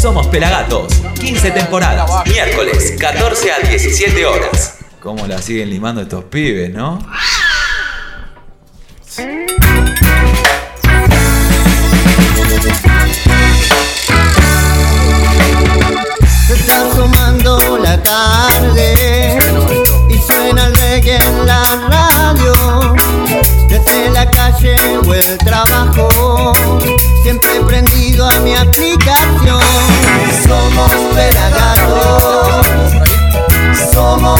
Somos Pelagatos, 15 temporadas, miércoles, 14 a 17 horas. ¿Cómo la siguen limando estos pibes, no? Se está asomando la tarde y suena el reggae en la radio. Desde la calle o somos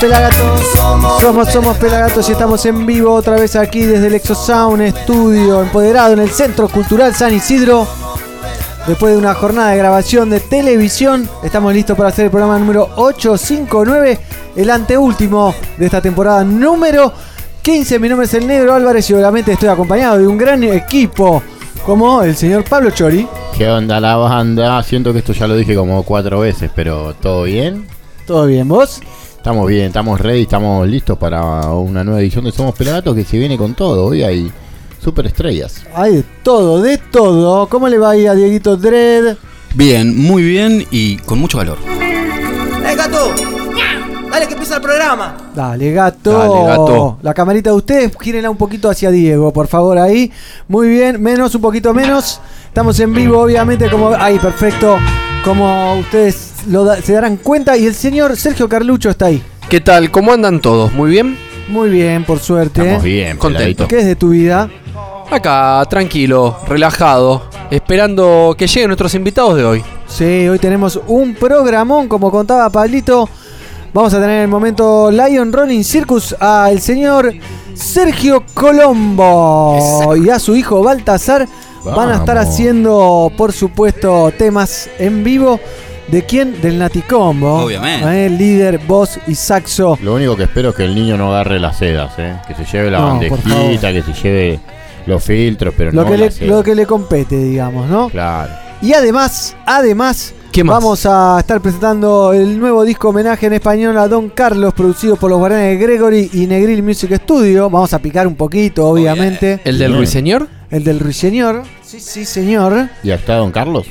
Pelagatos. somos Somos, Pelagatos y estamos en vivo otra vez aquí desde el Exosound Estudio, empoderado en el Centro Cultural San Isidro. Después de una jornada de grabación de televisión, estamos listos para hacer el programa número 859, el anteúltimo de esta temporada número 15. Mi nombre es el Negro Álvarez y obviamente estoy acompañado de un gran equipo como el señor Pablo Chori. ¿Qué onda la banda? Siento que esto ya lo dije como cuatro veces, pero ¿todo bien? ¿Todo bien, vos? Estamos bien, estamos ready, estamos listos para una nueva edición de Somos Pelagatos que se viene con todo. Hoy hay super estrellas. Hay de todo, de todo. ¿Cómo le va ahí a Dieguito Dredd? Bien, muy bien y con mucho valor. ¡Eh, gato! ¡Dale que empieza el programa! Dale, gato. Dale, gato. La camarita de ustedes, gírenla un poquito hacia Diego, por favor, ahí. Muy bien, menos, un poquito menos. Estamos en vivo, obviamente, como. Ahí, perfecto. Como ustedes lo da- se darán cuenta. Y el señor Sergio Carlucho está ahí. ¿Qué tal? ¿Cómo andan todos? ¿Muy bien? Muy bien, por suerte. Estamos bien, Contento. ¿Qué es de tu vida? Acá, tranquilo, relajado, esperando que lleguen nuestros invitados de hoy. Sí, hoy tenemos un programón, como contaba Pablito. Vamos a tener en el momento Lion Running Circus al señor Sergio Colombo y a su hijo Baltasar. Van a estar haciendo, por supuesto, temas en vivo. ¿De quién? Del Naticombo. Obviamente. Eh, líder, voz y saxo. Lo único que espero es que el niño no agarre las sedas, ¿eh? que se lleve la No, bandejita, que se lleve los filtros, pero Lo, no que le, lo que le compete, digamos, ¿no? Claro. Y además, además, ¿Qué más? vamos a estar presentando el nuevo disco homenaje en español a Don Carlos, producido por los guaranes de Gregory y Negril Music Studio. Vamos a picar un poquito, obviamente. ¿El del ruiseñor? El del Ruiseñor. Sí, sí, señor. ¿Y está Don Carlos?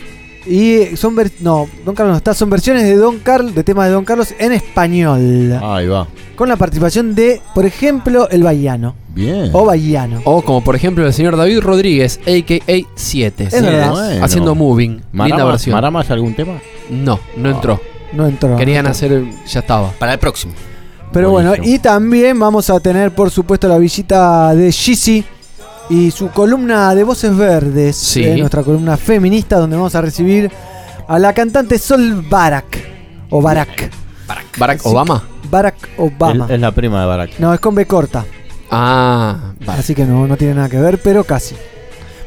Y son ver- no, Don Carlos no está, son versiones de Don Carlos, de temas de Don Carlos en español. Ahí va. Con la participación de, por ejemplo, el Bahiano. Bien. O Bahiano. O como por ejemplo el señor David Rodríguez, a.k.a. 7. Es verdad. Bueno. Haciendo Moving. Linda ¿Marama, versión. ¿Marama hace algún tema? No, no entró. No entró. Querían no hacer, ya estaba. Para el próximo. Pero bueno, y también vamos a tener, por supuesto, la visita de Shizzy y su columna de Voces Verdes, Sí. eh, nuestra columna feminista, donde vamos a recibir a la cantante Sol Barak, o Barak, Barack Sí. Obama. Barack Obama. Es la prima de Barack. No, es con B corta, Ah, vale. así que no, no tiene nada que ver, pero casi.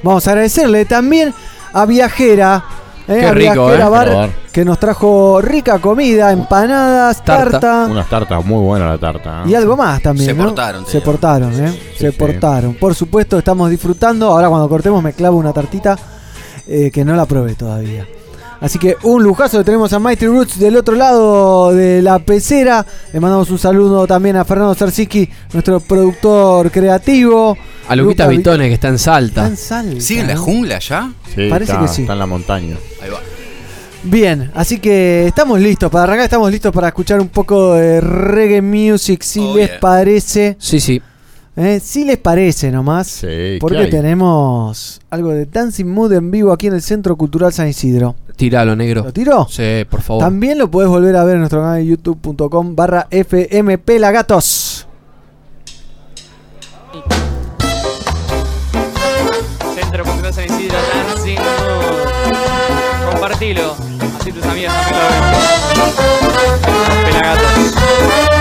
Vamos a agradecerle también a Viajera, eh, Qué rico, eh. Bar, Bar. que nos trajo rica comida, empanadas, Tarta. tarta. Unas tartas muy buenas la tarta. ¿eh? Y algo más también. Se ¿no? portaron, Se digo. portaron, ¿eh? Se sí. portaron. Por supuesto, estamos disfrutando. Ahora, cuando cortemos, me clavo una tartita eh, que no la probé todavía. Así que un lujazo. Tenemos a Mighty Roots del otro lado de la pecera. Le mandamos un saludo también a Fernando Zarsiki, nuestro productor creativo. A Luquita Vitone que está en Está Salta. en Salta, ¿Sigue en la jungla ya? Sí, Parece está, que sí. Está en la montaña. Ahí va. Bien, así que estamos listos. Para arrancar, estamos listos para escuchar un poco de reggae music, si Oh, les yeah. parece. Sí, sí. ¿Eh? Si les parece nomás. Sí, ¿qué porque tenemos algo de Dancing Mood en vivo aquí en el Centro Cultural San Isidro. Tíralo, negro. ¿Lo tiró? Sí, por favor. También lo podés volver a ver en nuestro canal de youtube.com barra fmplagatos. Centro Cultural San Isidro Dancing Mood. Compartilo, así tus amigas también lo ven. Pelagatos.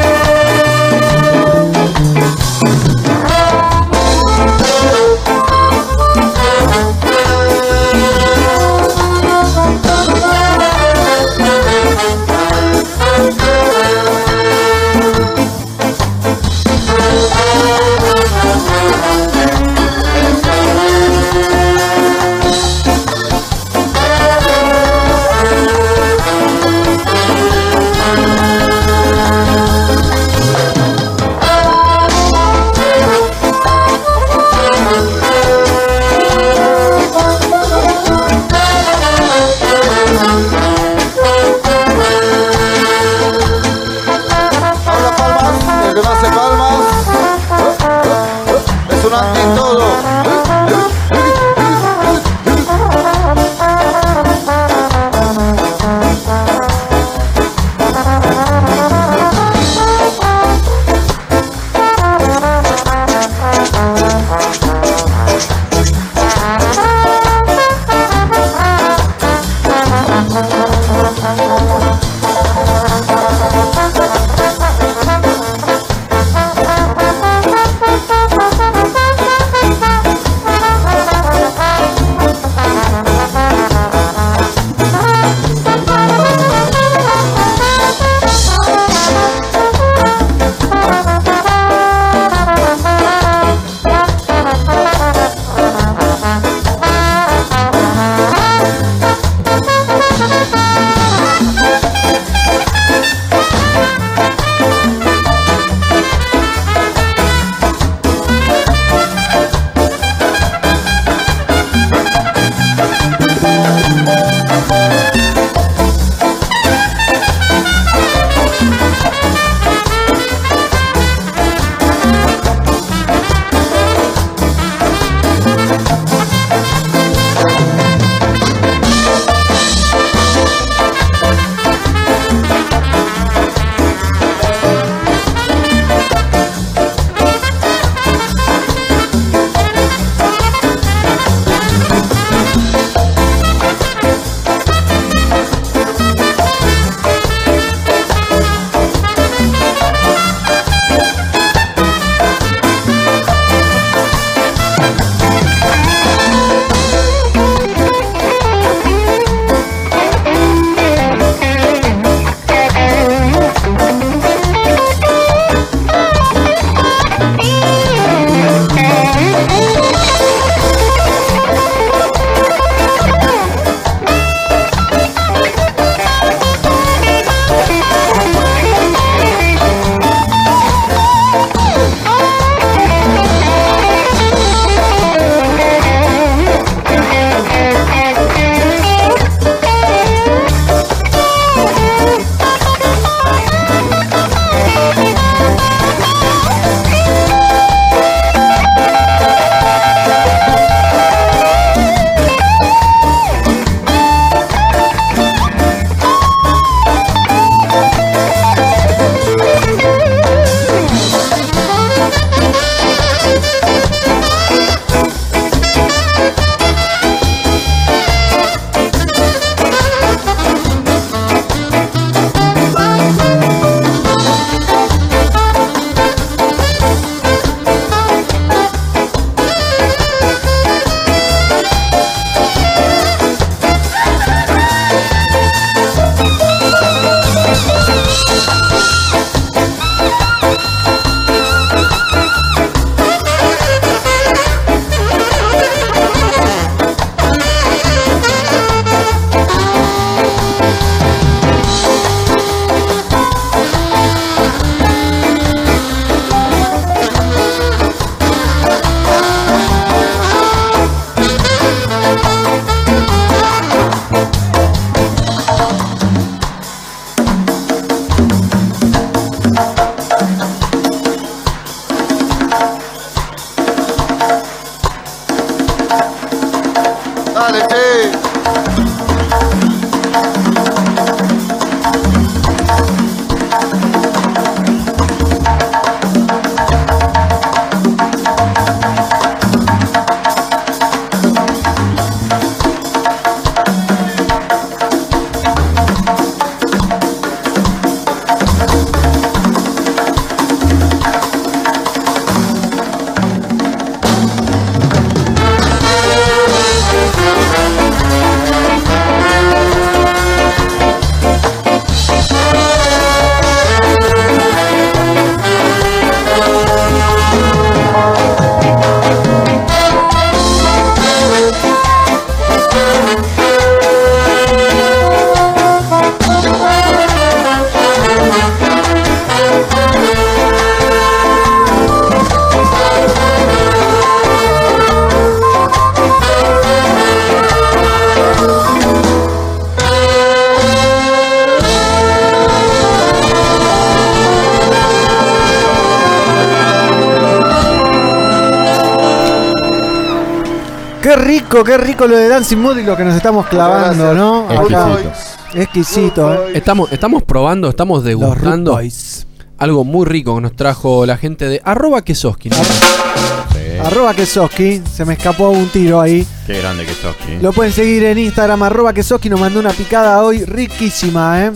Rico, qué rico lo de Dancing Mood y lo que nos estamos clavando. ¿no? Acá. Exquisito. Exquisito, ¿eh? Estamos, estamos probando, estamos degustando Boys. algo muy rico que nos trajo la gente de arroba quesoski. ¿no? Sí. Arroba Kesoski, se me escapó un tiro ahí. Qué grande que sos, ¿sí? Lo pueden seguir en Instagram, arroba Kesoski, nos mandó una picada hoy riquísima, ¿eh?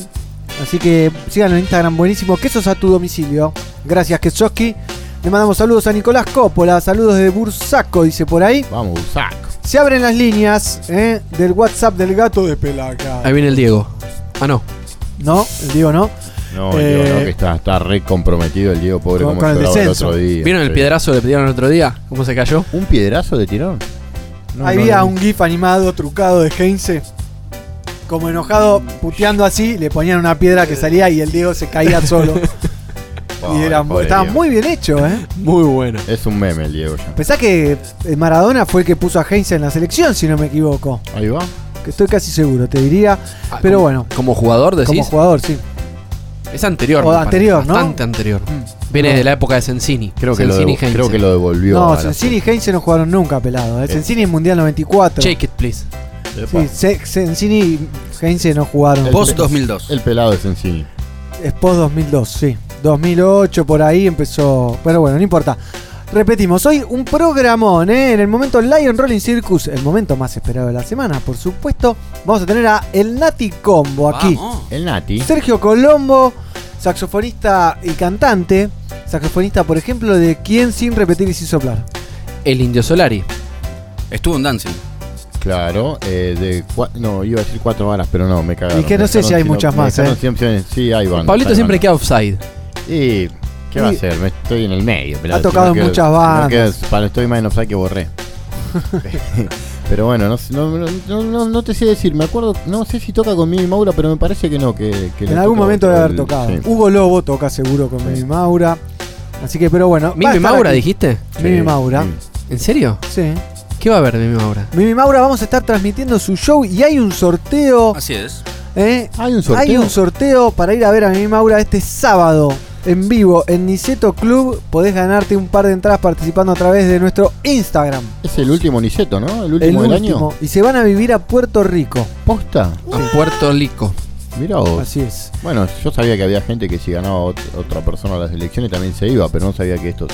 Así que síganlo en Instagram, buenísimo. Quesos a tu domicilio. Gracias, Kesoski. Le mandamos saludos a Nicolás Coppola, saludos de Bursaco, dice por ahí. Vamos, saco. Se abren las líneas ¿eh? del WhatsApp del gato de Pelaca. Ahí viene el Diego. Ah, no. No, el Diego no. No, el Eh, Diego no, que está, está re comprometido el Diego, pobre, Con- como con el el otro día. ¿Vieron el Sí. piedrazo que le pidieron el otro día? ¿Cómo se cayó? ¿Un piedrazo de tirón? No, había no. un GIF animado, trucado de Heinze. Como enojado, puteando así, le ponían una piedra que salía y el Diego se caía solo. y era, estaba Diego. muy bien hecho, ¿eh? Muy bueno. Es un meme el Diego ya. Pensá que eh, Maradona fue el que puso a Heinze en la selección, si no me equivoco. Ahí va. Que estoy casi seguro, te diría. Ah, Pero como- bueno, Como jugador, decís. como jugador, sí. Es anterior. O ¿no? Bastante anterior. Mm. Viene No. de la época de Sensini. Creo que, lo, Sensini creo que lo devolvió. No, Sensini y Heinze no jugaron nunca pelado. ¿eh? Eh. Sensini en Mundial 94. Shake it, please. Epa. Sí, Se- Sensini y Heinze no jugaron. El- Post 2002. El pelado de Sensini. Es post 2002, sí. 2008 por ahí empezó. Pero bueno, no importa. Repetimos, hoy un programón, ¿eh? En el momento Lion Rolling Circus, el momento más esperado de la semana, por supuesto. Vamos a tener a El Nati Combo aquí. Vamos. El Nati. Sergio Colombo, saxofonista y cantante. Saxofonista, por ejemplo, de Quién sin repetir y sin soplar. El Indio Solari. Estuvo en Dancing. Claro, eh, de cua- no, iba a decir cuatro balas, pero no, me cagaron. Y que no sé si hay muchas más, eh. Sí, hay bandas. Pablito siempre bandas. queda offside. Y, ¿qué va a hacer? Me estoy en el medio. pelado. tocado Si en quedo- muchas bandas. quedo- para, estoy más en offside que borré. pero bueno, no, sé- no, no, no, no te sé decir. Me acuerdo, no sé si toca con Mimi Maura, pero me parece que no. Que, que En algún momento debe haber tocado. sí. Hugo Lobo toca seguro con Mimi Maura. Así que, pero bueno. Mimi Maura, aquí. dijiste. Mimi Sí, Maura. sí. ¿En serio? Sí. ¿Qué va a haber de Mimi Maura? Mimi Maura, vamos a estar transmitiendo su show y hay un sorteo. Así es. ¿eh? Hay un sorteo. Hay un sorteo para ir a ver a Mimi Maura este sábado en vivo en Niceto Club. Podés ganarte un par de entradas participando a través de nuestro Instagram. Es el último Niceto, ¿no? El El último del último. año. Y se van a vivir a Puerto Rico. ¿Posta? A Puerto Rico. Mira vos. Así es. Bueno, yo sabía que había gente que si ganaba ot- otra persona las elecciones también se iba, pero no sabía que esto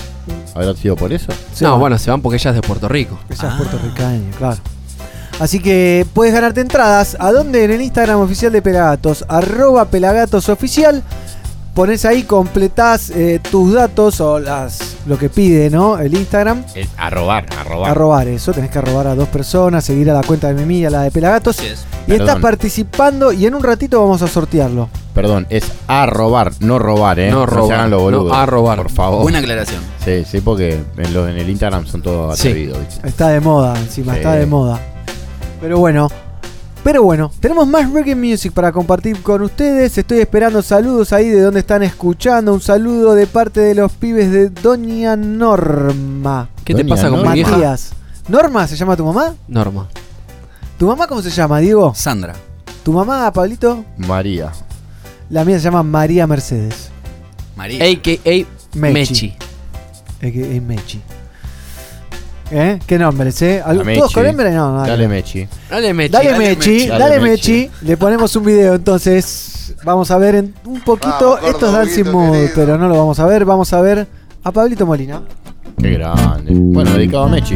habrá sido por eso. Se no, van. bueno, se van porque ella es de Puerto Rico. Ella es puertorriqueña, claro. Así que puedes ganarte entradas. ¿A dónde? En el Instagram oficial de Pelagatos. Arroba Pelagatos Oficial. Pones ahí, completás eh, tus datos o las lo que pide, ¿no? El Instagram. Es a robar, a robar. A robar eso. Tenés que robar a dos personas, seguir a la cuenta de Mimi y a la de Pelagatos. Es. Y estás participando y en un ratito vamos a sortearlo. Perdón, es a robar, no robar, ¿eh? No se robar, hagan los boludos. no a robar. Por favor. Buena aclaración. Sí, sí, porque en, los, en el Instagram son todos Sí. atrevidos. Está de moda, encima, Sí. está de moda. Pero bueno. Pero bueno, tenemos más reggae music para compartir con ustedes. Estoy esperando saludos ahí de donde están escuchando. Un saludo de parte de los pibes de Doña Norma. ¿Qué te pasa con Norma. Matías. ¿Norma se llama tu mamá? Norma. ¿Tu mamá cómo se llama, Diego? Sandra. ¿Tu mamá, Pablito? María. La mía se llama María Mercedes. María. AKA Mechi. Mechi. A.k.a. Mechi. ¿Eh? ¿Qué nombres, eh? ¿Algo- La ¿Todos Mechi. con nombre? No, no. Dale, Mechi. Dale Mechi. Dale, Mechi, dale, Mechi. Le ponemos un video entonces. Vamos a ver en un poquito. Vamos, Esto es Dancing Mood, querido. pero no lo vamos a ver. Vamos a ver a Pablito Molina. Qué grande. Bueno, dedicado a Mechi.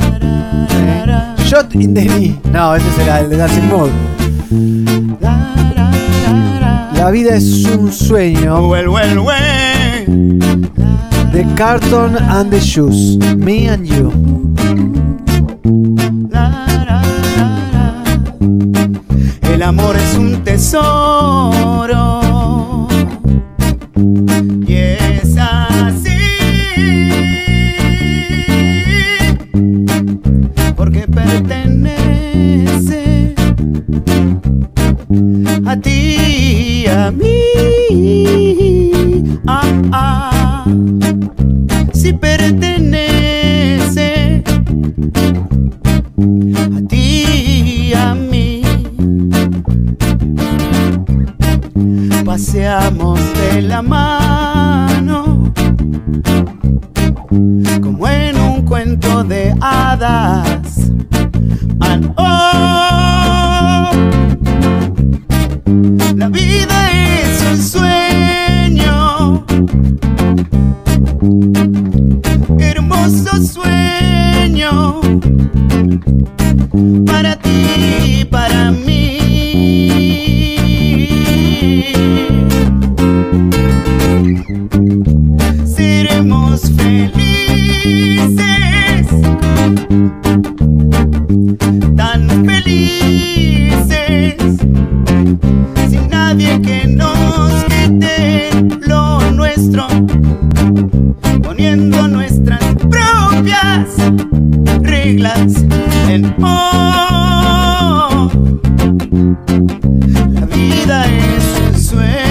Shot in the knee. No, ese será el de Dancing Mood. La vida es un sueño. The Carton and the Shoes. Me and you. El amor es un tesoro. Y es así. Porque pertenece a ti y a mí. Ah, ah. Si pertenece a ti y a mí. Paseamos de la mano como en un cuento de hadas sueño para ti y para mí. Seremos felices, tan felices, sin nadie que nos quite lo nuestro poniendo nuestras propias reglas en oh. La vida es un sueño.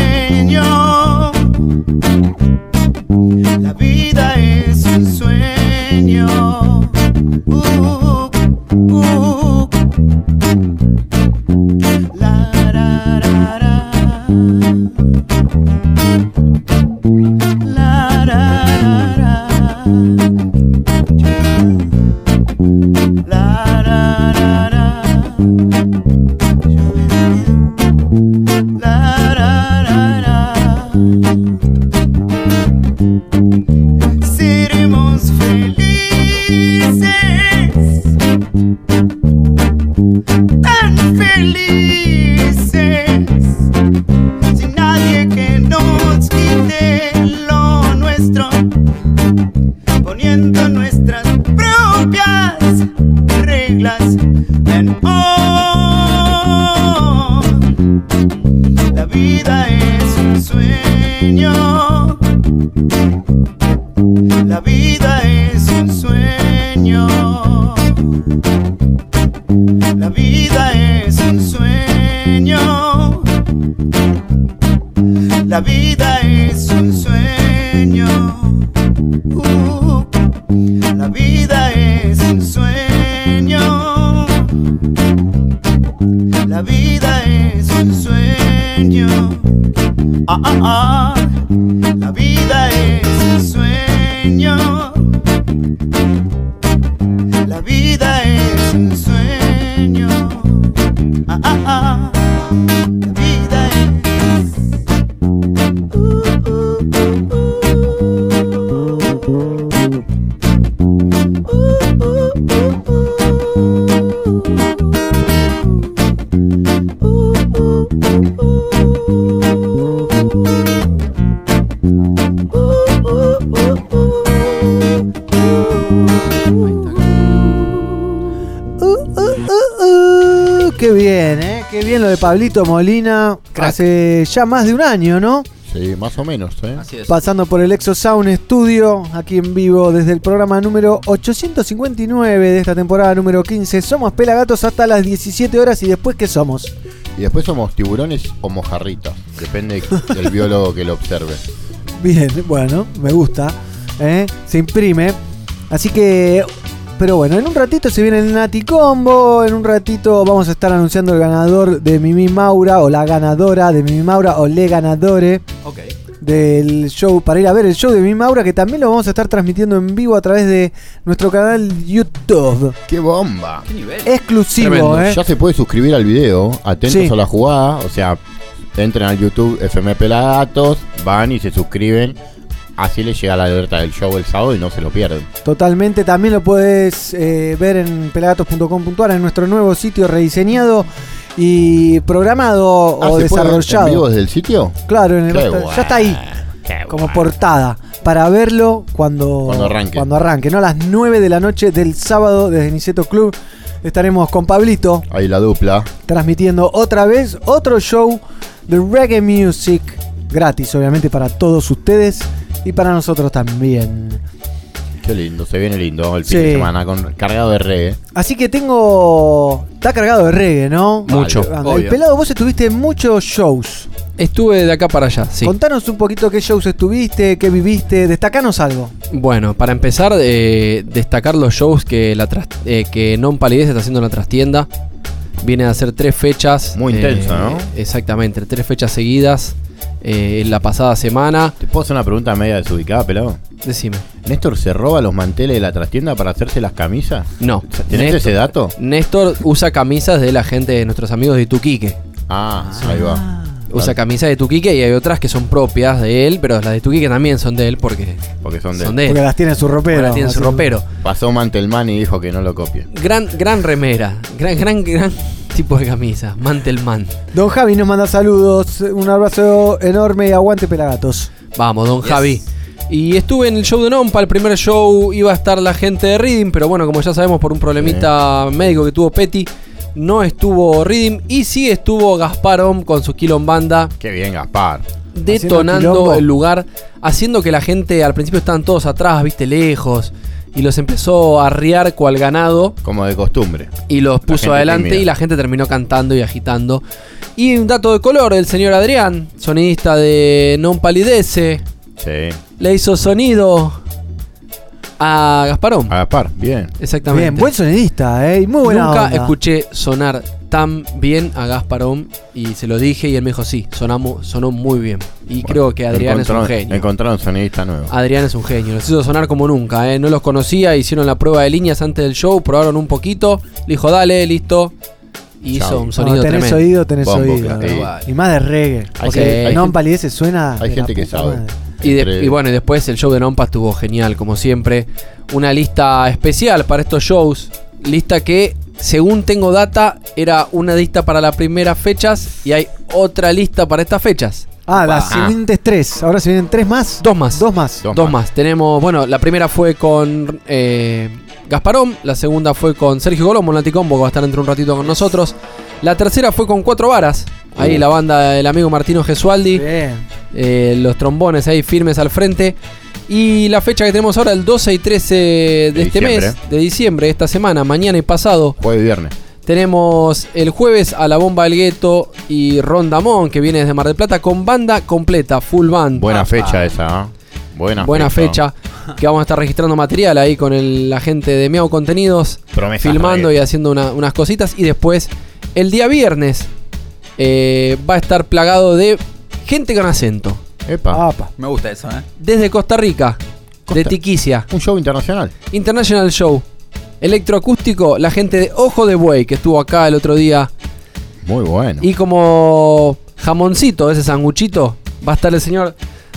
Pablito Molina. Hace ya más de un año, ¿no? Sí, más o menos, ¿eh? Así es. Pasando por el Exo Sound Studio, aquí en vivo desde el programa número 859 de esta temporada número 15. Somos Pelagatos hasta las 17 horas y después, ¿qué somos? Y después somos tiburones o mojarritas. Depende del biólogo que lo observe. Bien, bueno, me gusta. ¿eh? Se imprime. Así que. Pero bueno, en un ratito se viene el Nati Combo. En un ratito vamos a estar anunciando el ganador de Mimi Maura. O la ganadora de Mimi Maura. O le ganadore Ok. del show. Para ir a ver el show de Mimi Maura. Que también lo vamos a estar transmitiendo en vivo a través de nuestro canal YouTube. ¡Qué bomba! ¿Qué nivel? Exclusivo, Tremendo. ¿eh? Ya se puede suscribir al video. Atentos Sí. a la jugada. O sea, entren al YouTube FM Pelagatos, van y se suscriben. Así les llega la alerta del show el sábado y no se lo pierden. Totalmente, también lo puedes eh, ver en pelagatos.com.ar, en nuestro nuevo sitio rediseñado y programado Ah, o ¿se puede ver desarrollado. ¿En vivo desde el sitio? Claro, en el Qué ya está ahí, Qué como portada, para verlo cuando, Cuando arranque. cuando arranque, ¿no? A las 9 de la noche del sábado desde Niceto Club estaremos con Pablito Ahí la dupla. transmitiendo otra vez otro show de reggae music, gratis obviamente para todos ustedes y para nosotros también. Qué lindo, se viene lindo el fin de semana con, cargado de reggae. Así que tengo. Está cargado de reggae, ¿no? Mucho, El obvio. pelado, vos estuviste en muchos shows. Estuve de acá para allá, sí. Contanos un poquito qué shows estuviste, qué viviste, destacanos algo. Bueno, para empezar, eh, destacar los shows que, la tras- eh, que Non Palidez está haciendo en la trastienda. Viene a hacer tres fechas. Muy intenso, ¿no? Exactamente, tres fechas seguidas eh, en la pasada semana. ¿Te puedo hacer una pregunta media desubicada, pelado? Decime. ¿Néstor se roba los manteles de la trastienda para hacerse las camisas? No. ¿Tenés ese dato? Néstor usa camisas de la gente de nuestros amigos de Tuquique. Ah, ahí va. Usa camisa de Tuquique y hay otras que son propias de él, pero las de Tuquique también son de él porque Porque son de. son de él. Porque las tiene en su ropero. Porque las tiene en su ropero. Pasó Mantelman y dijo que no lo copie. Gran, gran remera. Gran, gran, gran tipo de camisa. Mantelman. Don Javi nos manda saludos. Un abrazo enorme y aguante pelagatos. Vamos, don Javi. Y estuve en el show de Nompa, el primer show iba a estar la gente de Reading, pero bueno, como ya sabemos por un problemita médico que tuvo Petty, no estuvo Reading y sí estuvo Gasparom con su Banda Qué bien, Gaspar. detonando el lugar, haciendo que la gente al principio estaban todos atrás, viste, lejos, y los empezó a arriar cual ganado Como de costumbre. y los puso adelante tímida. y la gente terminó cantando y agitando. Y un dato de color, el señor Adrián, sonidista de Non Palidece, Sí. le hizo sonido a Gasparón. A Gaspar, bien. Exactamente. Bien, buen sonidista, ¿eh? Muy buena Nunca onda. escuché sonar tan bien a Gasparón y se lo dije y él me dijo sí, sonamos, sonó muy bien. Y creo que Adrián es un genio. Encontraron sonidista nuevo. Adrián es un genio, los hizo sonar como nunca, ¿eh? no los conocía, hicieron la prueba de líneas antes del show, probaron un poquito, le dijo dale, listo, y hizo un No, sonido tenés tremendo. oído, tenés Bombo, oído. claro. Y más de reggae. Hay Porque gente- hay no gente- palidece suena. Hay gente que sabe. madre. Y, de- Entre- y bueno, y después el show de Nompa estuvo genial, como siempre. Una lista especial para estos shows. Lista que, según tengo data, era una lista para las primeras fechas y hay otra lista para estas fechas. Ah, las Ah. siguientes tres. Ahora se vienen tres más. Dos más. Dos más. Dos Dos más. más. Tenemos, bueno, la primera fue con eh, Gasparón, la segunda fue con Sergio Colombo, Combo, que va a estar dentro de un ratito con nosotros. La tercera fue con Cuatro Varas. Ahí la banda del amigo Martino Gesualdi. Bien. Eh, los trombones ahí firmes al frente. Y la fecha que tenemos ahora, el 12 y 13 de, De este diciembre. mes, de diciembre, esta semana, mañana y pasado, Jueves y viernes. tenemos el jueves a la Bomba del Gueto y Rondamón, que viene desde Mar del Plata, con banda completa, full band. Buena fecha esa, ¿ah? Buena, Buena fecha. Que vamos a estar registrando material ahí con el- la gente de Miau Contenidos, Promesas filmando y haciendo una- unas cositas. Y después, el día viernes, eh, va a estar plagado de gente con acento. Epa. Apa. Me gusta eso, ¿eh? Desde Costa Rica, de Costa- Tiquicia, Un show internacional. International Show. Electroacústico, la gente de Ojo de Buey que estuvo acá el otro día. Muy bueno. Y como jamoncito, ese sanguchito, va a estar el señor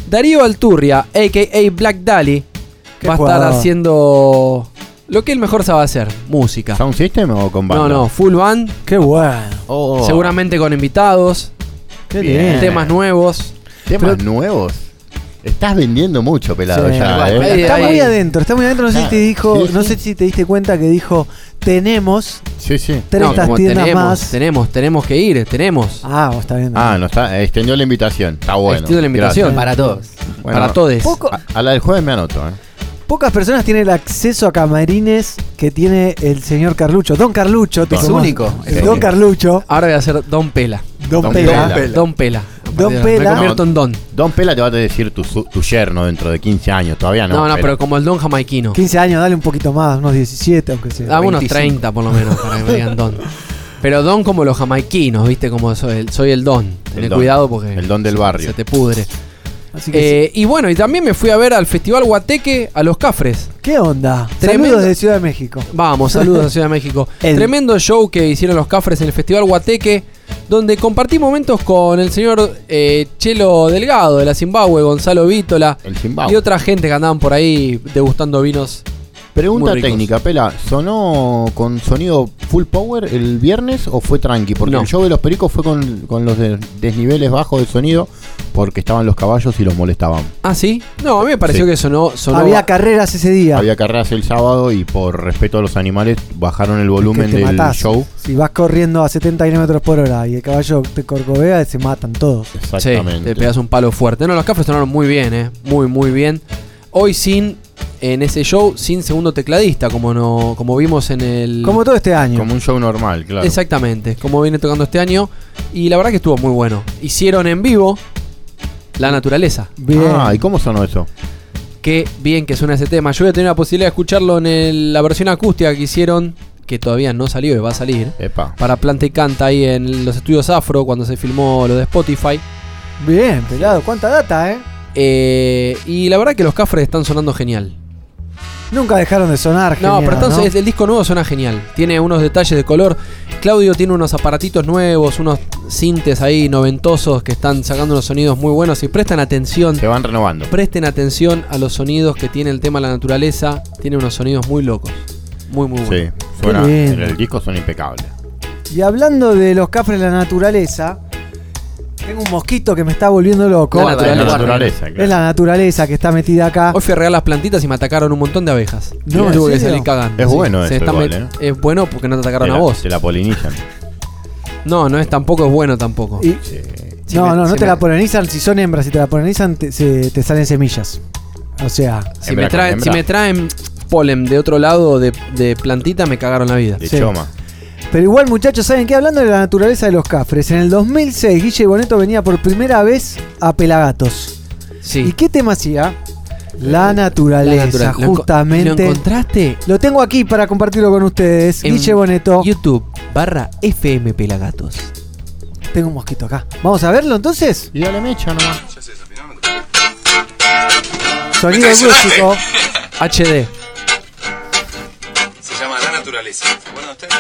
Darío Alturria, a.k.a. Black Dali. Qué Va a estar jugador. haciendo lo que él mejor sabe hacer, música. ¿Sound System o con banda? No, no, full band, Qué bueno. Oh, seguramente con invitados, Qué Bien. temas nuevos. Temas Pero- nuevos. Estás vendiendo mucho, pelado, Sí. ya, Bueno, ¿eh? Está muy adentro, está muy adentro. No sé si te Ah, dijo, sí, no sé si te diste cuenta que dijo tenemos Sí, sí. 30 como tiendas tenemos, más. tenemos, tenemos que ir, tenemos. Ah, vos está bien. Ah, no está, extendió la invitación. Está bueno. Extiendo la invitación. Para todos. Bueno, para todos. Poco- A, a la del jueves me anoto, ¿eh? Pocas personas tienen el acceso a camarines que tiene el señor Carlucho. Don Carlucho. te Es único. El Don Carlucho. Ahora voy a hacer Don Pela. Don, Don Pela. Pela. Don Pela. Don Me Pela. convierto en Don. Don Pela te va a decir tu, su- tu yerno dentro de 15 años. Todavía no. No, no, pero como el Don jamaiquino. 15 años, dale un poquito más, unos 17, aunque sea. Dame unos 25. 30 por lo menos para que me digan Don. Pero Don como los jamaiquinos, ¿viste? Como soy el, soy el Don. Tené don. cuidado porque El don del barrio. se te pudre. Así que Eh, y bueno, y también me fui a ver al Festival Guateque a Los Cafres. ¿Qué onda? tremendo. Saludos de Ciudad de México. Vamos, saludos a Ciudad de México. El- Tremendo show que hicieron los Cafres en el Festival Guateque, donde compartí momentos con el señor eh, Chelo Delgado de la Zimbabue, Gonzalo Vítola El Zimbabue. y otra gente que andaban por ahí degustando vinos. Pregunta técnica, Pela. ¿Sonó con sonido full power el viernes o fue tranqui? Porque No. el show de los pericos fue con, con los de- desniveles bajos de sonido porque estaban los caballos y los molestaban. ¿Ah, sí? No, a mí me pareció Sí. que sonó. sonó Había carreras ese día. Había carreras el sábado y por respeto a los animales bajaron el volumen que te del matás. show. Si vas corriendo a 70 kilómetros por hora y el caballo te corcovea, se matan todos. Sí, Exactamente. te pegas un palo fuerte. No, los cafres sonaron muy bien, ¿eh? Muy, muy bien. Hoy sin, en ese show, sin segundo tecladista, como no como vimos en el... Como todo este año. Como un show normal, claro. Exactamente, como viene tocando este año. Y la verdad que estuvo muy bueno. Hicieron en vivo La Naturaleza. Bien. Ah, ¿y cómo sonó eso? Qué bien que suena ese tema. Yo voy a tener la posibilidad de escucharlo en el- la versión acústica que hicieron, que todavía no salió y va a salir. Epa. Para Planta y Canta ahí en los estudios Afro, cuando se filmó lo de Spotify. Bien, pelado. ¿Cuánta data, eh? Eh, y la verdad que los cafres están sonando genial. Nunca dejaron de sonar. No, pero entonces ¿no? el disco nuevo suena genial. Tiene unos detalles de color. Claudio tiene unos aparatitos nuevos, unos sintes ahí noventosos que están sacando unos sonidos muy buenos. Y presten atención. Se van renovando. Presten atención a los sonidos que tiene el tema de la naturaleza. Tiene unos sonidos muy locos. Muy, muy buenos. Sí, suena, en el disco son impecables. Y hablando de los cafres de la naturaleza, tengo un mosquito que me está volviendo loco. La naturaleza. La naturaleza, claro. Es la naturaleza que está metida acá. Hoy fui a regar las plantitas y me atacaron un montón de abejas. No, tuve ¿en que serio? salir cagando. Es bueno Se eso están igual, met- ¿eh? Es bueno porque no te atacaron Te a vos. Te la polinizan. No, no es tampoco es bueno tampoco. Y- Si no, me- no, no te me- la polinizan. Si son hembras, si te la polinizan, te, se- te salen semillas. O sea, Si me, traen, si me traen polen de otro lado de, de plantita, me cagaron la vida. De Sí. choma. Pero igual, muchachos, ¿saben qué? Hablando de la naturaleza de los cafres, en el 2006 Guille Boneto venía por primera vez a Pelagatos. ¿Y Sí. qué tema hacía? La naturaleza, La natural- ¿Lo enco- justamente. ¿Lo encontraste? Lo tengo aquí para compartirlo con ustedes. En Guille Boneto. YouTube barra FM Pelagatos. Tengo un mosquito acá. ¿Vamos a verlo entonces? Y dale mecha nomás. Sonido músico. HD. Se llama La Naturaleza. ¿Se acuerdan ustedes?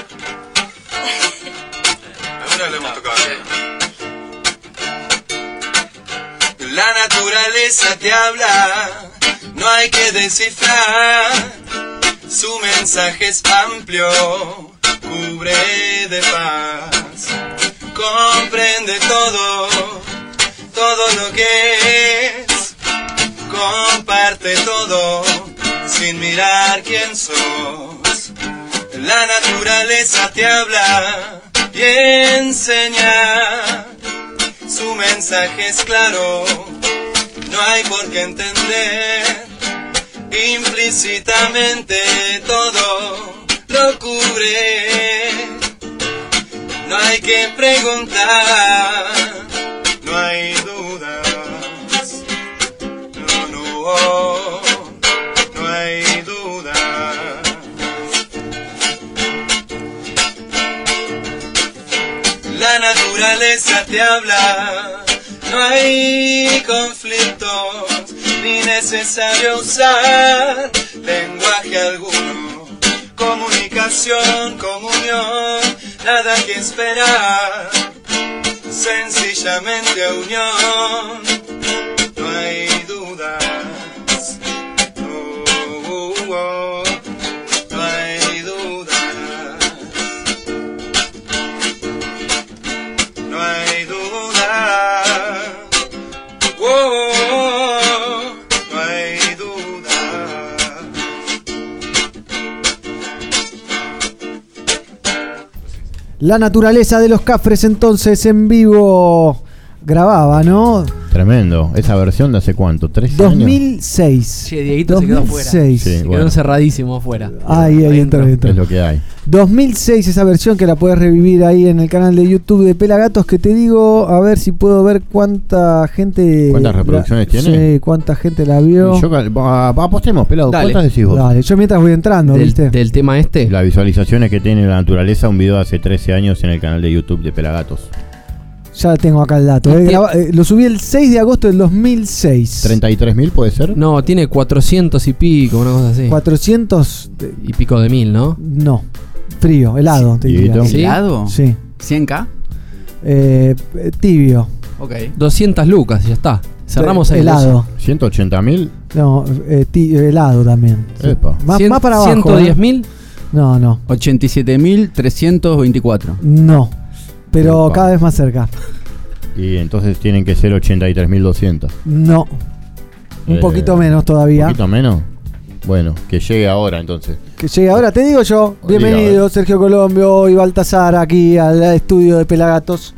La naturaleza te habla, no hay que descifrar. Su mensaje es amplio, cubre de paz. Comprende todo, todo lo que es. Comparte todo, sin mirar quién sos. La naturaleza te habla y enseña. Su mensaje es claro, no hay por qué entender. Implícitamente todo lo cubre. No hay que preguntar, naturaleza te habla, no hay conflictos, ni necesario usar lenguaje alguno. Comunicación, comunión, nada que esperar, sencillamente unión, no hay La naturaleza de los cafres entonces en vivo grababa, ¿no? Tremendo. Esa versión de hace cuánto? ¿Tres años? 2006. Che, Dieguito se quedó afuera. 2006. Sí, Se bueno. quedó encerradísimo afuera. Ahí, ahí entró, ahí entró. Es lo que hay. 2006 esa versión que la puedes revivir ahí en el canal de YouTube de Pelagatos que te digo a ver si puedo ver cuánta gente ¿Cuántas reproducciones la- tiene? Sí, cuánta gente la vio. Yo apostemos, pelado. Dale. ¿Cuántas decís vos? Dale, yo mientras voy entrando, Del, ¿viste? del tema este. Las visualizaciones que tiene la naturaleza, un video de hace 13 años en el canal de YouTube de Pelagatos. Ya tengo acá el dato. eh. Graba- eh, lo subí el 6 de agosto del 2006. ¿33.000 puede ser? No, tiene 400 y pico, una cosa así. 400 de- Y pico de mil, ¿no? no, frío, helado, te diría. Dieguito. ¿Sí? ¿Helado? Sí. ¿100k? Eh, eh, tibio. Ok. 200 lucas, y ya está. Cerramos ahí. Helado. ¿180.000? No, eh, ti- helado también. Epa. Más, Cien- más para abajo. 110 ¿eh? mil. No, no, 87.324. no. Pero Opa. cada vez más cerca. Y entonces tienen que ser 83.200. No. Un Eh, poquito menos ¿Un todavía. poquito menos? Bueno, que llegue ahora entonces. Que llegue ahora, te digo yo. Bienvenido Sergio Colombio y Baltasar aquí al estudio de Pelagatos.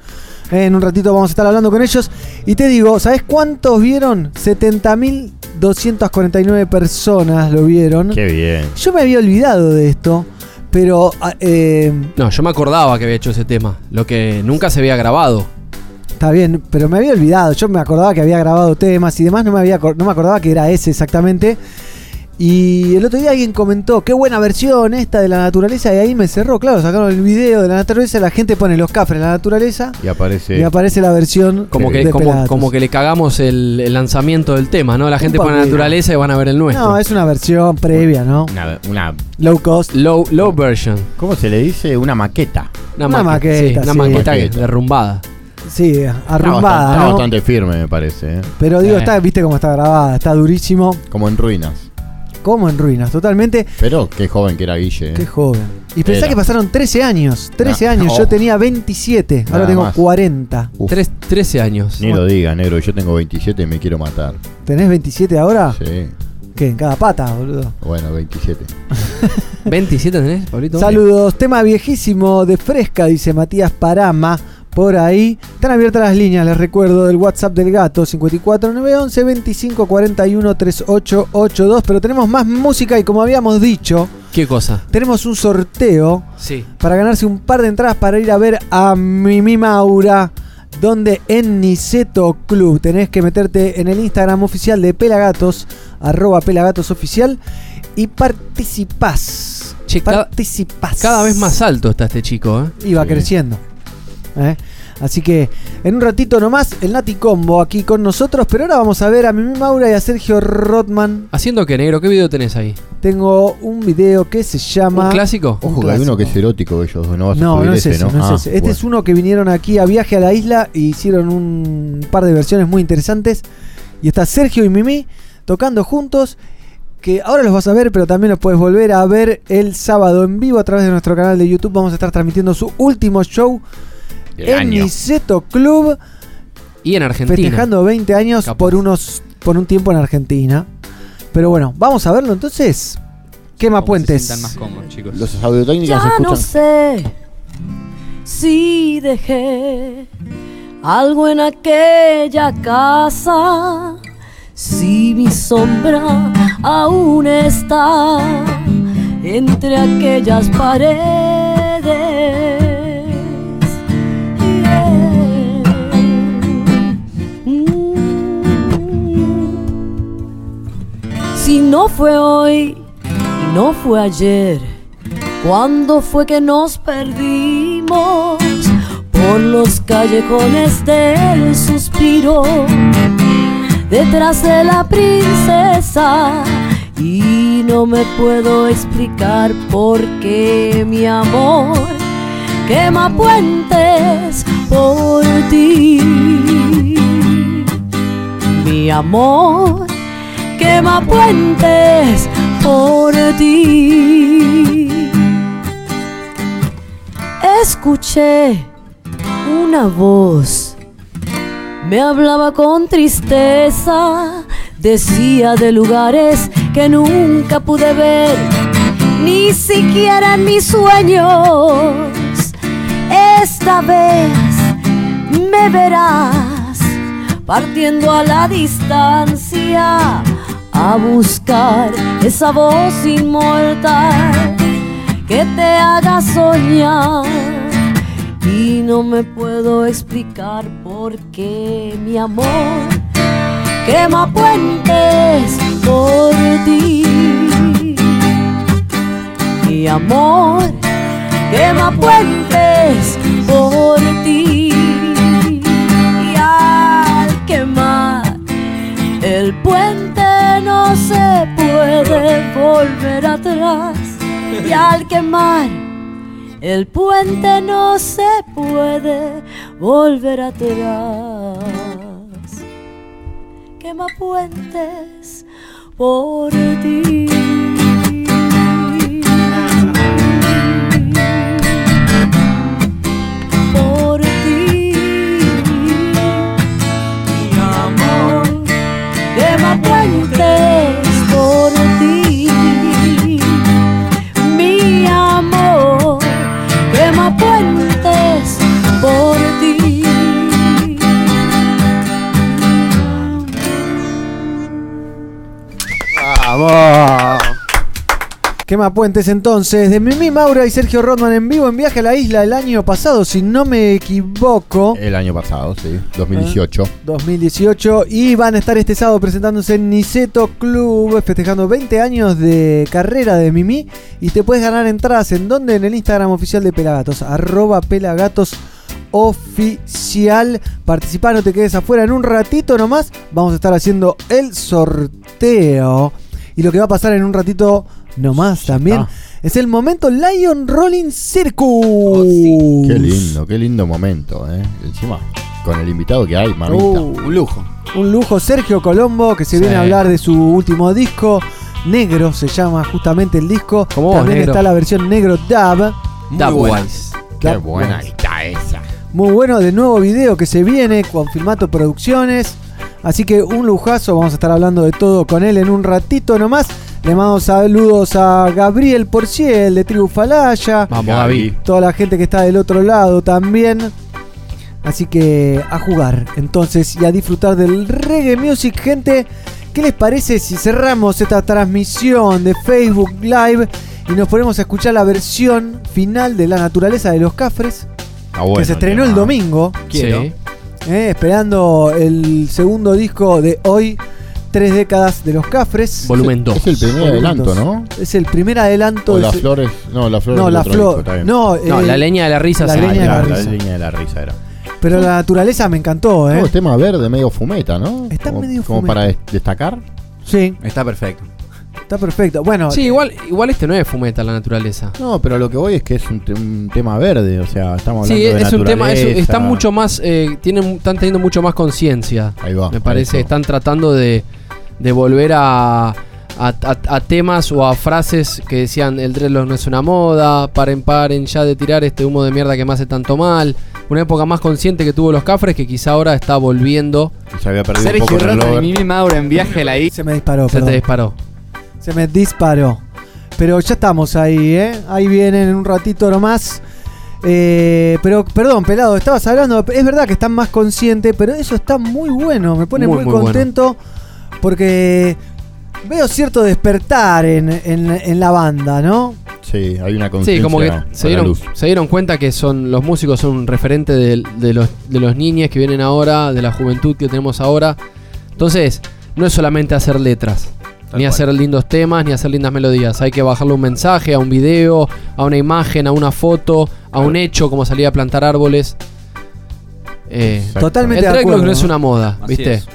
En un ratito vamos a estar hablando con ellos. Y te digo, ¿sabes cuántos vieron? 70.249 personas lo vieron. Qué bien. Yo me había olvidado de esto, pero ah, eh, No, yo me acordaba que había hecho ese tema. Lo que nunca se había grabado. está bien, pero me había olvidado. Yo me acordaba que había grabado temas y demás, no me, había, no me acordaba que era ese exactamente. Y el otro día alguien comentó, qué buena versión esta de la naturaleza, y ahí me cerró, claro, sacaron el video de la naturaleza, la gente pone los cafres de la naturaleza Y aparece. y aparece la versión Como que, de como, que le cagamos el, el lanzamiento del tema, ¿no? La gente pone poquito. naturaleza y van a ver el nuestro. No, es una versión previa, ¿no? Una, una- Low cost. Low, low version. ¿Cómo se le dice? Una maqueta. Una, Una maqueta, maqueta, sí, una sí. maqueta Maqueta. derrumbada. Sí, Está arrumbada, bastante, está bastante firme, me parece. ¿eh? Pero digo, Eh. está, viste cómo está grabada, está durísimo, Como en ruinas. Como en ruinas, totalmente. Pero qué joven que era Guille. ¿eh? Qué joven. Y pensá Era. que pasaron 13 años. 13 No. años. Yo Oh. tenía 27. Ahora Nada tengo más. 40. Uf, Tres- 13 años. ni lo diga, negro. Yo tengo 27 y me quiero matar. ¿Tenés 27 ahora? Sí. ¿Qué? En cada pata, boludo. Bueno, 27. 27 tenés, Pablito. Saludos. Tema viejísimo de Fresca, dice Matías Parama. Por ahí. Están abiertas las líneas, les recuerdo, del WhatsApp del gato 54911 2541 3882. Pero tenemos más música y como habíamos dicho, ¿Qué cosa? tenemos un sorteo Sí. para ganarse un par de entradas para ir a ver a Mimi Maura. Donde en Niceto Club tenés que meterte en el Instagram oficial de Pelagatos, arroba Pelagatos oficial, y participás. Che, cada- participás. Cada vez más alto está este chico, ¿eh? Y va Sí. creciendo. ¿Eh? Así que en un ratito nomás el Nati Combo aquí con nosotros, pero ahora vamos a ver a Mimi Maura y a Sergio Rotman. ¿Haciendo qué, negro? ¿Qué video tenés ahí? Tengo un video que se llama... ¿Un clásico? Un Ojo que hay clásico. uno que es erótico ellos. No vas a No, subir no es ese, ese, ¿no? no es Ah, ese. Este bueno. es uno que vinieron aquí a viaje a la isla y hicieron un par de versiones muy interesantes. Y está Sergio y Mimi tocando juntos. Que ahora los vas a ver, pero también los puedes volver a ver el sábado en vivo a través de nuestro canal de YouTube. Vamos a estar transmitiendo su último show Del en año. Niceto Club, Y en Argentina. festejando 20 años Capaz. por unos por un tiempo en Argentina. Pero bueno, vamos a verlo entonces. Quema Como se Puentes. sientan más cómodos, chicos. Los audiotécnicas se Ya no escuchan. sé si dejé algo en aquella casa, si mi sombra aún está entre aquellas paredes. Si no fue hoy y no fue ayer, ¿cuándo fue que nos perdimos por los callejones del suspiro? Detrás de la princesa y no me puedo explicar por qué mi amor quema puentes por ti. Mi amor quema puentes por ti. Escuché una voz, me hablaba con tristeza, decía de lugares que nunca pude ver, ni siquiera en mis sueños. Esta vez me verás partiendo a la distancia a buscar esa voz inmortal que te haga soñar. Y no me puedo explicar por qué mi amor quema puentes por ti. Mi amor quema puentes por ti. Y al quemar el puente no se puede volver atrás. Y al quemar el puente no se puede volver atrás. Quema puentes por ti. ¡Vamos! Quema Puentes entonces, de Mimi Maura y Sergio Rodman en vivo en viaje a la isla el año pasado, si no me equivoco. El año pasado, sí, 2018. 2018 y van a estar este sábado presentándose en Niceto Club festejando 20 años de carrera de Mimi y te puedes ganar entradas en donde en el Instagram oficial de Pelagatos arroba Pelagatos oficial participar no te quedes afuera en un ratito nomás vamos a estar haciendo el sorteo y lo que va a pasar en un ratito nomás también está. es el momento Lion Rolling Circus Qué lindo, qué lindo momento, ¿eh? Encima, con el invitado que hay, mamita. Uh. Un lujo. Un lujo, Sergio Colombo, que se Sí. viene a hablar de su último disco. Negro se llama justamente el disco. ¿Cómo vos, También está la versión negro dub. Muy Da buena. Wise. Qué buena está esa. Muy bueno, de nuevo video que se viene con Filmato Producciones. Así que un lujazo, vamos a estar hablando de todo con él en un ratito nomás. Le mando saludos a Gabriel Porciel de Tribu Falaya. Vamos, Gaby. Toda la gente que está del otro lado también. Así que a jugar entonces y a disfrutar del reggae music, gente. ¿Qué les parece si cerramos esta transmisión de Facebook Live y nos ponemos a escuchar la versión final de La Naturaleza de los Cafres? Está bueno que se estrenó el domingo, Quiero. Eh, esperando el segundo disco de hoy, Tres décadas de los Cafres. Volumen 2. Es el primer Volumen adelanto, dos. ¿no? Es el primer adelanto. O las flores. No, las flores. no, la flor. disco. No, eh, la leña de la risa la leña de la Ah, la risa. línea de la risa era. pero la naturaleza me encantó, ¿eh? No, tema verde, medio fumeta, ¿no? Está como, medio Como fumeta. para des- destacar. Sí, Está perfecto. Está perfecto. Bueno, Sí, igual, igual este no es fumeta la naturaleza. No, pero lo que voy es que es un, te- un tema verde, o sea, estamos hablando Sí, de es un tema, es, naturaleza. están mucho más, eh, tienen, están teniendo mucho más conciencia. Ahí va. Me parece, están tratando de, de volver a, a, a- a temas o a frases que decían el dreadlock no es una moda, paren, paren ya de tirar este humo de mierda que me hace tanto mal. Una época más consciente que tuvo los cafres que quizá ahora está volviendo. Se había perdido un Sergio poco el y reloj. Mimi Maura en viaje a la isla. se me disparó, Se te perdón. disparó. Se me disparó. Pero ya estamos ahí, ¿eh? Ahí vienen en un ratito nomás. Eh, pero, perdón, pelado, estabas hablando. Es verdad que están más conscientes, pero eso está muy bueno. Me pone Muy, muy, muy bueno. contento porque veo cierto despertar en, en- en la banda, ¿no? Sí, hay una conciencia Sí, como que dieron, se dieron cuenta que son los músicos son un referente de, de los, de los niños que vienen ahora, de la juventud que tenemos ahora. Entonces, no es solamente hacer letras, Tal ni cual. hacer lindos temas, ni hacer lindas melodías. Hay que bajarle un mensaje, a un video, a una imagen, a una foto, a un hecho, como salir a plantar árboles. Eh. Totalmente el de acuerdo. no es una moda, Así ¿viste? es.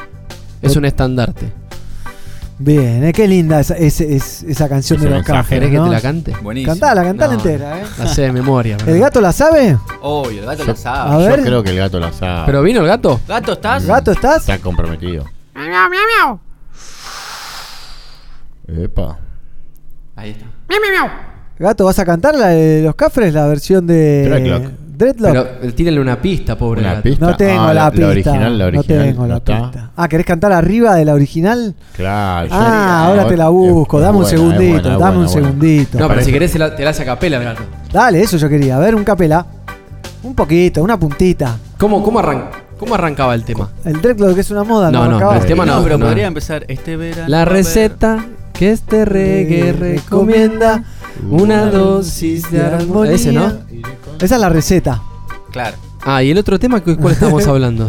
Es. un estandarte. Bien, ¿eh? qué linda esa, ese- es- esa canción Ese de los ¿Querés que ¿no? te la cante? Buenísimo. Cantala, cantala No, entera, ¿eh? La sé de memoria. ¿El gato la sabe? Obvio, el gato Yo- lo sabe. A ver. Yo creo que el gato la sabe. ¿Pero vino el gato? ¿Gato estás? ¿Gato estás? Está comprometido. Epa. Ahí está. Gato, ¿vas a cantar la de los Cafres, la versión de Dreadlock. Dreadlock? Pero eh, tírenle una pista, pobre Una gato. pista. No tengo Ah, la, la- pista. la original, la original, No tengo ¿no la está? pista. Ah, ¿querés cantar arriba de la original? Claro. yo- Ah, ahora te la busco. Dame un buena, segundito, buena, dame un buena, segundito. No, pero si querés te la, te la hace a capela el gato. Dale, eso yo quería. A ver, un capela. Un poquito, una puntita. ¿Cómo, cómo, arran- cómo arrancaba el tema? El Dreadlock que es una moda. No, no, acaba. el tema no. pero no. podría empezar este verano. La receta que este reggae recomienda una dosis de armonía. Ese, ¿no? Esa es la receta. Claro. Ah, y el otro tema, ¿cu- ¿cuál estamos hablando?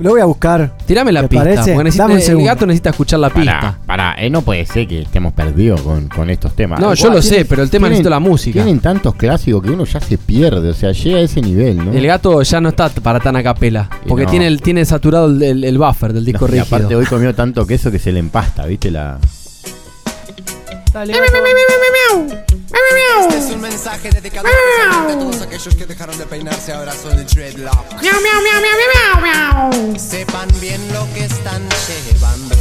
Lo voy a buscar. Tirame la ¿Te pista, parece? porque necesita- Dame un el segundo. gato necesita escuchar la pista. Pará, pará, eh, no puede ser que estemos perdidos con, con estos temas. No, yo lo sé, pero el tema tienen- necesita la música. Tienen tantos clásicos que uno ya se pierde, o sea, llega a ese nivel, ¿no? El gato ya no está para tan a capela, Y porque no. tiene, el, tiene saturado el, el- el buffer del disco No, y rígido. aparte hoy comió tanto queso que se le empasta, ¿viste? La... Este es un mensaje dedicado a todos aquellos que dejaron de peinarse ahora son el dreadlock. Sepan bien lo que están llevando.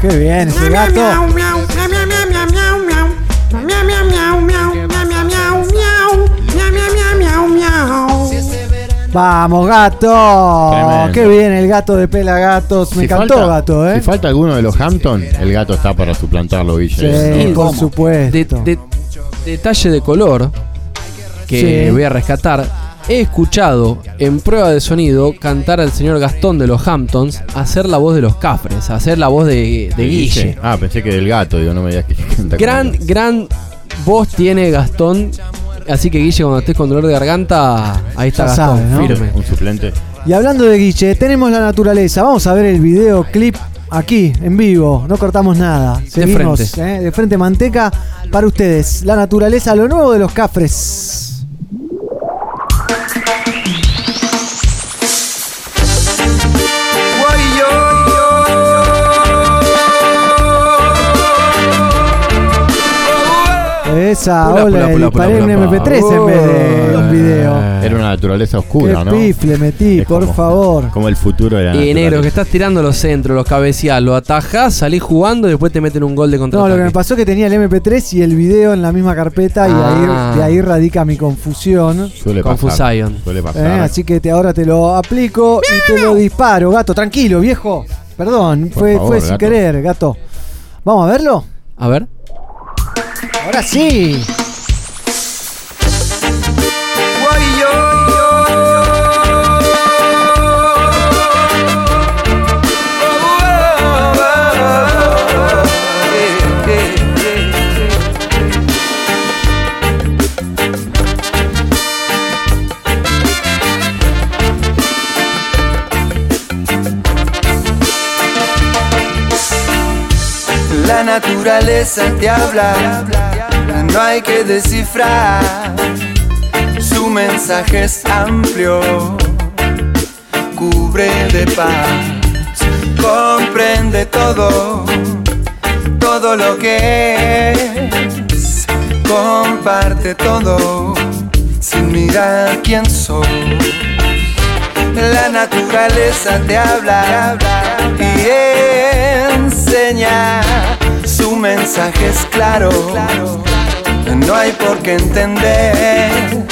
Qué bien, ese gato. Vamos, gato. Tremendo. Qué bien el gato de Pelagatos. Me Si encantó, falta- gato, ¿eh? Si falta alguno de los Hampton, el gato está para suplantarlo, Guille. Sí, No, por ¿cómo? supuesto. De- de- detalle de color que Sí. voy a rescatar. He escuchado en prueba de sonido cantar al señor Gastón de los Hamptons hacer la voz de los Cafres, hacer la voz de, de Guille. Ah, pensé que del gato, digo, no me digas que canta Gran, gran voz tiene Gastón. Así que Guille, cuando estés con dolor de garganta, ahí está Ya Gastón, sabe, ¿no? firme. Un suplente. Y hablando de Guille, tenemos la naturaleza. Vamos a ver el videoclip aquí, en vivo. No cortamos nada. Seguimos, frente. ¿eh? de frente manteca para ustedes. La naturaleza, lo nuevo de los cafres. Esa, Pula, hola, pula, pula, disparé pula, un pula. MP3 en vez de un video. Era una naturaleza oscura, Qué ¿no? pifle metí, Es por como- favor. Como el futuro de la Y negro, que naturaleza. estás tirando los centros, los cabeceás, lo atajás, salís jugando y después te meten un gol de contra No, lo que me pasó es que tenía el MP3 y el video en la misma carpeta y Ah. ahí, de ahí radica mi confusión. Suele Confusion. pasar. Suele ¿eh? Así que te, ahora te lo aplico y te lo disparo, gato. Tranquilo, viejo. Perdón, Por fue, favor, fue sin gato. querer, gato. ¿Vamos a verlo? A ver. Ahora sí. La naturaleza te habla, no hay que descifrar. Su mensaje es amplio, cubre de paz, comprende todo, todo lo que es, comparte todo, sin mirar quién sos. La naturaleza te habla y enseña. Su mensaje es claro. No hay por qué entender.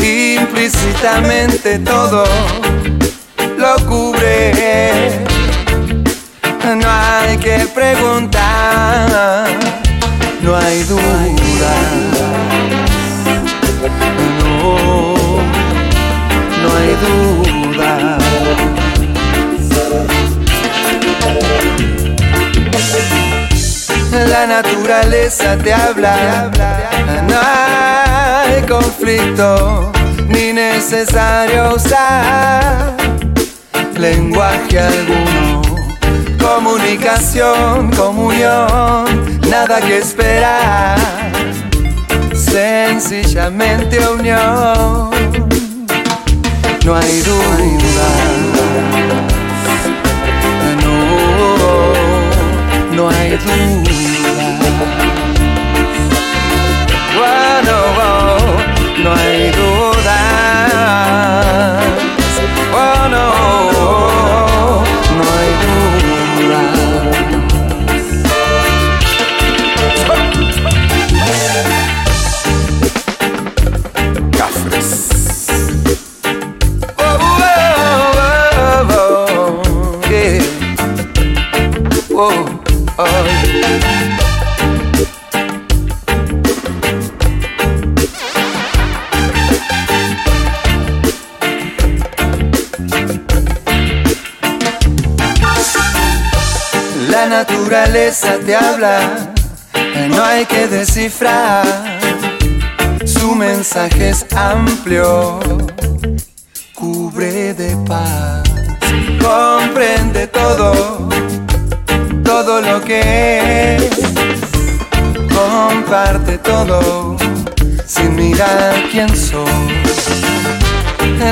Implícitamente todo lo cubre. No hay que preguntar. No hay duda. No no hay duda. La naturaleza te habla, no hay conflicto, ni necesario usar lenguaje alguno. Comunicación, comunión, nada que esperar, sencillamente unión no hay duda. No, no hay duda. Oh, naturaleza te habla, no hay que descifrar. Su mensaje es amplio, cubre de paz, comprende todo, todo lo que es, comparte todo, sin mirar quién sos.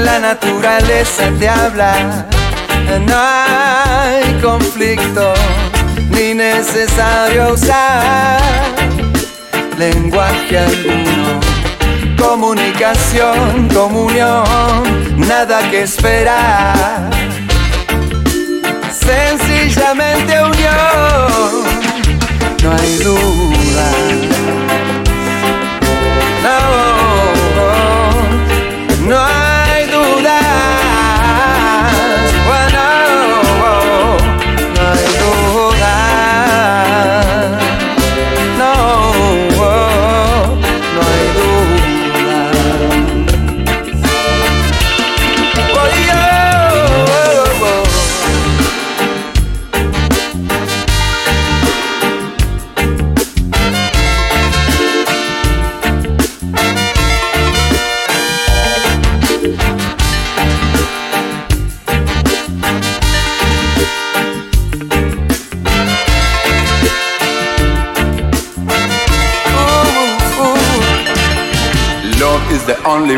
La naturaleza te habla, no hay conflicto, ni necesario usar lenguaje alguno comunicación, comunión, nada que esperar. Sencillamente unión, no hay duda. No,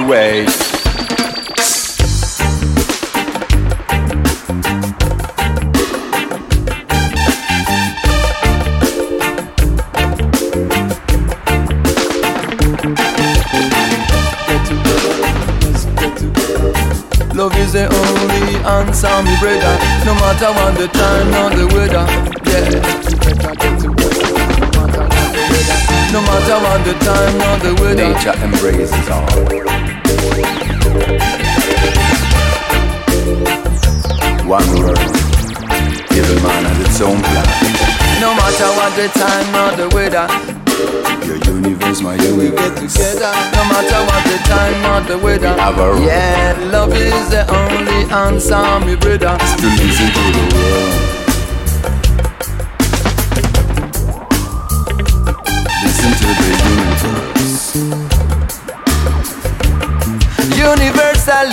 ways. Love is the only answer, me brother. No matter what the time or the weather, yeah. No matter what the time or the weather. Nature embraces all. One world, every man has its own plan. No matter what the time or the weather. Your universe, my universe. We get together, no matter what the time or the weather. We have a yeah, love is the only answer, me brother. To listen to the world.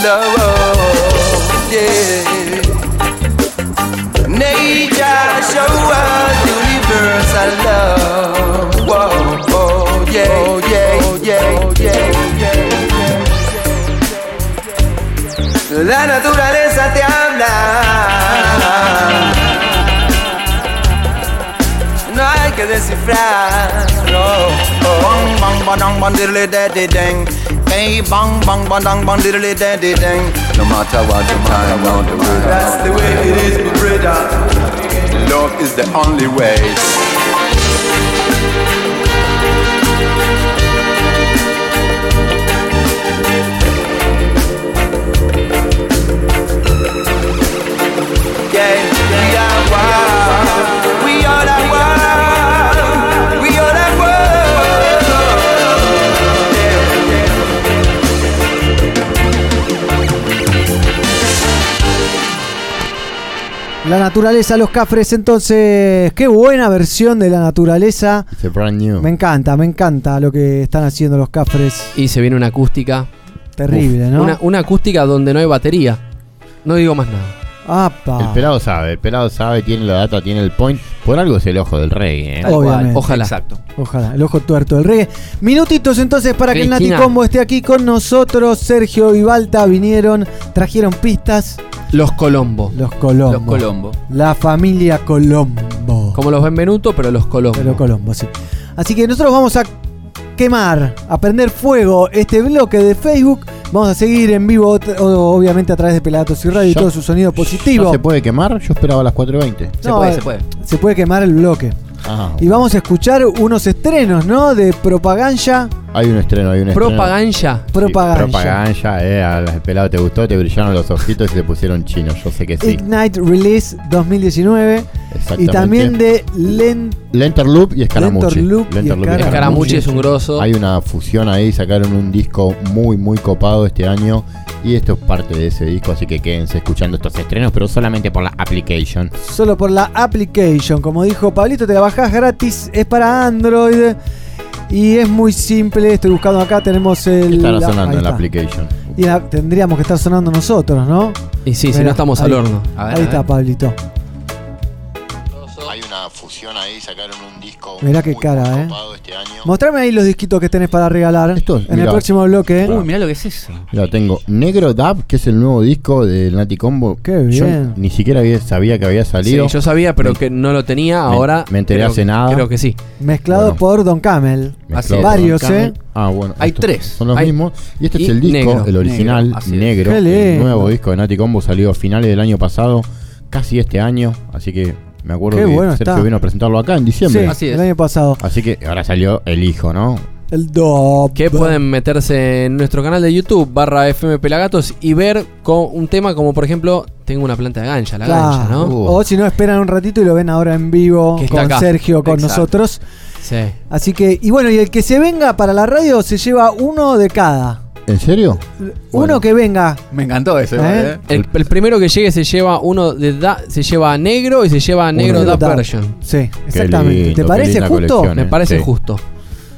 Love, yeah. Nature show us universal love. Oh, yeah, oh, yeah, yeah, yeah, yeah, yeah. La naturaleza te habla. No hay que descifrar. No. Bang bang bang diddly daddy dang. Hey bang bang badang bang diddly daddy dang. No matter what the time or the weather. That's the way it is, my brother. Love is the only way. La naturaleza, los cafres, entonces, qué buena versión de la naturaleza. It's a brand new. Me encanta, me encanta lo que están haciendo los cafres. Y se viene una acústica. Terrible, ¿no? Una, una acústica donde no hay batería. No digo más nada. Apa. El pelado sabe, el pelado sabe, tiene la data, tiene el point. Por algo es el ojo del reggae, ¿eh? Obviamente. Ojalá. Exacto. Ojalá, el ojo tuerto del reggae. Minutitos entonces para que el Nati. Combo esté aquí con nosotros. Sergio y Balta vinieron, trajeron pistas. Los Colombo. Los Colombo. Los Colombo. La familia Colombo. Como los Benvenuto, pero los Colombo. Pero Colombo, sí. Así que nosotros vamos a quemar, a prender fuego este bloque de Facebook. Vamos a seguir en vivo, obviamente a través de Pelagatos y Radio y todo su sonido positivo. ¿No se puede quemar? Yo esperaba a las 4.20. Se puede, se puede. Se puede quemar el bloque. Ah, Y vamos a escuchar unos estrenos, ¿no? De propaganda. hay un estreno, hay un estreno. Propaganda. Sí, Propaganda. propaganda, eh. Al pelado te gustó, te brillaron los ojitos y te pusieron chinos. Yo sé que sí. Ignite Release 2019. Y también de Len Lenterloop y Escaramucci. Lenterloop y Escaramucci. Escaramucci es un grosso. Hay una fusión ahí, sacaron un disco muy, muy copado este año. Y esto es parte de ese disco, así que quédense escuchando estos estrenos, pero solamente por la application. solo por la application. Como dijo Pablito, te la bajás gratis, es para Android. Y es muy simple, estoy buscando acá, tenemos el... Estará la- sonando en la application. Y la- tendríamos que estar sonando nosotros, ¿no? Y sí, si no estamos al horno. A ver, Ahí a está. Pablito. Una fusión ahí, sacaron un disco. Mirá qué muy, cara, muy eh. este año. Mostrame ahí los disquitos que tenés para regalar Estos, en el mirá. próximo bloque. Uy, mirá lo que es eso. Mira, tengo Negro Dab, que es el nuevo disco del Nati Combo. Qué Yo bien. ni siquiera había- sabía que había Sí, salido. yo sabía, pero Me- que no lo tenía. Ahora. me enteré creo- hace nada. Creo que sí. Mezclado Bueno. por Don Camel. Mezclado Así Varios, Camel. ¿eh? Ah, bueno. Hay tres. Son los Hay- mismos. Y este y es el disco, negro. el original, Negro, negro. Qué el lindo. nuevo disco de Nati Combo salió a finales del año pasado, casi este año. Así que me acuerdo Qué que bueno Sergio está. vino a presentarlo acá en Sí, diciembre. Así es. el año pasado. Así que ahora salió el hijo, ¿no? El Dob. Que pueden meterse en nuestro canal de YouTube, barra FM Pelagatos, y ver con un tema como, por ejemplo, tengo una planta de gancha, la Claro. gancha, ¿no? Uh. O si no, esperan un ratito y lo ven ahora en vivo Que está con acá. Sergio, con Exacto. nosotros. Sí. Así que, y bueno, y el que se venga para la radio se lleva uno de cada. ¿En serio? Uno que venga. Me encantó eso. ¿Eh? ¿eh? El, el primero que llegue se lleva uno de da, se lleva negro y se lleva negro de da Dab. version. Sí, exactamente. lindo, ¿Te qué parece linda justo? colección, Me eh. parece Sí. justo.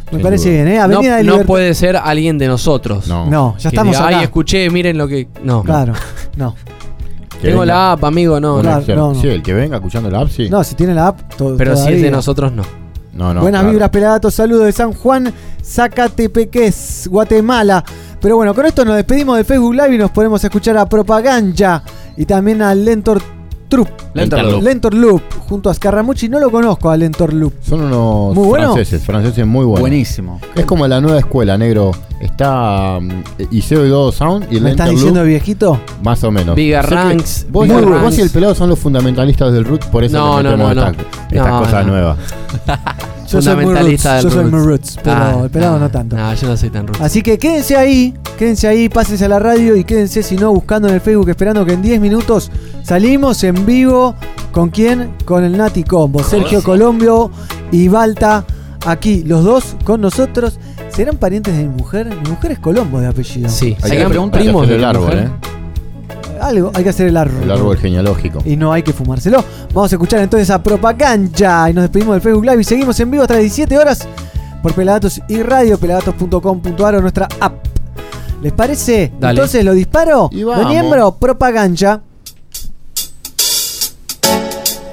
Me Sin parece duda. bien, ¿eh? No, Avenida de no Libertad. puede ser alguien de nosotros. No. No, ya Que estamos diga, acá. Ay, escuché, miren lo que. No. Claro, no. Que Tengo venga. la app, amigo, no. Claro, externo. no, no. Sí, el que venga escuchando la app, sí. No, si tiene la app, to- Pero si es de nosotros, no. No, no, Buenas claro. vibras, pelagatos. Saludos de San Juan, Zacatepeques, Guatemala. Pero bueno, con esto nos despedimos de Facebook Live y nos ponemos a escuchar a Propaganda y también a Lentor Troop. Lentor Loop. Lentor Loop, junto a Scaramucci. No lo conozco a Lentor Loop. Son unos Muy bueno. franceses, franceses muy buenos. Buenísimo. Es como la nueva escuela, negro. Está um, Iseo y Dodo Sound y el ¿Me estás diciendo Loop, viejito? más o menos. Que Ranks, Vos, Bigger vos Ranks. y el pelado son los fundamentalistas del root, por eso No, no, estas No, cosas no. nuevas. Yo soy muy roots, Fundamentalista del yo soy roots. muy roots, pero Ah, el pelado no tanto. No, yo no soy tan roots. Así que quédense ahí, quédense ahí, pásense a la radio y quédense si no buscando en el Facebook esperando que en 10 minutos salimos en vivo. ¿Con quién? Con el Nati Combo, Sergio Colombio y Balta aquí, los dos con nosotros. ¿Serán parientes de mi mujer? Mi mujer es Colombo de apellido. Sí, Hay serían que preguntar primos hacer de el tu árbol, mujer. ¿eh? Algo, hay que hacer el árbol. El árbol genealógico. Y no hay que fumárselo. Vamos a escuchar entonces a Propaganda y nos despedimos del Facebook Live y seguimos en vivo hasta las 17 horas por Pelagatos y Radio, pelagatos.com.ar o nuestra app. ¿Les parece? Dale. Entonces lo disparo. De miembro, Propaganda.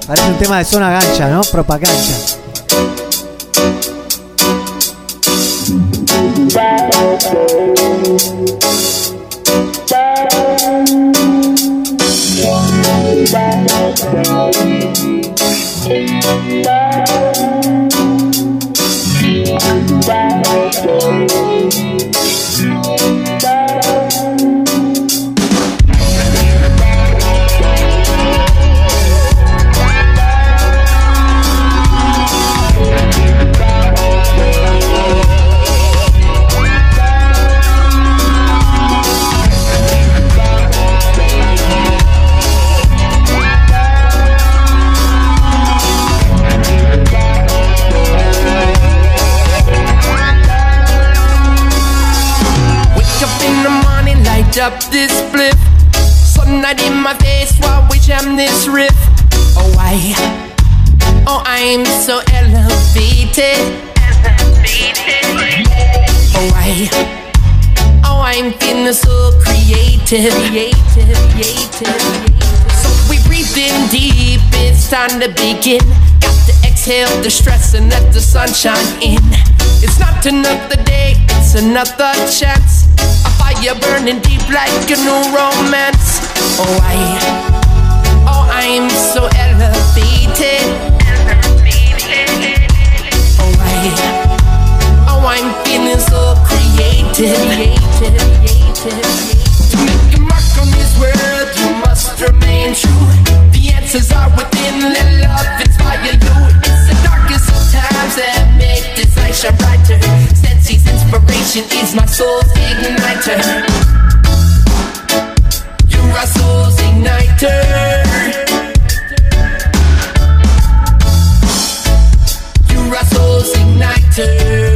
Parece un tema de zona gancha, ¿no? Propaganda. Bye. Up this spliff. Sunlight in my face while we jam this riff. Oh, I, oh, I'm so elevated. Oh, I, oh, I'm feeling so creative. creative, creative. So we breathe in deep, it's time to begin. Got to exhale the stress and let the sunshine in. It's not another day, it's another chance. A fire burning deep like a new romance. Oh, I, oh, I'm so elevated. Oh, I, oh, I'm feeling so creative. To make a mark on this world, you must remain true. The answers are within, let love inspire you. Times that make this light shine brighter. Sensi's inspiration is my soul's igniter. You're our soul's igniter. You're soul's igniter.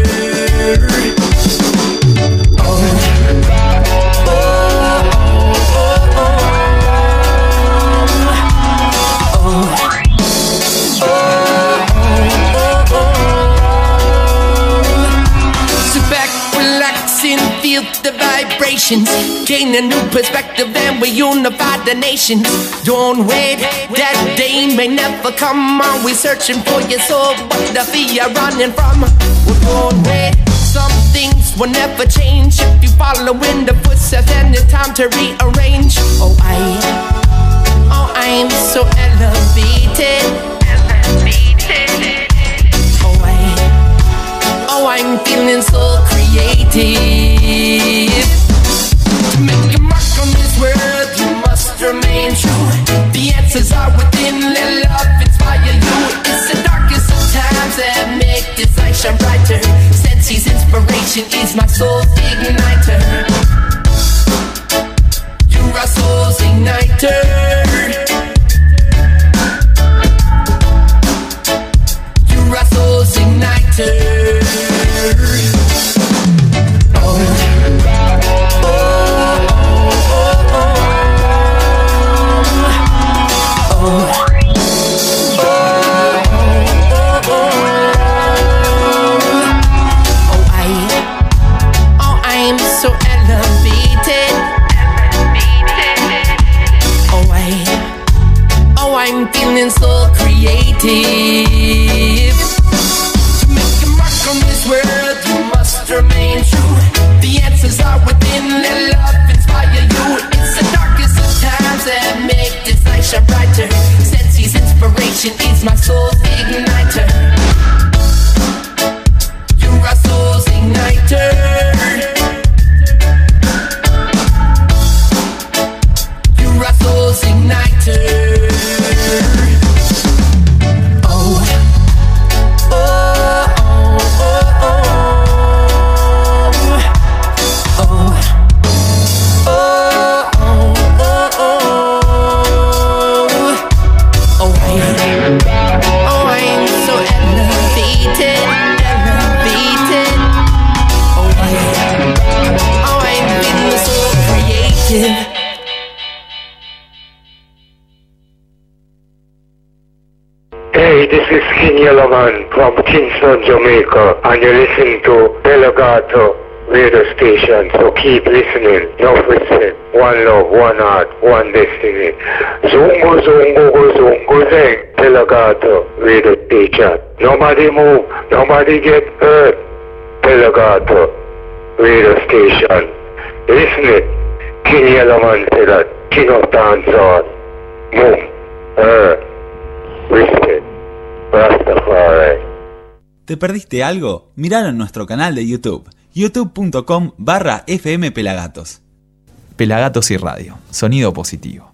Vibrations. Gain a new perspective, and we unify the nations. Don't wait, that day may never come. We searching for your soul? What the fear running from? Well, don't wait. Some things will never change if you follow in the footsteps, then it's time to rearrange. Oh, I, oh, I'm so elevated. Oh, I. Oh, I'm feeling so creative. Make a mark on this world, you must remain true. The answers are within, let love inspire you. It's the darkest of times that make this light shine brighter. Sensi's inspiration is my soul's igniter. You're our soul's igniter. Keep listening. No listen. One love, one heart, one destiny. Zungo, zungo, go, zungo, zeng. Delegato radio station. Nobody move. Nobody get hurt. Delegato radio station. Listen it. King Yellowman said that. King of dancehall. Move. Her. Respect. Rastafari. ¿Te perdiste algo? Miralo en nuestro canal de YouTube, youtube.com barra FM Pelagatos. Pelagatos y Radio, sonido positivo.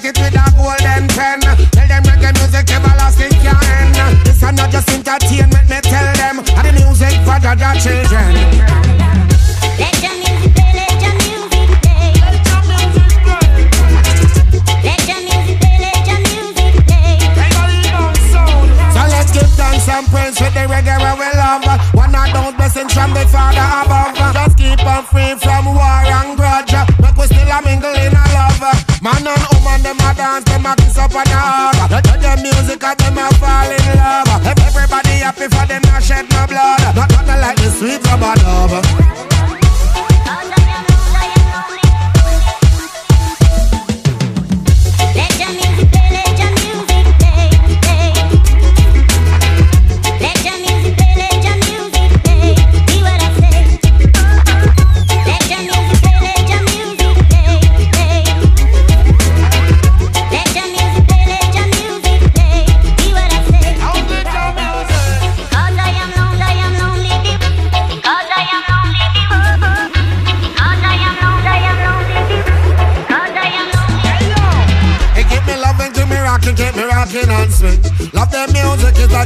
Them, they it with a golden pen. Tell them reggae music everlasting can end. This is not just entertainment, me tell them. And the music for the children. Let your music play, let your music play. Let your music play. Let your music play, let your music play. So let's give thanks and praise with the reggae where we love. One of those blessings from the Father above. Just keep on free from war and grudge. Make we still a mingle in a love. Man up and a hug. Let them music and them a fall in love. Ev- Everybody happy for them not shed no blood. Not nothing like the sweet rubber dove.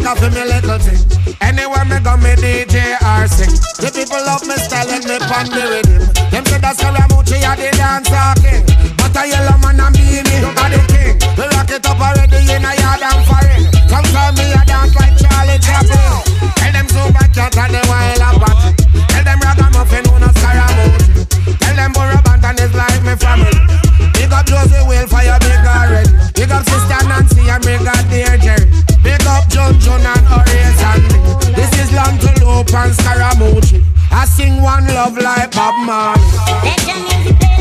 Like a me little thing. Anywhere me go, me DJ or sing. The people love me style and me pan the rhythm. Them say that's Karamuchi, I the dancer king. But a yellow man and be me, I the king. We rock it up already in a yard and foreign. Sometimes me a dance like Charlie Chaplin. Tell them super cat and the wild apathy. Tell them ragamuffin who no Scaramucci. Tell them Burra Banton is like me family. I sing one love like Bob Marley.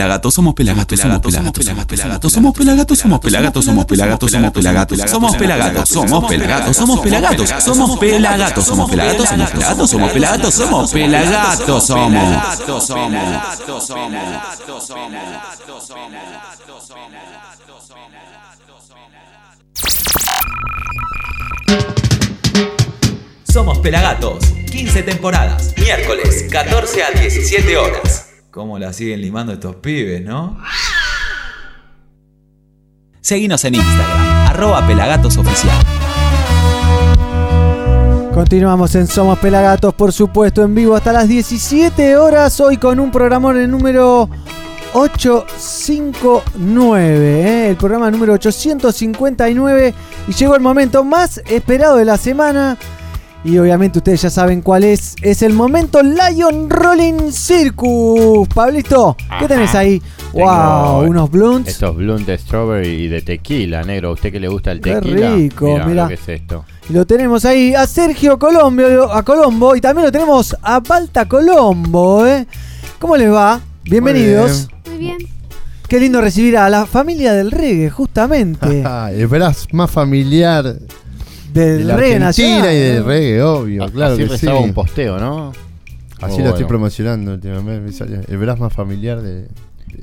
Pelagatos, somos pelagatos, somos pelagatos, somos pelagatos, somos pelagatos, somos pelagatos, somos pelagatos, somos pelagatos, somos pelagatos, somos pelagatos, somos pelagatos, somos pelagatos, somos pelagatos, somos pelagatos, somos pelagatos, somos pelagatos, somos. Somos Pelagatos. 15 temporadas. Miércoles, 14 a 17 horas. ¿Cómo la siguen limando estos pibes, no? Seguinos en Instagram, arroba pelagatosoficial. Continuamos en Somos Pelagatos, por supuesto, en vivo hasta las 17 horas. Hoy con un programón en número 859, ¿eh? el programa número 859. Y llegó el momento más esperado de la semana. Y obviamente ustedes ya saben cuál es. Es el momento Lion Rolling Circus. Pablito, ¿qué tenés ahí? Tengo wow, unos blunts. Estos blunts de strawberry y de tequila, negro. ¿A usted que le gusta el Qué tequila? rico, Mirá mirá. lo que es esto. Y lo tenemos ahí a Sergio Colombo, a Colombo y también lo tenemos a Balta Colombo, ¿eh? ¿Cómo les va? Bienvenidos. Muy bien. Qué lindo recibir a la familia del reggae, justamente. el verás más familiar del de la reggae Argentina nacional, y del reggae, obvio, Así claro que sí. un posteo, ¿no? Así Muy lo estoy promocionando últimamente. El más familiar de.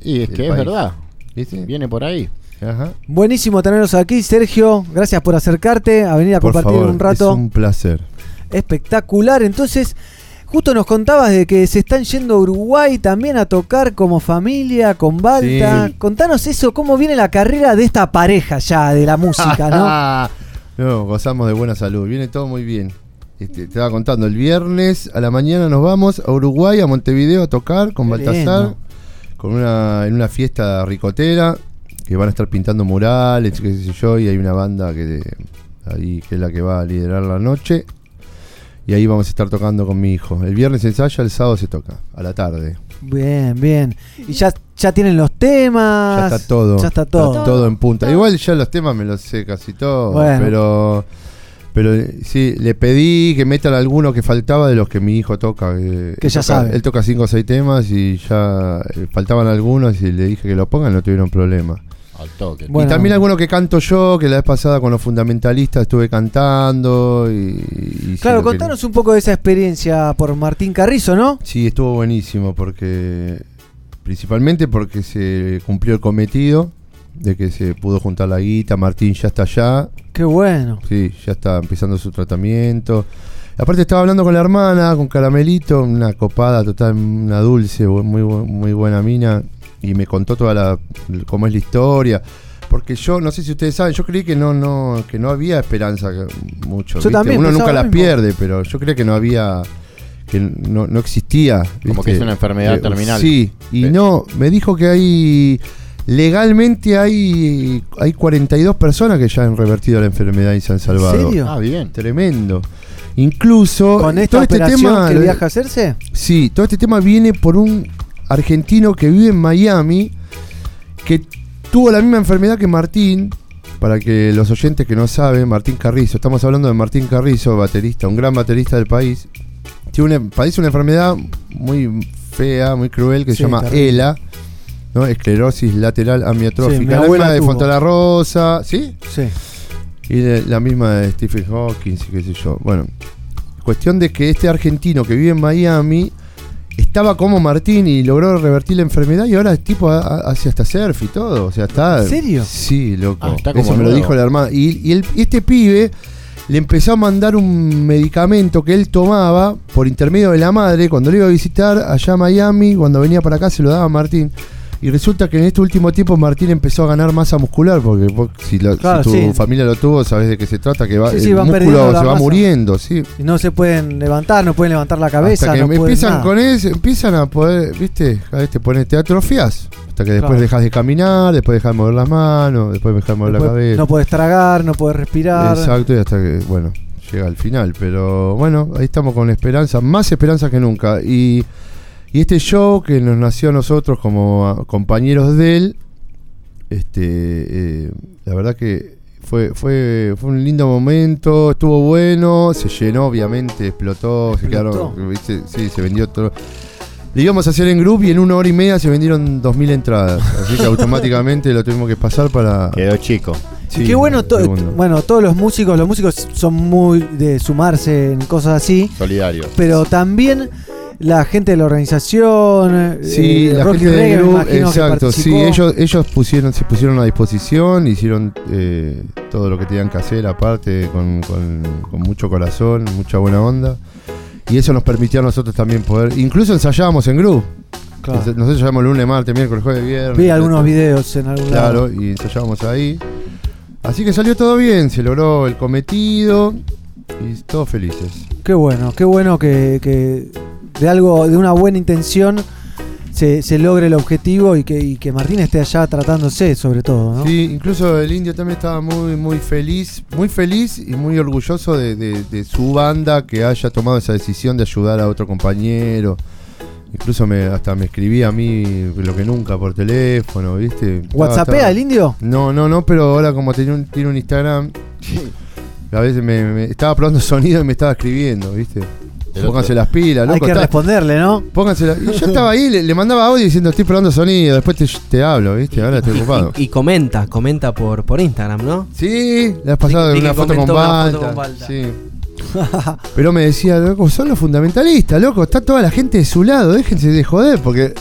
Y es que es verdad. ¿Viste? Viene por ahí. Ajá. Buenísimo tenerlos aquí, Sergio. Gracias por acercarte a venir a Por compartir favor, un rato. Es un placer. Espectacular. Entonces, justo nos contabas de que se están yendo a Uruguay también a tocar como familia, con Balta. Sí. Contanos eso, cómo viene la carrera de esta pareja ya de la música, ¿no? no, gozamos de buena salud. Viene todo muy bien. Este, te estaba contando, el viernes a la mañana nos vamos a Uruguay, a Montevideo a tocar con Qué Baltasar, lindo. con una, en una fiesta ricotera, que van a estar pintando murales, qué sé yo, y hay una banda que ahí que es la que va a liderar la noche. Y ahí vamos a estar tocando con mi hijo. El viernes ensaya, el sábado se toca, a la tarde. Bien, bien. Y ya, ya tienen los temas. Ya está todo. Ya está todo. todo en punta. Igual ya los temas me los sé casi todos. Bueno. Pero. Pero sí, le pedí que metan alguno que faltaba de los que mi hijo toca. Que, Que ya toca- sabe. Él toca cinco o seis temas y ya eh, faltaban algunos y le dije que lo pongan, no tuvieron problema. Al toque. y también alguno que canto yo, que la vez pasada con los fundamentalistas estuve cantando. Y, Claro, que- contanos un poco de esa experiencia por Martín Carrizo, ¿no? Sí, estuvo buenísimo porque principalmente porque se cumplió el cometido de que se pudo juntar la guita, Martín ya está allá, Qué bueno. sí, ya está empezando su tratamiento. Aparte estaba hablando con la hermana, con Caramelito, una copada total, una dulce, muy muy buena mina y me contó toda la cómo es la historia. Porque yo, no sé si ustedes saben, yo creí que no, no, que no había esperanza que- mucho. Yo ¿viste? también Uno nunca lo la mismo. pierde, pero yo creía que no había, que no, no existía. Como que es una enfermedad Eh, terminal. Sí, y no, me dijo que hay, legalmente hay, hay 42 personas que ya han revertido la enfermedad y se han salvado. serio? Ah, bien. Tremendo. Incluso ¿Con esta todo este operación tema, que viaja a hacerse? Sí, todo este tema viene por un argentino que vive en Miami, que tuvo la misma enfermedad que Martín. Para que los oyentes que no saben, Martín Carrizo, estamos hablando de Martín Carrizo, baterista, un gran baterista del país. Tiene una, padece una enfermedad muy fea, muy cruel, que Sí, se llama terrible. ELA, ¿no? esclerosis lateral Sí, mi amiotrófica. la abuela misma de. Fontana Rosa, ¿sí? Sí. Y de- la misma de Stephen Hawking, qué sé yo. Bueno, cuestión de que este argentino que vive en Miami estaba como Martín y logró revertir la enfermedad y ahora el tipo ha- ha- hace hasta surf y todo. O sea, está. ¿En serio? Sí, loco. Ah, está como Eso me lo dijo la hermana. Y, y el- y este pibe le empezó a mandar un medicamento que él tomaba por intermedio de la madre cuando lo iba a visitar allá a Miami. Cuando venía para acá se lo daba a Martín. Y resulta que en este último tiempo Martín empezó a ganar masa muscular, porque vos, si, tu sí. familia lo tuvo, sabes de qué se trata, que va, Sí, sí, el músculo se va masa. muriendo, sí. Y no se pueden levantar, no pueden levantar la cabeza. Hasta que no pueden empiezan nada. con eso, empiezan a poder, viste, vez te pones, te atrofias. Hasta que después Claro. dejas de caminar, después dejas de mover las manos, después dejas de mover la cabeza. no puedes tragar, no puedes respirar. Exacto, y hasta que, bueno, llega al final. Pero bueno, ahí estamos con esperanza, más esperanza que nunca. Y, y este show que nos nació a nosotros como a- compañeros de él, este, eh, la verdad que fue, fue, fue un lindo momento, estuvo bueno, se llenó, obviamente, explotó, se quedaron, ¿viste? sí, se vendió todo. Le íbamos a hacer en grupo y en una hora y media se vendieron 2.000 entradas. Así que automáticamente lo tuvimos que pasar para. Quedó chico. Sí, Qué bueno, to- segundo. bueno, todos los músicos, los músicos son muy de sumarse en cosas así, Solidario. pero también la gente de la organización. Sí, eh, la gente Reggae, del grupo, exacto, sí, ellos, ellos pusieron, se pusieron a disposición, hicieron eh, todo lo que tenían que hacer aparte, con, con- con mucho corazón, mucha buena onda. Y eso nos permitió a nosotros también poder, incluso ensayábamos en grupo. Claro. Nosotros ensayábamos lunes, martes, miércoles, jueves, viernes. Vi algunos videos en algún Claro, lado. y ensayábamos ahí. Así que salió todo bien, se logró el cometido y todos felices. Qué bueno, qué bueno que, que de algo, de una buena intención se, se logre el objetivo y que, y que Martín esté allá tratándose, sobre todo, ¿no? Sí, incluso el indio también estaba muy, muy feliz, muy feliz y muy orgulloso de, de- de su banda que haya tomado esa decisión de ayudar a otro compañero. Incluso me, hasta me escribía a mí lo que nunca por teléfono, ¿viste? ¿WhatsAppea el indio? No, no, no, pero ahora como tenía un, tiene un Instagram, a veces me, me- estaba probando sonido y me estaba escribiendo, ¿viste? Pónganse las pilas, loco. Hay que está- responderle, ¿no? Pónganse las- y yo estaba ahí, le, le mandaba audio diciendo estoy probando sonido, después te, te hablo, ¿viste? Ahora estoy ocupado. Y comenta, comenta por, por Instagram, ¿no? Sí, le has pasado una foto con una foto Balta. con Balta. Sí. Pero me decía, loco, son los fundamentalistas, loco, está toda la gente de su lado, déjense de joder, porque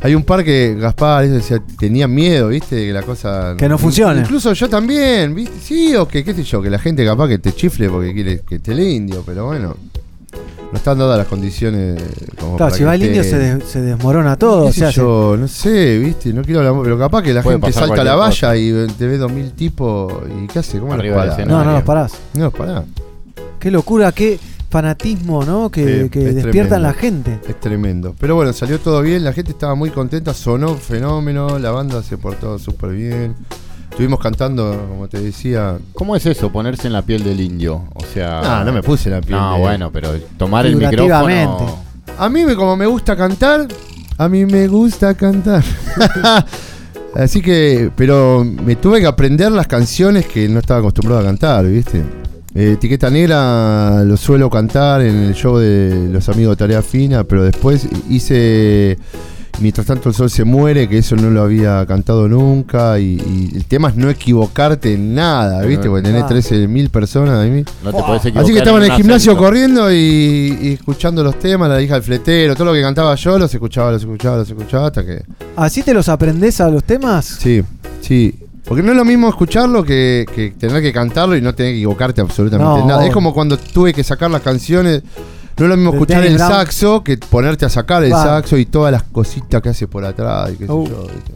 hay un par que Gaspar eso decía, tenía miedo, ¿viste? Que la cosa. Que no funcione. Incluso yo también, ¿viste? Sí, o que, qué sé yo, que la gente capaz que te chifle porque quiere que te el indio, pero bueno. No están dadas las condiciones como Claro, para si que va el indio se, de- se desmorona todo. ¿Qué O sea, se- yo, no sé, viste, no quiero hablar, pero capaz que la Puede gente salta a la valla y te ve dos mil tipos y ¿qué hace? ¿Cómo Arriba los parás? no, no los parás. No los parás. Qué locura, qué fanatismo, ¿no? Que, Sí, que es despierta en tremendo. la gente. Es tremendo. Pero bueno, salió todo bien, la gente estaba muy contenta, sonó fenómeno, la banda se portó súper bien. Estuvimos cantando, como te decía. ¿Cómo es eso, ponerse en la piel del indio? O sea. No, no me puse en la piel No, de- bueno, pero tomar el micrófono. A mí, como me gusta cantar, a mí me gusta cantar. Así que, pero me tuve que aprender las canciones que no estaba acostumbrado a cantar, ¿viste? Eh, Etiqueta Negra lo suelo cantar en el show de los amigos de Tarea Fina, pero después hice Mientras tanto el sol se muere, que eso no lo había cantado nunca, y, y el tema es no equivocarte en nada, ¿viste? Porque tenés Ah. 13.000 personas ahí. No te podés equivocar Así que estaba en el gimnasio acento. corriendo y, y escuchando los temas, la hija del fletero, todo lo que cantaba yo, los escuchaba, los escuchaba, los escuchaba, hasta que... ¿Así te los aprendés a los temas? Sí, sí. Porque no es lo mismo escucharlo que, que tener que cantarlo y no tener que equivocarte absolutamente No. nada. Es como cuando tuve que sacar las canciones. No es lo mismo escuchar Dennis el Brown. saxo que ponerte a sacar el Va. saxo y todas las cositas que hace por atrás y qué sé Uh. yo. ¿viste?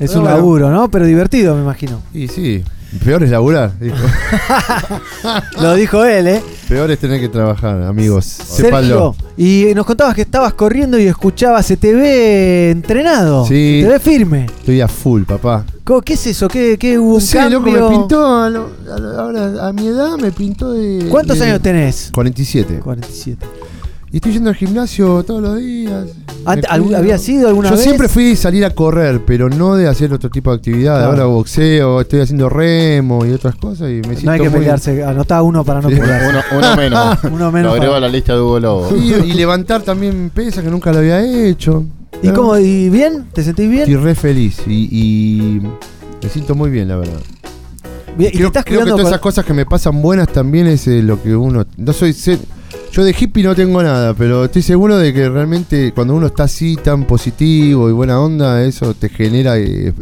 Es Pero un bueno. laburo, ¿no? Pero divertido, me imagino. Y sí, peor es laburar, dijo. Lo dijo él, ¿eh? peor es tener que trabajar, amigos. Sergio, Sépanlo. y nos contabas que estabas corriendo y escuchabas, se te ve entrenado. Sí. Se te ve firme. Estoy a full, papá. ¿Cómo- ¿Qué es eso? ¿Qué, qué hubo un Sí, cambio? loco, me pintó. a lo- a lo- ahora, a mi edad me pintó de. ¿Cuántos de- años tenés? 47. 47. Y estoy yendo al gimnasio todos los días. Antes, Me ¿algún- cuido. ¿Habías ido alguna Yo vez? siempre fui a salir a correr, pero no de hacer otro tipo de actividad. Claro. Ahora boxeo, estoy haciendo remo y otras cosas y me siento No hay que muy- pelearse. Anotá uno para no Sí. pelearse. Uno, uno menos. Uno menos Lo agrego para- a la lista de Hugo Lobo. Sí, y levantar también pesa que nunca lo había hecho. ¿Y cómo? ¿Y bien? ¿Te sentís bien? Estoy re feliz y, y me siento muy bien, la verdad. Bien, ¿Y te creo, estás creo que todas con- esas cosas que me pasan buenas también es eh, lo que uno. No soy. se- yo de hippie no tengo nada, pero estoy seguro de que realmente cuando uno está así tan positivo y buena onda, eso te genera. eh,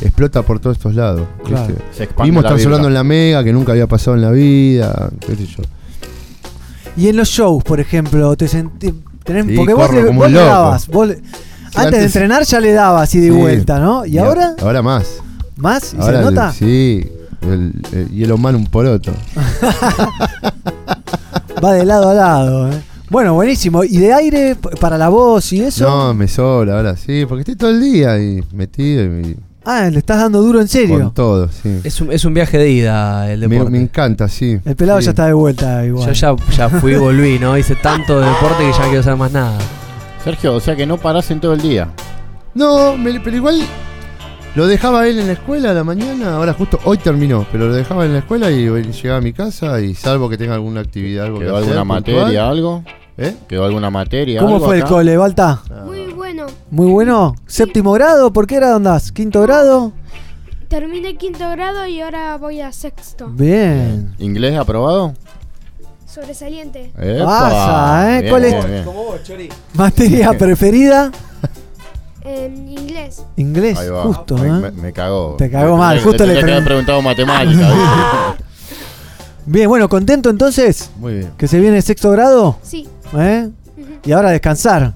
explota por todos estos lados. Claro. Se Vimos sonando en la Mega, que nunca había pasado en la vida. qué sé yo. Y en los shows, por ejemplo, te tenés- Sí, porque vos, corro le, como vos un le loco. dabas. vos le- antes, de entrenar ya le dabas y de Sí. vuelta, ¿no? ¿Y, ahora? Ahora más. ¿Más? ¿Y Ahora se nota? Sí. El, el hielo man un poroto. Va de lado a lado, ¿eh? Bueno, buenísimo. ¿Y de aire para la voz y eso? No, me sobra ahora, sí, porque estoy todo el día ahí metido y Ah, le estás dando duro en serio. con todo, sí. Es un, es un viaje de ida el Me, deporte. me encanta, sí. El pelado Sí. ya está de vuelta igual. Yo ya, ya fui y volví, ¿no? Hice tanto de deporte que ya no quiero hacer más nada. Sergio, o sea que no parás en todo el día. No, me- pero igual lo dejaba él en la escuela a la mañana, ahora justo hoy terminó, pero lo dejaba en la escuela y llegaba a mi casa y salvo que tenga alguna actividad, algo ¿Quedó que hacer alguna puntual. materia, algo? ¿Eh? ¿Quedó alguna materia? ¿Cómo algo fue el cole, Balta? Muy bueno. Muy bueno. ¿Séptimo grado? ¿Por qué grado andás? ¿Quinto grado? Terminé quinto grado y ahora voy a sexto. Bien. ¿Inglés aprobado? Sobresaliente. Pasa, ¿eh? Bien, ¿Cuál es bien, bien. Como vos, Chori. materia preferida? En inglés. Inglés, Ahí va. justo, ¿eh? me, me cagó. Te cagó mal, me- justo te le tendría que haber pregun- preguntado matemática. ¿viste? Bien, bueno, ¿contento entonces? Muy bien. ¿Que se viene sexto grado? Sí. ¿Eh? Y ahora descansar.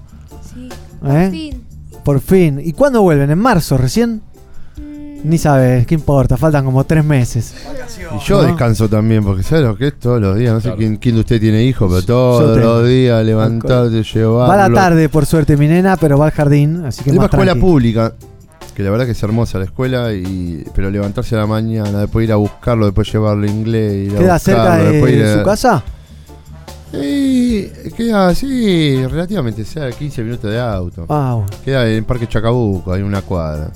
Sí. ¿Eh? Fin. Por fin. ¿Y cuándo vuelven? ¿En marzo recién? Ni sabes, ¿qué importa? Faltan como tres meses. Y yo ¿No? descanso también, porque ¿sabes lo que es todos los días? No sé quién, quién de ustedes tiene hijos, pero todos tengo. los días levantarte, llevarlo. Va a la tarde, por suerte, mi nena, pero va al jardín, así que Es una más escuela pública, que la verdad que es hermosa la escuela, y pero levantarse a la mañana, después ir a buscarlo, después llevarlo a inglés, ir a ¿Queda cerca después ir de a- su casa? Sí, queda así, relativamente cerca, 15 minutos de auto. Ah. Queda en Parque Chacabuco, hay una cuadra.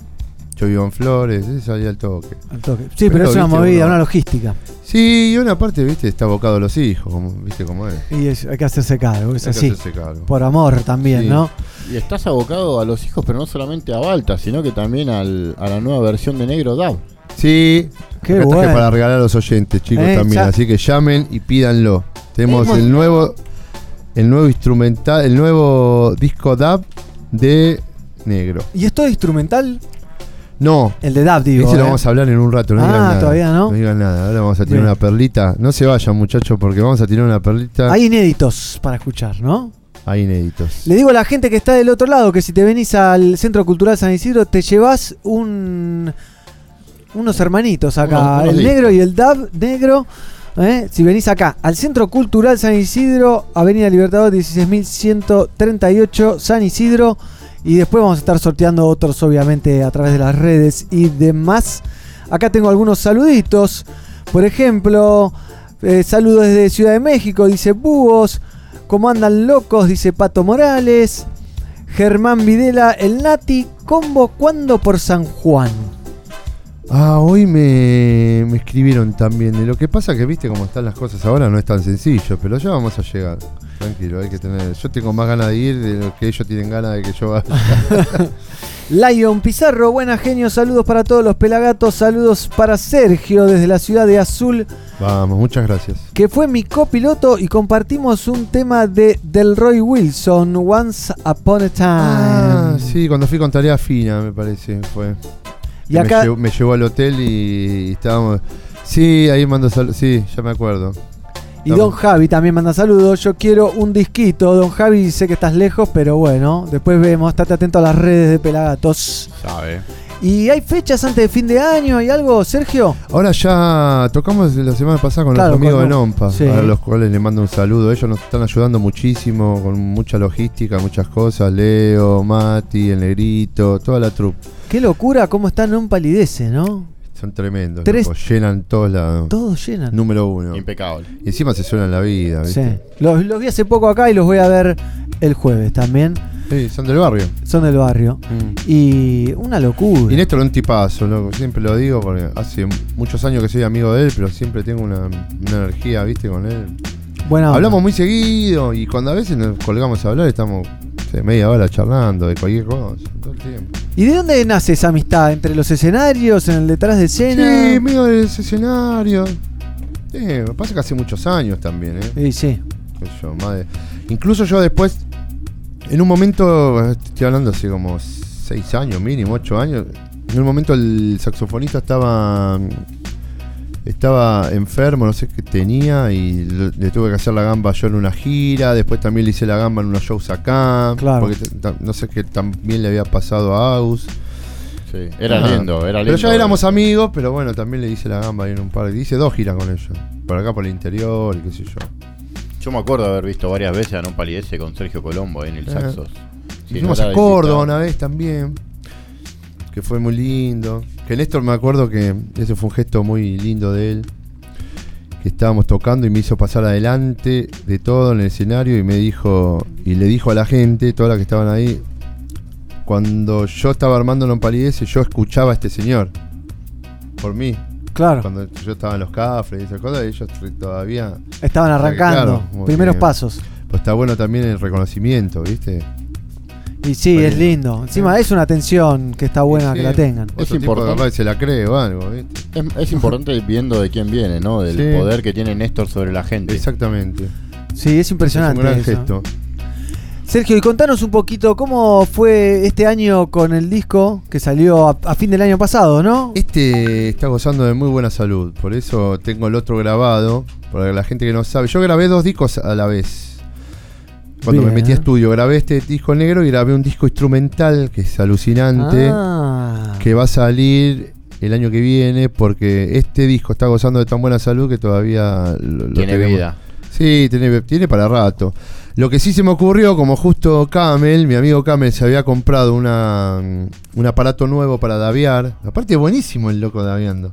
Yo vivo en Flores, es ahí al toque. Al toque. Sí, pero, es una viste, movida, uno- una logística. Sí, y una parte, viste, está abocado a los hijos, como, viste cómo es. Y es- hay que hacerse cargo, es Hay que así. hacerse cargo. Por amor también, Sí. ¿no? Y estás abocado a los hijos, pero no solamente a Balta, sino que también al- a la nueva versión de Negro Dab. Sí, Qué acá bueno. para regalar a los oyentes, chicos, Eh, también. ya- Así que llamen y pídanlo. Tenemos Hemos- el nuevo, el nuevo instrumental, el nuevo disco DAB de Negro. ¿Y esto es instrumental? No, El de Dab, digo. ese lo ¿eh? vamos a hablar en un rato, no Ah, digan nada. todavía no. digan nada, ahora vamos a tirar Bien. una perlita. No se vayan, muchachos, porque vamos a tirar una perlita. Hay inéditos para escuchar, ¿no? Hay inéditos. Le digo a la gente que está del otro lado que si te venís al Centro Cultural San Isidro te llevas un unos hermanitos acá, Unos- unos el negro y el DAB negro. ¿eh? Si venís acá al Centro Cultural San Isidro, Avenida Libertador 16.138 San Isidro. Y después vamos a estar sorteando otros, obviamente, a través de las redes y demás. Acá tengo algunos saluditos. Por ejemplo, eh, saludos desde Ciudad de México, dice Búhos. ¿Cómo andan locos? Dice Pato Morales. Germán Videla, el Nati, combo cuando por San Juan. Ah, hoy me, me escribieron también. Lo que pasa que, viste, cómo están las cosas ahora, no es tan sencillo, pero ya vamos a llegar. Tranquilo, hay que tener. Yo tengo más ganas de ir de lo que ellos tienen ganas de que yo vaya. Lion Pizarro, buena genio, saludos para todos los pelagatos, saludos para Sergio desde la ciudad de Azul, Vamos, muchas gracias. que fue mi copiloto y compartimos un tema de Delroy Wilson, Once Upon a Time. Ah, sí, cuando fui con tarea fina, me parece, fue. Y acá- me, llevó, me llevó al hotel y, y estábamos. Sí, ahí mando saludos. Sí, ya me acuerdo. Y Don Javi también manda saludos. Yo quiero un disquito. Don Javi, sé que estás lejos, pero bueno, después vemos. Estate atento a las redes de Pelagatos. Sabe. ¿Y hay fechas antes de fin de año? ¿Hay algo, Sergio? Ahora ya tocamos la semana pasada con Claro, los amigos con de Nom- Nompa, sí. a los cuales les mando un saludo. Ellos nos están ayudando muchísimo, con mucha logística, muchas cosas. Leo, Mati, el Negrito, toda la troupe. Qué locura, cómo está No Palidece, ¿no? Son tremendos, Tres- loco, llenan todos lados. Todos llenan. Número uno. Impecable. Y encima se suenan la vida, Sí. ¿viste? Los, los vi hace poco acá y los voy a ver el jueves también. Sí, son del barrio. Son del barrio. Y una locura. Y Néstor es un tipazo, loco. Siempre lo digo porque hace muchos años que soy amigo de él, pero siempre tengo una, una energía, ¿viste? Con él. Buena onda. Hablamos muy seguido y cuando a veces nos colgamos a hablar estamos sé, media hora charlando de cualquier cosa, todo el tiempo. ¿Y de dónde nace esa amistad? ¿Entre los escenarios, en el detrás de escena? Sí, medio del escenario. Sí, me pasa que hace muchos años también, ¿eh? Sí, sí. Yo, de- Incluso yo después, en un momento, estoy hablando hace como 6 años, mínimo, 8 años, en un momento el saxofonista estaba estaba enfermo, no sé qué tenía, y le, le tuve que hacer la gamba yo en una gira, después también le hice la gamba en unos shows acá, Claro. porque no sé qué también le había pasado a Aus. Sí, era lindo, era lindo. Pero ya éramos amigos, pero bueno, también le hice la gamba ahí en un par. Hice dos giras con ellos. Por acá por el interior y qué sé yo. Yo me acuerdo de haber visto varias veces a Non Palidece con Sergio Colombo ahí en el Eh. Saxos. Fuimos no a Córdoba una vez también. Que fue muy lindo. Que Néstor me acuerdo que ese fue un gesto muy lindo de él. Que estábamos tocando y me hizo pasar adelante de todo en el escenario y me dijo, y le dijo a la gente, toda la que estaban ahí, cuando yo estaba armando Non Palidece, yo escuchaba a este señor. Por mí. Claro. Cuando yo estaba en los cafres y esas cosas, ellos todavía. Estaban arrancando. claro, primeros que- pasos. Pues está bueno también el reconocimiento, ¿viste? Y sí, es lindo. Encima es una atención que está buena que la tengan. Es importante. se la cree o algo, ¿viste? Es, es importante viendo de quién viene, ¿no? Del Sí. poder que tiene Néstor sobre la gente. Exactamente. Sí, es impresionante. Es un gran eso. gesto. Sergio, y contanos un poquito cómo fue este año con el disco que salió a, a fin del año pasado, ¿no? Este está gozando de muy buena salud, por eso tengo el otro grabado, para la gente que no sabe. Yo grabé dos discos a la vez. Cuando Bien. me metí a estudio, grabé este disco negro y grabé un disco instrumental que es alucinante, Ah. que va a salir el año que viene, porque este disco está gozando de tan buena salud que todavía lo, lo Tiene tenemos. vida. Sí, tiene, tiene para rato. Lo que sí se me ocurrió, como justo Camel, mi amigo Camel se había comprado una, un aparato nuevo para daviar. Aparte, buenísimo el loco daviando.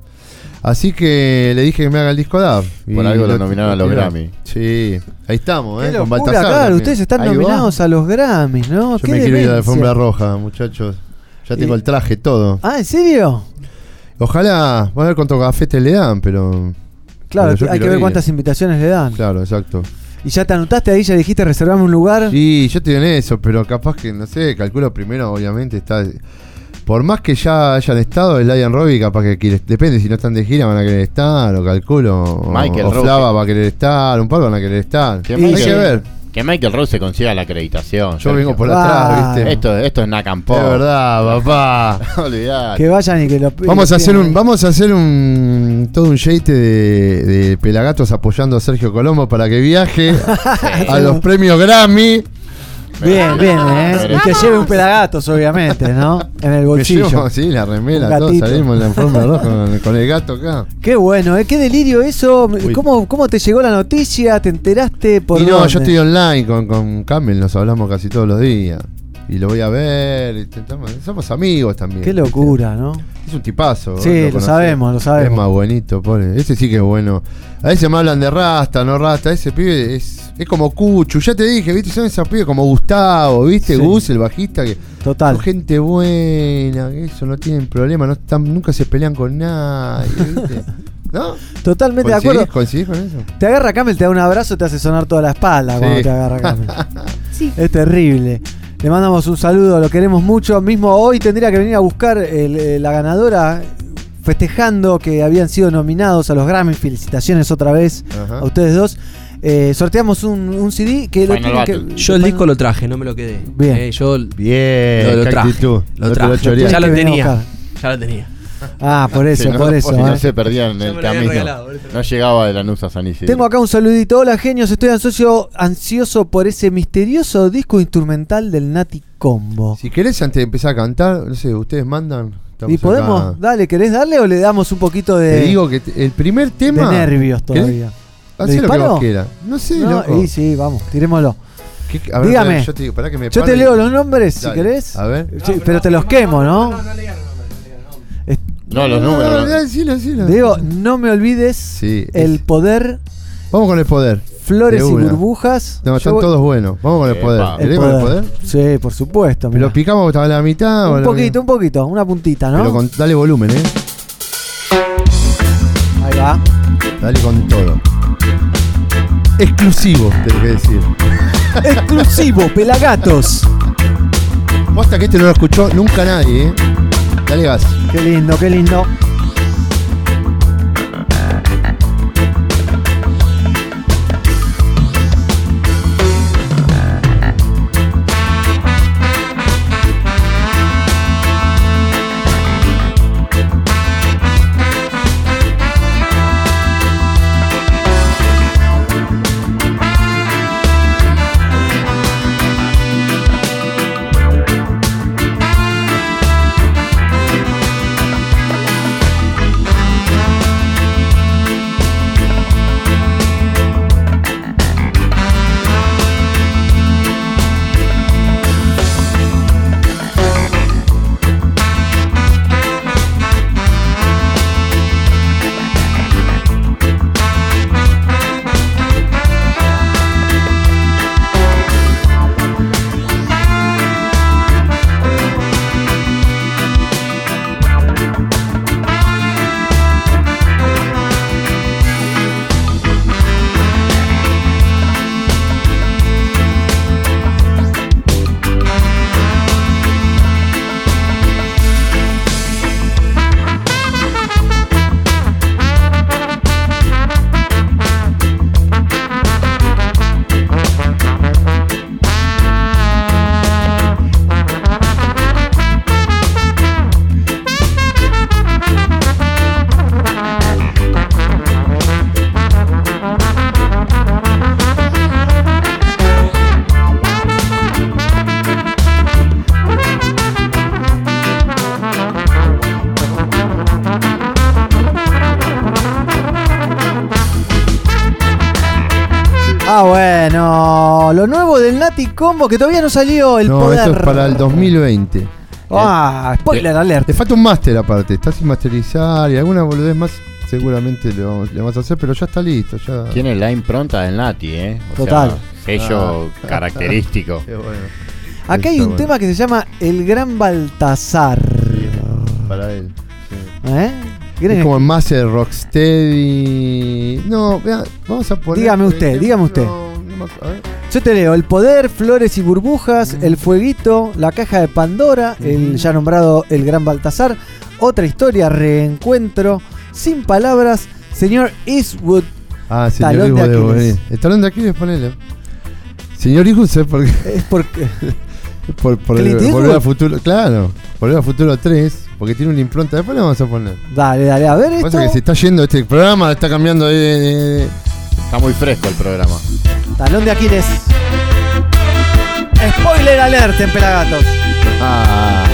Así que le dije que me haga el disco DAV. Por algo lo nominaron a los Grammy. Sí, ahí estamos, Qué ¿eh? Con locura, Baltasar. claro, también. ustedes están Ahí va. nominados a los Grammys, ¿no? Yo Qué me quiero ir a la alfombra roja, muchachos. Ya tengo Y- el traje, todo. Ah, ¿en serio? Ojalá, voy a ver cuántos cafetes le dan, pero. Claro, pero hay que ver ir. cuántas invitaciones le dan. Claro, exacto. ¿Y ya te anotaste ahí? ¿Ya dijiste reservame un lugar? Sí, yo estoy en eso, pero capaz que, no sé, calculo primero, obviamente, está. Por más que ya hayan estado, el Lion Robbie capaz que quiere. Depende, si no están de gira van a querer estar, o calculo. o- Michael o Rowe. Flava va a querer estar, un par van a querer estar. Que Hay Michael, que ver. que Michael Rose se consiga la acreditación. Yo vengo por Ah. atrás, ¿viste? Esto, esto es Nakampo. Es verdad, papá. Olvidate. Que vayan y que lo Vamos a hacer un, pidan. vamos a hacer un todo un shate de, de pelagatos apoyando a Sergio Colombo para que viaje a los premios Grammy. Bien, bien, ¿eh? Y que lleve un pelagatos, obviamente, ¿no? En el bolsillo. llevo, sí, la remera, todos salimos en la forma roja con, con el gato acá. Qué bueno, ¿eh? Qué delirio eso. ¿Cómo, ¿Cómo te llegó la noticia? ¿Te enteraste por y no, dónde? yo estoy online con, con Camel, nos hablamos casi todos los días. Y lo voy a ver, somos amigos también. Qué locura, ¿no? Es un tipazo. Sí, lo sabemos, lo sabemos. Es más bonito, pone. Ese sí que es bueno. A veces me hablan de Rasta, no Rasta. Ese pibe es, es como Cuchu. Ya te dije, ¿viste? Son esos pibes como Gustavo, ¿viste? Sí. Gus, el bajista. que Total. Son gente buena, que eso no tienen problema. No están, nunca se pelean con nadie, ¿viste? ¿No? Totalmente de ¿Coincidís- acuerdo. ¿Coincidís con eso? Te agarra Camel, te da un abrazo, te hace sonar toda la espalda cuando te agarra Camel. Sí. Es terrible. Le mandamos un saludo, lo queremos mucho. Mismo hoy tendría que venir a buscar el- eh, la ganadora festejando que habían sido nominados a los Grammy. Felicitaciones otra vez Ajá. a ustedes dos. Eh, sorteamos un, un CD que Final que-. Yo el disco lo traje, no me lo quedé. Bien. Eh, yo Bien, lo, lo traje. Lo lo ya lo tenía. Ya lo tenía. Ah, por eso, Si no, por eso. si no eh. se perdían en el camino. regalado. No llegaba de Lanús a San Isidro. Tengo acá un saludito. Hola, genios. Estoy ansioso, ansioso por ese misterioso disco instrumental del Nati Combo. Si querés, antes de empezar a cantar, no sé, ustedes mandan. estamos ¿Y podemos? acá. Dale, ¿querés darle o le damos un poquito de, Te digo que te- el primer de tema. nervios ¿Querés? todavía? Hacé ¿Le lo que vos quieras. No sé, No, loco. y sí, vamos, tirémoslo. ¿Qué- a ver, Dígame. yo te digo, que me Yo te y- leo los nombres si querés. A ver. Sí, pero te los quemo, ¿no? No, los No, números. no, decilo, no me olvides Sí, el es- poder, Vamos con el poder. flores De y una. burbujas. No, Yo están voy- todos buenos. Vamos con el Epa. poder. El ¿Querés con el poder? Sí, por supuesto. Mirá. picamos hasta la mitad. o Un lo- poquito, un poquito, una puntita, ¿no? Pero con- dale volumen, eh. Ahí va. Dale con todo. Exclusivo, tengo que decir. Exclusivo, Pelagatos. Posta que este no lo escuchó nunca nadie, eh. Qué lindo, qué lindo. Combo que todavía no salió. El no, poder. esto es para el 2020. Ah, spoiler Le- alert. Le falta un máster aparte, está sin masterizar y alguna boludez más seguramente le vamos, le vamos a hacer, pero ya está listo. Ya. Tiene la impronta del Nati, ¿eh? O Total. sea, sello Ah. característico. Qué bueno. Acá hay un bueno. tema que se llama El Gran Baltasar. Para él. ¿Eh? Es ¿Quieren- como Master Rocksteady. No, vea, vamos a poner. Dígame usted, dígame usted. no me acu- a ver. Yo te leo el poder, flores y burbujas, el fueguito, la caja de Pandora, el ya nombrado el gran Baltasar, otra historia, reencuentro, sin palabras, señor Eastwood. Ah, señor Talón de Aquiles. Bonnie. El talón de Aquiles, ponele. Señor Hijo, ¿sabes por qué? Es porque. Por, por Clint volver Eastwood. a futuro, claro, volver a futuro 3, porque tiene una impronta, después le vamos a poner. Dale, dale, a ver esto. pasa que se está yendo este programa, está cambiando de, de- de- Está muy fresco el programa. Talón de Aquiles. Spoiler alert en Pelagatos. Ah.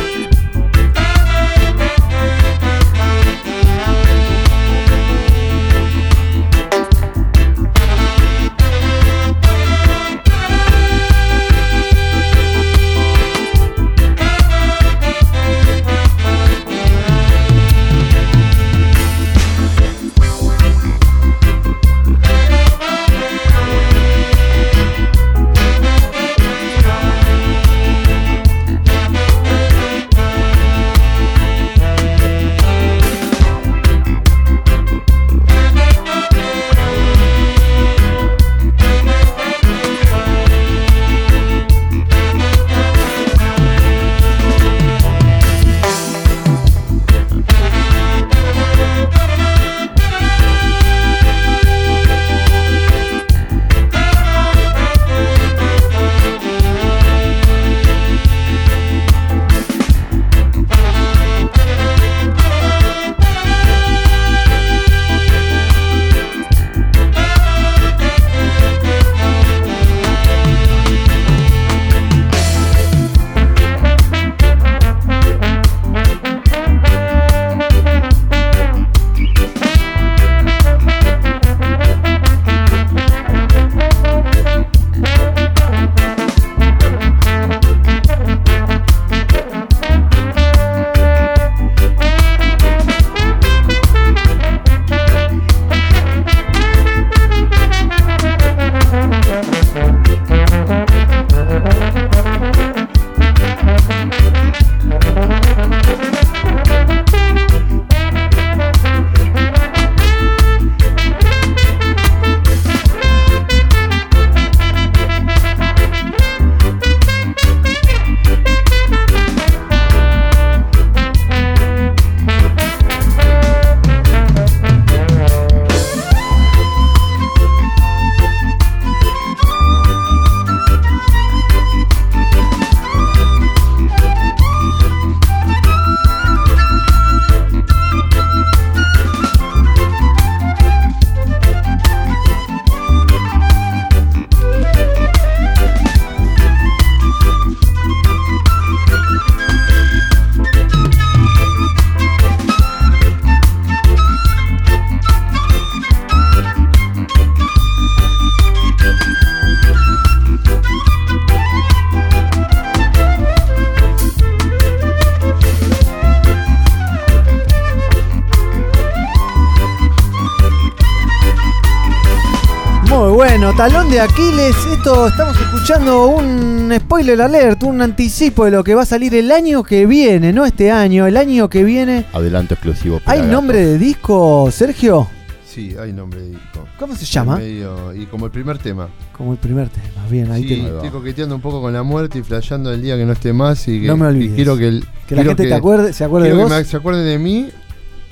Talón de Aquiles. Esto estamos escuchando un spoiler alert, un anticipo de lo que va a salir el año que viene, no este año, el año que viene. Adelanto exclusivo. ¿Hay nombre de disco, Sergio? Sí, hay nombre de disco. ¿Cómo se llama? Medio- y como el primer tema. Como el primer tema, bien, ahí Sí, te- estoy coqueteando un poco con la muerte y flasheando el día que no esté más y que No me y olvides. quiero que, el- Que la quiero gente te acuerde- se acuerde de vos. que me- se acuerden de mí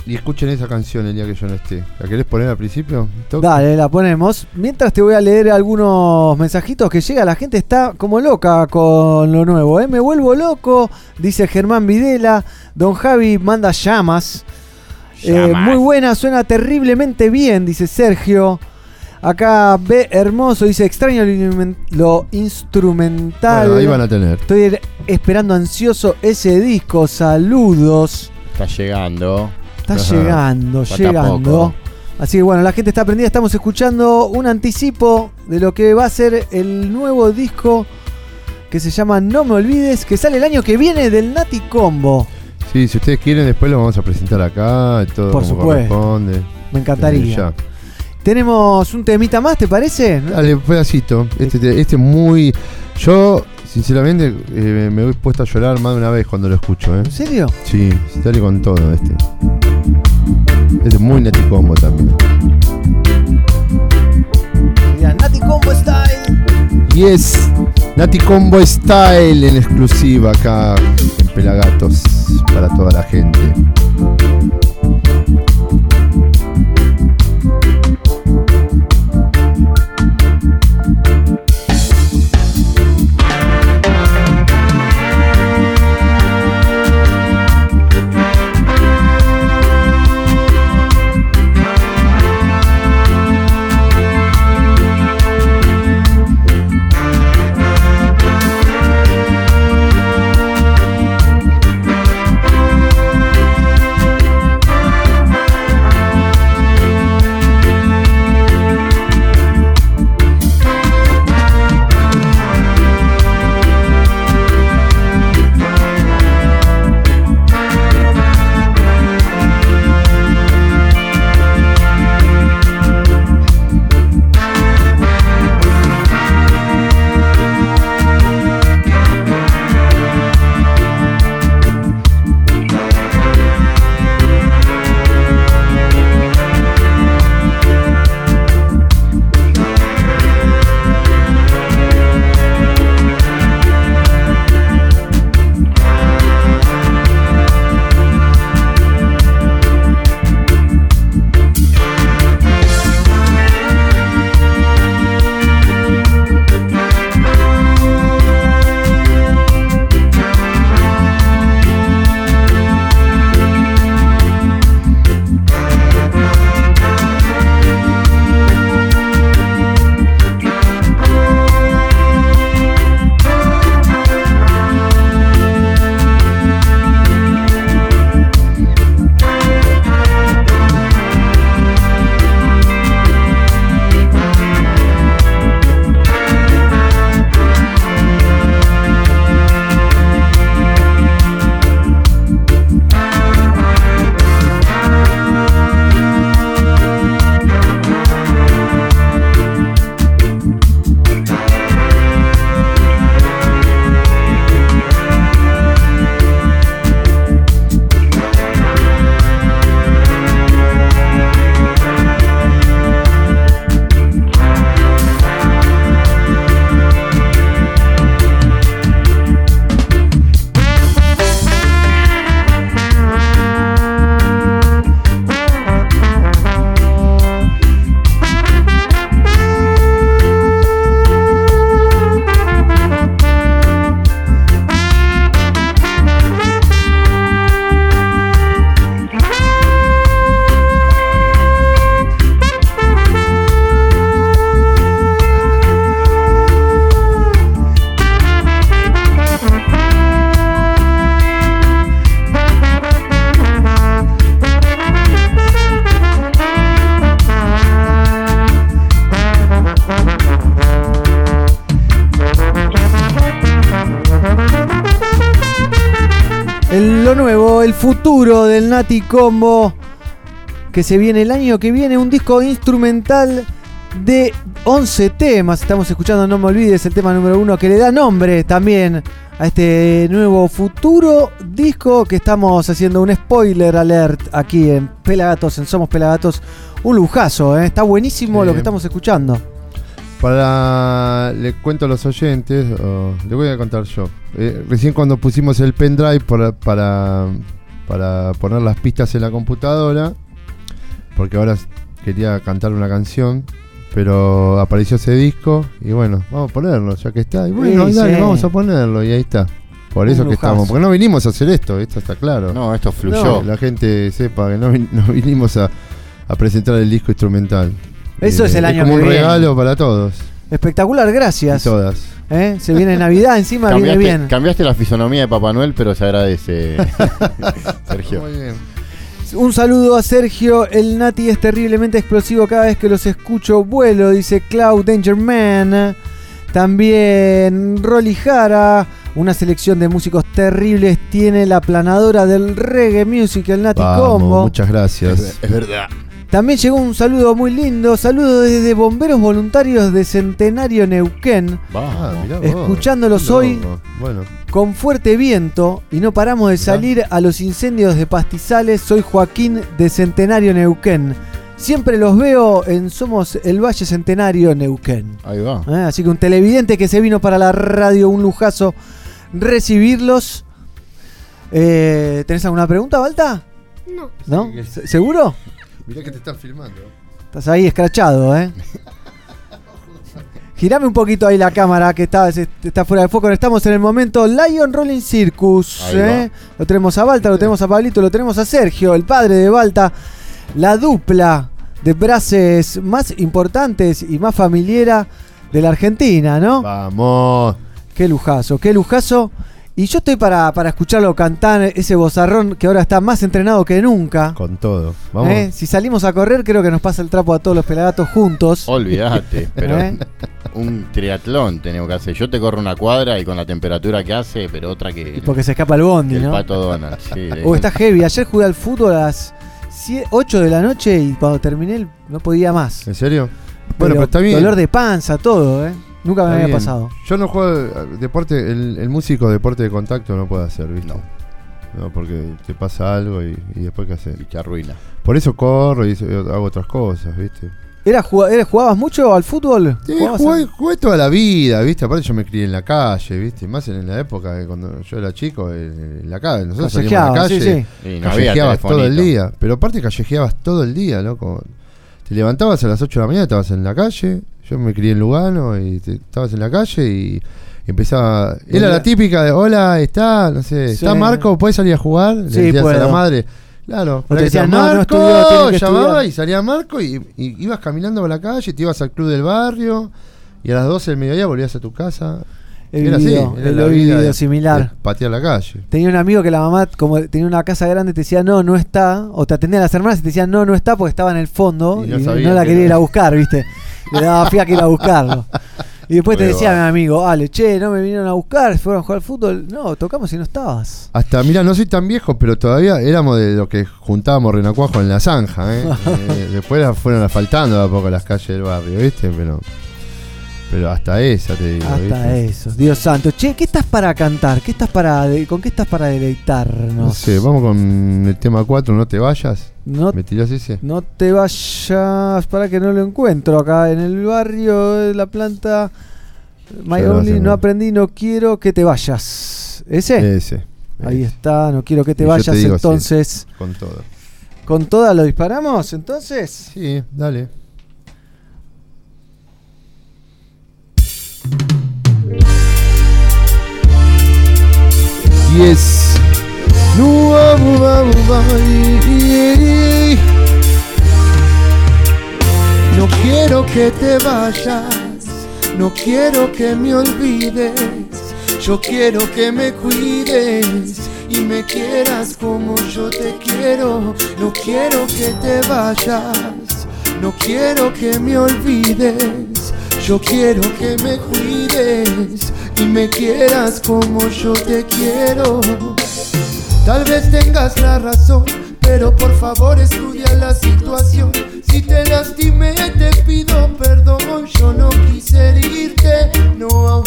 y escuchen esa canción el día que yo no esté. ¿La querés poner al principio? Dale, la ponemos. Mientras te voy a leer algunos mensajitos que llega, la gente está como loca con lo nuevo. ¿eh? Me vuelvo loco, dice Germán Videla. Don Javi manda llamas. Eh, muy buena, suena terriblemente bien, dice Sergio. Acá ve hermoso, dice extraño lo, instrumen- lo instrumental. Bueno, ahí van a tener. Estoy er- esperando ansioso ese disco. Saludos. Está llegando. Está llegando, Falta llegando. poco. Así que bueno, la gente está prendida. Estamos escuchando un anticipo de lo que va a ser el nuevo disco que se llama No Me Olvides, que sale el año que viene del Nati Combo. Sí, si ustedes quieren, después lo vamos a presentar acá, todo Por como supuesto. corresponde. Me encantaría. Tenemos un temita más, ¿te parece? Dale, un pedacito. Este, te- este muy. Yo, sinceramente, eh, me he puesto a llorar más de una vez cuando lo escucho, ¿eh? ¿En serio? Sí, dale con todo este. Es muy neticombo también. Mira, Nati Combo Style. Yes, Nati Combo Style en exclusiva acá en Pelagatos para toda la gente. Del Nati Combo que se viene el año que viene, un disco instrumental de 11 temas. Estamos escuchando, no me olvides, el tema número uno que le da nombre también a este nuevo futuro disco que estamos haciendo un spoiler alert aquí en Pelagatos, en Somos Pelagatos. Un lujazo, ¿eh? está buenísimo Sí. lo que estamos escuchando. Para. Le cuento a los oyentes, le voy a contar yo. Eh, recién cuando pusimos el pendrive para, para, para poner las pistas en la computadora, porque ahora quería cantar una canción, pero apareció ese disco y bueno, vamos a ponerlo ya que está. Y bueno, Sí, dale, sí. vamos a ponerlo y ahí está. Por eso que estamos, porque no vinimos a hacer esto, esto está claro. No, esto fluyó. Que la gente sepa que no, vin- no vinimos a, a presentar el disco instrumental. Eh, Eso es el año como que un viene. regalo para todos. Espectacular, gracias. Y todas. ¿Eh? Se viene Navidad, encima viene Cambiaste, bien. cambiaste la fisonomía de Papá Noel, pero se agradece, Sergio. Muy bien. Un saludo a Sergio, el Nati es terriblemente explosivo cada vez que los escucho vuelo, dice Cloud Danger Man. También Rolly Jara, una selección de músicos terribles, tiene la planadora del reggae music, el Nati Vamos, Combo. muchas gracias. Es verdad. También llegó un saludo muy lindo, saludo desde Bomberos Voluntarios de Centenario Neuquén. Ah, mirá vos. Escuchándolos hoy. Bueno, con fuerte viento y no paramos de salir a los incendios de pastizales. Soy Joaquín de Centenario Neuquén. Siempre los veo en Somos el Valle Centenario Neuquén. Ahí va. ¿Eh? Así que un televidente que se vino para la radio, un lujazo recibirlos. Eh, ¿Tenés alguna pregunta, Balta? No. ¿No? ¿Se- ¿Seguro? Mirá que te están filmando. Estás ahí escrachado, ¿eh? Girame un poquito ahí la cámara que está, está fuera de foco. Estamos en el momento Lion Rolling Circus. ¿eh? Lo tenemos a Balta, lo tenemos a Pablito, lo tenemos a Sergio, el padre de Balta. La dupla de braces más importantes y más familiera de la Argentina, ¿no? Vamos. Qué lujazo, qué lujazo. Y yo estoy para, para escucharlo cantar ese bozarrón que ahora está más entrenado que nunca. Con todo. Vamos. ¿Eh? Si salimos a correr, creo que nos pasa el trapo a todos los pelagatos juntos. Olvídate, pero ¿Eh? un triatlón tenemos que hacer. Yo te corro una cuadra y con la temperatura que hace, pero otra que, Porque se escapa el bondi, que el ¿no? pato Donald. sí, O está heavy. Ayer jugué al fútbol a las 8 de la noche y cuando terminé no podía más. ¿En serio? Bueno, pero está bien. Dolor de panza, todo, ¿eh? Nunca me Está había bien. pasado. Yo no juego eh, deporte, el, el músico deporte de contacto no puede hacer, ¿viste? No. porque te pasa algo y, y después qué hacer. Y te arruina. Por eso corro y eso- hago otras cosas, ¿viste? ¿Era, ¿Jugabas mucho al fútbol? Sí, ¿Jugabas jugué, a- jugué toda la vida, ¿viste? Aparte yo me crié en la calle, ¿viste? Más en la época de cuando yo era chico, en, en la calle. Nosotros salíamos a la calle, sí, sí. Y no callejeabas todo el día. Pero aparte callejeabas todo el día, loco. Te levantabas a las 8 de la mañana, estabas en la calle. Yo me crié en Lugano y te- estabas en la calle y empezaba... Era la típica de, hola, ¿está? No sé, Sí. ¿está Marco? ¿Puedes salir a jugar? Le Sí, decías a la madre. Claro, O te pero que decían, decía, no, no Marco, estudió, que llamaba estudiar. y salía Marco y, y ibas caminando por la calle, te ibas al club del barrio y a las 12 del mediodía volvías a tu casa. Era así, era he la de- similar. de patear la calle. Tenía un amigo que la mamá, como tenía una casa grande, te decía no, no está. O te atendían las hermanas y te decían no, no está porque estaba en el fondo Y y no la que quería era. ir a buscar, ¿viste? Le daba fiaca ir a buscarlo. Y después te decía bueno. mi amigo, Ale, che, no me vinieron a buscar, fueron a jugar al fútbol. No, tocamos y no estabas. Hasta, mira, no soy tan viejo, pero todavía éramos de lo que juntábamos renacuajo en la zanja. ¿eh? Eh, después fueron asfaltando de a poco las calles del barrio, ¿viste? Pero, pero hasta esa te digo. Hasta ¿viste? eso, Dios santo. Che, ¿qué estás para cantar? ¿Qué estás para de- ¿Con qué estás para deleitarnos? No sé, vamos con el tema 4, no te vayas. No- ¿Me tirás ese? No te vayas, para que no lo encuentro acá en el barrio de la planta. My only, no aprendí, no quiero que te vayas. ¿Ese? Ese. Ahí está, no quiero que te Y yo te vayas. sí, entonces, con todo. ¿con toda lo disparamos? Entonces, Sí, dale. No quiero que te vayas, no quiero que me olvides. Yo quiero que me cuides y me quieras como yo te quiero. No quiero que te vayas, no quiero que me olvides. Yo quiero que me cuides y me quieras como yo te quiero. Tal vez tengas la razón, pero por favor estudia la situación. Si te lastimé, te pido perdón. Yo no quise herirte, no.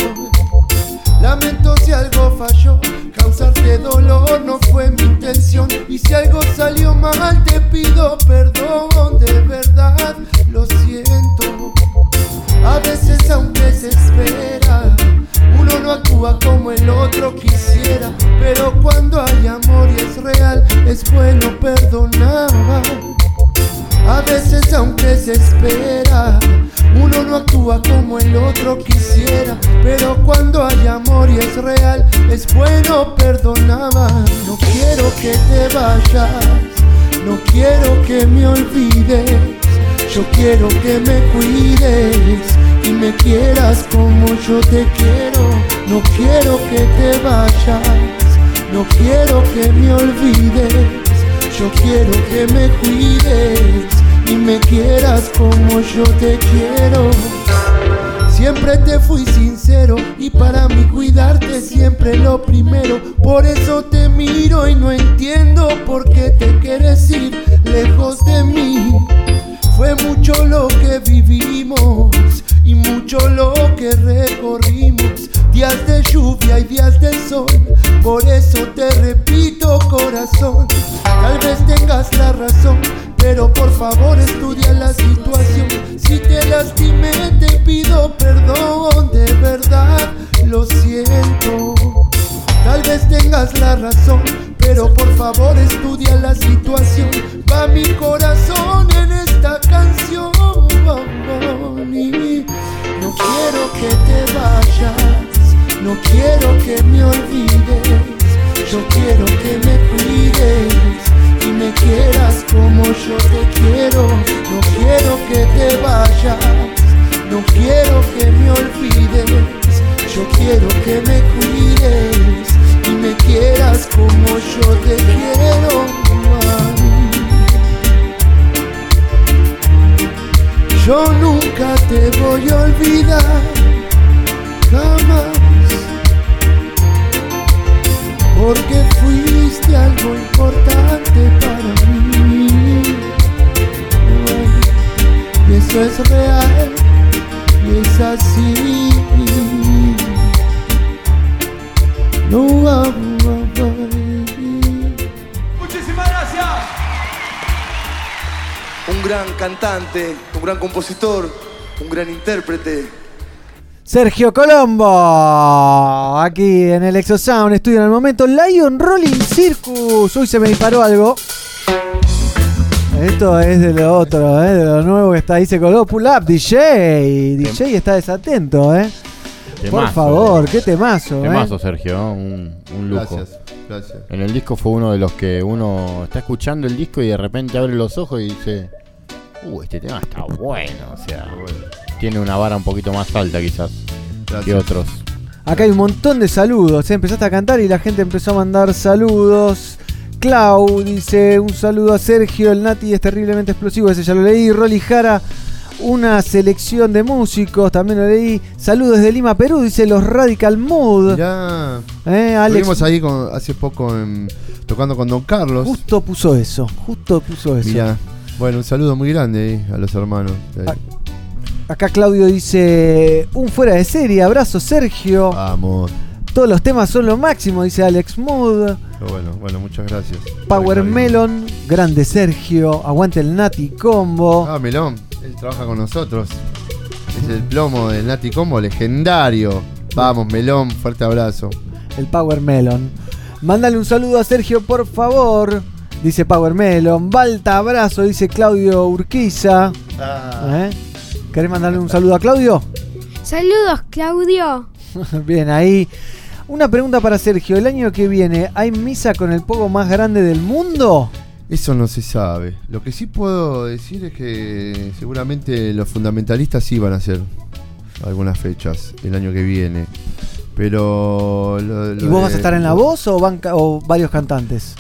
Lamento si algo falló, causarte dolor no fue mi intención. Y si algo salió mal, te pido perdón, de verdad lo siento. A veces aunque se espera, uno no actúa como el otro quisiera, pero cuando hay amor y es real, es bueno perdonar. A veces aunque se espera, uno no actúa como el otro quisiera, pero cuando hay amor y es real, es bueno perdonar. No quiero que te vayas, no quiero que me olvides. Yo quiero que me cuides y me quieras como yo te quiero. No quiero que te vayas, no quiero que me olvides. Yo quiero que me cuides y me quieras como yo te quiero. Siempre te fui sincero y para mí cuidarte siempre lo primero. Por eso te miro y no entiendo por qué te quieres ir lejos de mí. Fue mucho lo que vivimos y mucho lo que recorrimos. Días de lluvia y días de sol. Por eso te repito corazón. Tal vez tengas la razón, pero por favor estudia la situación. Si te lastimé te pido perdón, de verdad lo siento. Tal vez tengas la razón, pero por favor estudia la situación. Va mi corazón en esta canción. Quiero que te vayas, no quiero que me olvides. Yo quiero que me cuides y me quieras como yo te quiero. No quiero que te vayas, no quiero que me olvides. Yo quiero que me cuides y me quieras como yo te quiero. Yo nunca te voy a olvidar, jamás, porque fuiste algo importante para mí. Y eso es real, y es así. No, ah, gran cantante, un gran compositor, un gran intérprete. Sergio Colombo, aquí en el Exosound, estudio en el momento Lion Rolling Circus. Uy, se me disparó algo. Esto es de lo otro, ¿eh? de lo nuevo que está ahí. Se coló Pull Up, DJ. DJ está desatento, ¿eh? Por favor, qué temazo, ¿eh? Temazo, Sergio, un, un lujo. Gracias, gracias. En el disco fue uno de los que uno está escuchando el disco y de repente abre los ojos y dice, uh, este tema está bueno, o sea, tiene una vara un poquito más alta quizás que otros. Acá hay un montón de saludos. ¿eh? Empezaste a cantar y la gente empezó a mandar saludos. Clau dice un saludo a Sergio, el Nati es terriblemente explosivo, ese ya lo leí. Rolly Jara, una selección de músicos, también lo leí. Saludos desde Lima, Perú, dice los Radical Mood. Ya. Eh, Alex Estuvimos ahí con- hace poco en- tocando con Don Carlos. justo puso eso, justo puso eso. Mirá. Bueno, un saludo muy grande ahí a los hermanos. Acá Claudio dice un fuera de serie, abrazo Sergio. Vamos. Todos los temas son lo máximo, dice Alex Mood. Pero bueno, bueno, muchas gracias. Power Melon, grande Sergio, aguante el Nati Combo. Ah, Melón, él trabaja con nosotros. Es el plomo del Nati Combo legendario. Vamos, Melón, fuerte abrazo. El Power Melon. Mándale un saludo a Sergio, por favor. Dice Power Melon. Balta abrazo, dice Claudio Urquiza. ¿Eh? ¿Querés mandarle un saludo a Claudio? Saludos, Claudio. Bien, ahí. Una pregunta para Sergio. ¿El año que viene hay misa con el pogo más grande del mundo? Eso no se sabe. Lo que sí puedo decir es que seguramente los fundamentalistas sí van a hacer algunas fechas el año que viene. Pero. lo- ¿Y lo vos vas a estar en la voz o, van o varios cantantes?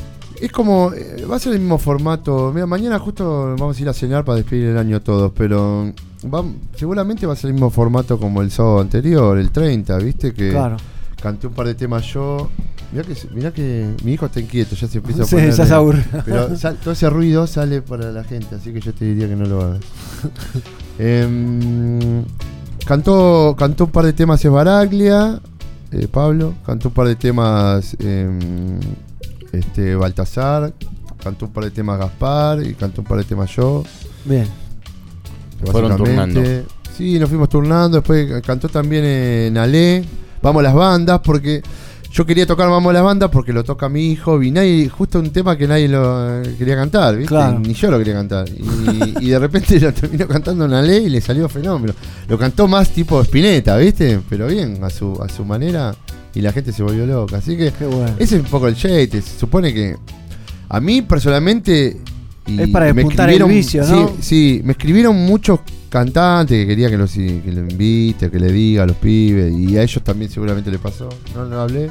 Es como, eh, va a ser el mismo formato. Mira, mañana justo vamos a ir a cenar para despedir el año todos, pero va- seguramente va a ser el mismo formato como el sábado anterior, el 30, ¿viste? Que Claro. canté un par de temas yo. Mirá que, mirá que mi hijo está inquieto, ya se empieza a Sí, poner. ya se aburre. Pero sal- todo ese ruido sale para la gente, así que yo te diría que no lo hagas. Em, cantó, cantó un par de temas Esbaraglia, eh, Pablo, cantó un par de temas em, este, Baltasar, cantó un par de temas Gaspar y cantó un par de temas yo. Bien. Fueron básicamente- turnando. Sí, nos fuimos turnando. Después cantó también en Ale. Vamos las bandas, porque yo quería tocar Vamos las bandas porque lo toca mi hijo. Y nadie, justo un tema que nadie lo eh, quería cantar, ¿viste? Claro. Ni yo lo quería cantar. Y, y de repente lo terminó cantando en Ale y le salió fenómeno. Lo cantó más tipo Spinetta, ¿viste? Pero bien, a su, a su manera. Y la gente se volvió loca. Así que ese es un poco el shade. Se supone que a mí personalmente. y Es para despuntar el vicio, ¿no? Sí, sí, me escribieron muchos cantantes que quería que, los, que lo invite, que le diga a los pibes. Y a ellos también seguramente le pasó. No, no hablé.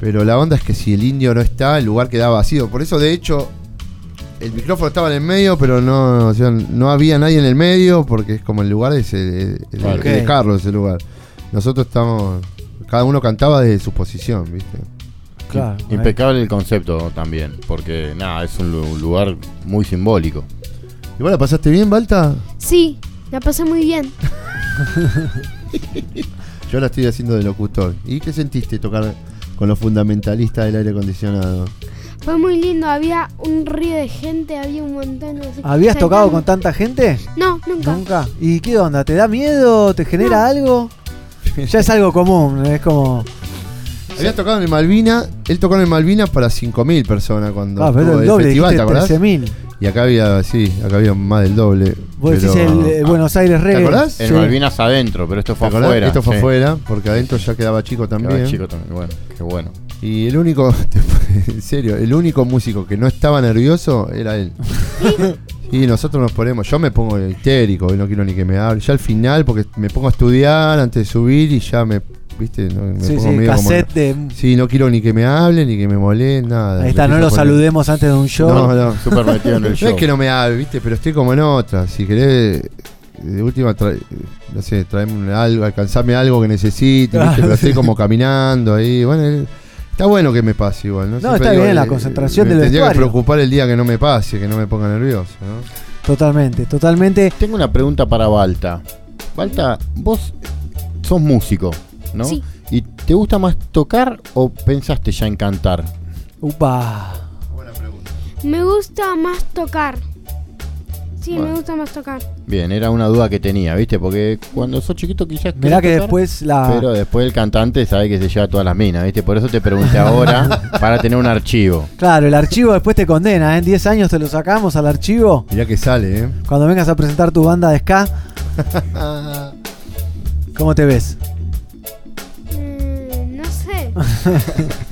Pero la onda es que si el indio no está, el lugar queda vacío. Por eso, de hecho, el micrófono estaba en el medio, pero no, o sea, no había nadie en el medio porque es como el lugar es el, el- Claro. el de Carlos, ese lugar. Nosotros estamos, cada uno cantaba desde su posición, ¿viste? Claro. Impecable el concepto también, porque nada, es un lu- lugar muy simbólico. ¿Y vos la pasaste bien, Balta? Sí, la pasé muy bien. Yo la estoy haciendo de locutor. ¿Y qué sentiste tocar con los fundamentalistas del aire acondicionado? Fue muy lindo, había un río de gente, había un montón de... ¿Habías tocado con tanta gente? No, nunca. Nunca. ¿Y qué onda? ¿Te da miedo? ¿Te genera algo? Ya es algo común, es como. Habías tocado en el Malvina, él tocó en el Malvina para 5.000 personas cuando Ah, pero estuvo el el doble, festival, ¿te dijiste acordás? 13.000. Y acá había, sí, acá había más del doble. Vos decís el eh, Buenos Aires ¿Te Reggae. acordás? En Sí. Malvinas adentro, pero esto ¿Te fue afuera. Esto fue sí. afuera, porque adentro ya quedaba chico Quedaba también. chico también, bueno, qué bueno. Y el único, en serio, el único músico que no estaba nervioso era él. y nosotros nos ponemos, yo me pongo histérico, y no quiero ni que me hable. Ya al final, porque me pongo a estudiar antes de subir y ya me, viste, no, me Sí, pongo sí, medio como- de- Sí, no quiero ni que me hable, ni que me moleste, nada. Ahí está, no lo poner- saludemos antes de un show. No, no. Súper metido en el No es que no me hable, viste, pero estoy como en otra. Si querés, de última, trae- no sé, traeme algo, alcanzame algo que necesite, ¿viste? pero estoy como caminando ahí. Bueno, está bueno que me pase igual, ¿no? No, Siempre está digo, bien, la eh, concentración me del tendría que vestuario. preocupar el día que no me pase, que no me ponga nervioso, ¿no? Totalmente, totalmente. Tengo una pregunta para Balta. Balta, vos sos músico, ¿no? Sí. ¿Y te gusta más tocar o pensaste ya en cantar? Upa. Me gusta más tocar. Sí, Bueno. me gusta más tocar. Bien, era una duda que tenía, ¿viste? Porque cuando sos chiquito quizás Mirá que tocar, después la. Pero después el cantante sabe que se lleva todas las minas, ¿viste? Por eso te pregunté ahora para tener un archivo. Claro, el archivo después te condena, ¿eh? En 10 años te lo sacamos al archivo. Mirá que sale, ¿eh? Cuando vengas a presentar tu banda de ska. ¿Cómo te ves? Mm, no sé.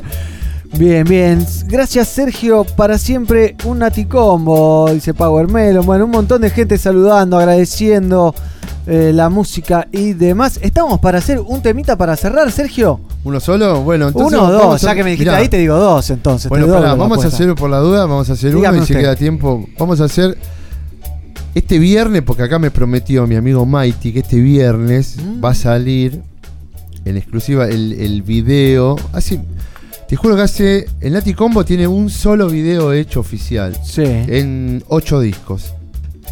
Bien, bien. Gracias, Sergio. Para siempre un Naticombo, dice Power Melon. Bueno, un montón de gente saludando, agradeciendo eh, la música y demás. Estamos para hacer un temita para cerrar, Sergio. ¿Uno solo? Bueno, entonces. Uno o dos, a- ya que me dijiste mirá. ahí, te digo dos entonces. Bueno, pará, vamos a hacer por la duda, vamos a hacer Dígame uno y si queda tiempo. Vamos a hacer este viernes, porque acá me prometió mi amigo Mighty que este viernes Mm. va a salir en exclusiva el, el video. Así, te juro que hace. El Nati Combo tiene un solo video hecho oficial. Sí. En ocho discos.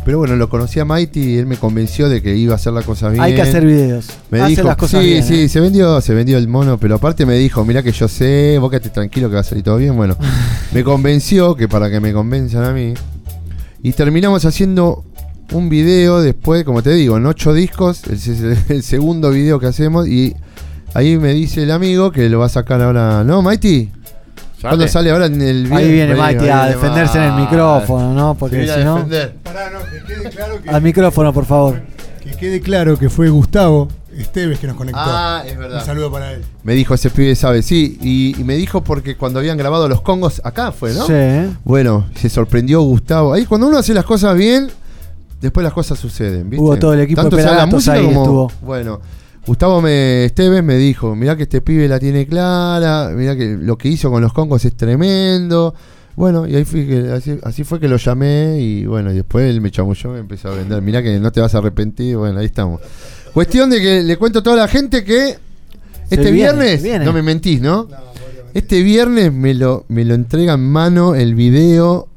Pero bueno, lo conocí a Mighty y él me convenció de que iba a hacer las cosas bien. Hay que hacer videos. Me Hace dijo, las cosas sí, bien, sí, ¿eh? se vendió, se vendió el mono, pero aparte me dijo, mira que yo sé, vos quédate tranquilo que va a salir todo bien. Bueno, me convenció que para que me convenzan a mí. Y terminamos haciendo un video después, como te digo, en ocho discos, el, el segundo video que hacemos. Y ahí me dice el amigo que lo va a sacar ahora, ¿no, Mighty? ¿Cuándo sale ahora en el Ahí viene Ahí Mighty a defenderse en el micrófono, ¿no? Porque si a no. defender. Pará, no, que quede claro que, Al micrófono, por favor. que quede claro que fue Gustavo Esteves que nos conectó. Ah, es verdad. Un saludo para él. Me dijo ese pibe sabe, sí, y, y me dijo porque cuando habían grabado los congos acá fue, ¿no? Sí. Bueno, se sorprendió Gustavo. Ahí cuando uno hace las cosas bien, después las cosas suceden, ¿viste? Hubo todo el equipo de sea la música ahí, como- estuvo. Bueno, Gustavo me, Esteves me dijo, mirá que este pibe la tiene clara, mirá que lo que hizo con los congos es tremendo. Bueno, y ahí fui que, así, así fue que lo llamé y bueno, y después él me chamulló y me empezó a vender. Mirá que no te vas a arrepentir, bueno, ahí estamos. Cuestión de que le cuento a toda la gente que este viene, viernes, viene. no me mentís, ¿no? Este viernes me lo, me lo entrega en mano el video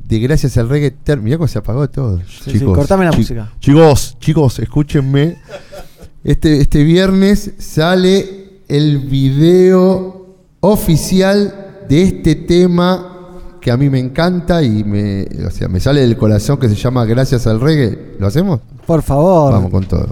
de Gracias al Reggae. Ter- Mirá cómo se apagó todo. sí, chicos, cortame la chi- música. Chicos, chicos, escúchenme. Este, este viernes sale el video oficial de este tema que a mí me encanta y me, o sea, me sale del corazón que se llama Gracias al Reggae. ¿Lo hacemos? Por favor. Vamos con todo.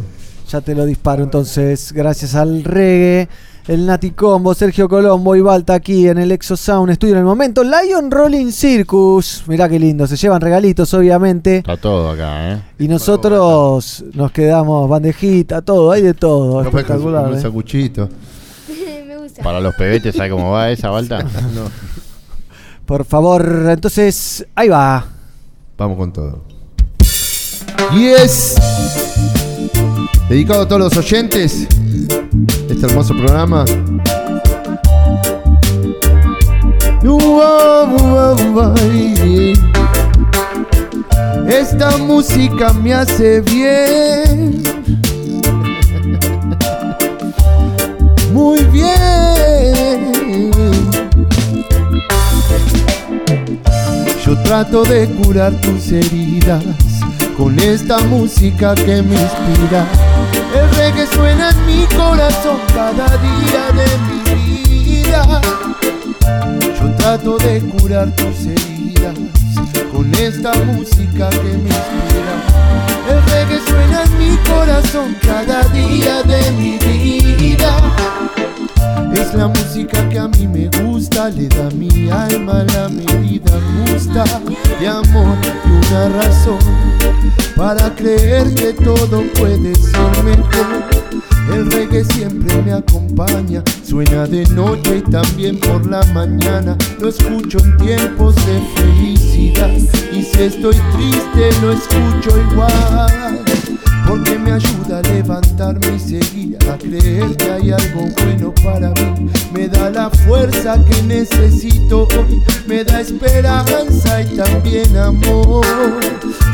Ya te lo disparo entonces, gracias al reggae. El Nati Combo, Sergio Colombo y Balta aquí en el Exo Sound Studio en el momento. Lion Rolling Circus. Mirá qué lindo, se llevan regalitos obviamente. Está todo acá, ¿eh? Y nosotros nos quedamos bandejita, todo, hay de todo. No, espectacular. con un ¿eh? sacuchito. me gusta. Para los pebetes, ¿sabes cómo va esa balta? No. Por favor, entonces, ahí va. Vamos con todo. Yes. Dedicado a todos los oyentes este hermoso programa. Esta música me hace bien. Muy bien. Yo trato de curar tus heridas con esta música que me inspira. Reggae suena en mi corazón cada día de mi vida. Yo trato de curar tus heridas con esta música que me inspira. Corazón cada día de mi vida. Es la música que a mí me gusta, le da mi alma la medida justa de amor y una razón para creer que todo puede ser mejor. El reggae siempre me acompaña, suena de noche y también por la mañana. Lo escucho en tiempos de felicidad y si estoy triste lo escucho igual. Porque me ayuda a levantarme y seguir a creer que hay algo bueno para mí. Me da la fuerza que necesito hoy, me da esperanza y también amor.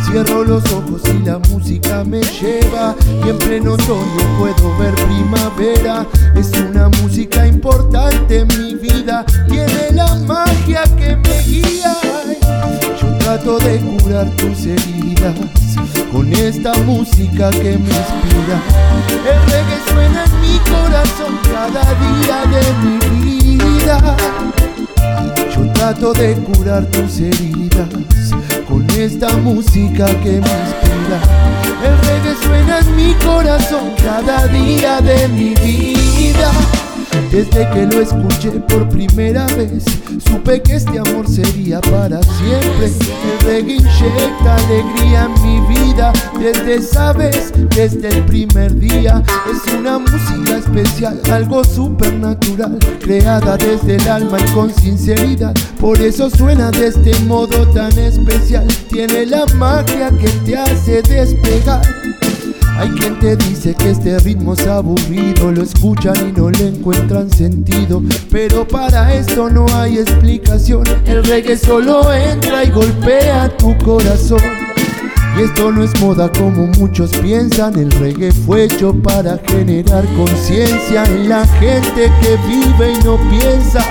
Cierro los ojos y la música me lleva y en pleno otoño puedo ver primavera. Es una música importante en mi vida, tiene la magia que me guía. Yo trato de curar tus heridas con esta música que me inspira. El reggae suena en mi corazón cada día de mi vida. Yo trato de curar tus heridas con esta música que me inspira. El reggae suena en mi corazón cada día de mi vida. Desde que lo escuché por primera vez, supe que este amor sería para siempre. El reggae inyecta alegría en mi vida. Desde esa vez, desde el primer día, es una música especial, algo supernatural, creada desde el alma y con sinceridad. Por eso suena de este modo tan especial. Tiene la magia que te hace despegar. Hay quien te dice que este ritmo es aburrido, lo escuchan y no le encuentran sentido. Pero para esto no hay explicación, el reggae solo entra y golpea tu corazón. Y esto no es moda como muchos piensan, el reggae fue hecho para generar conciencia en la gente que vive y no piensa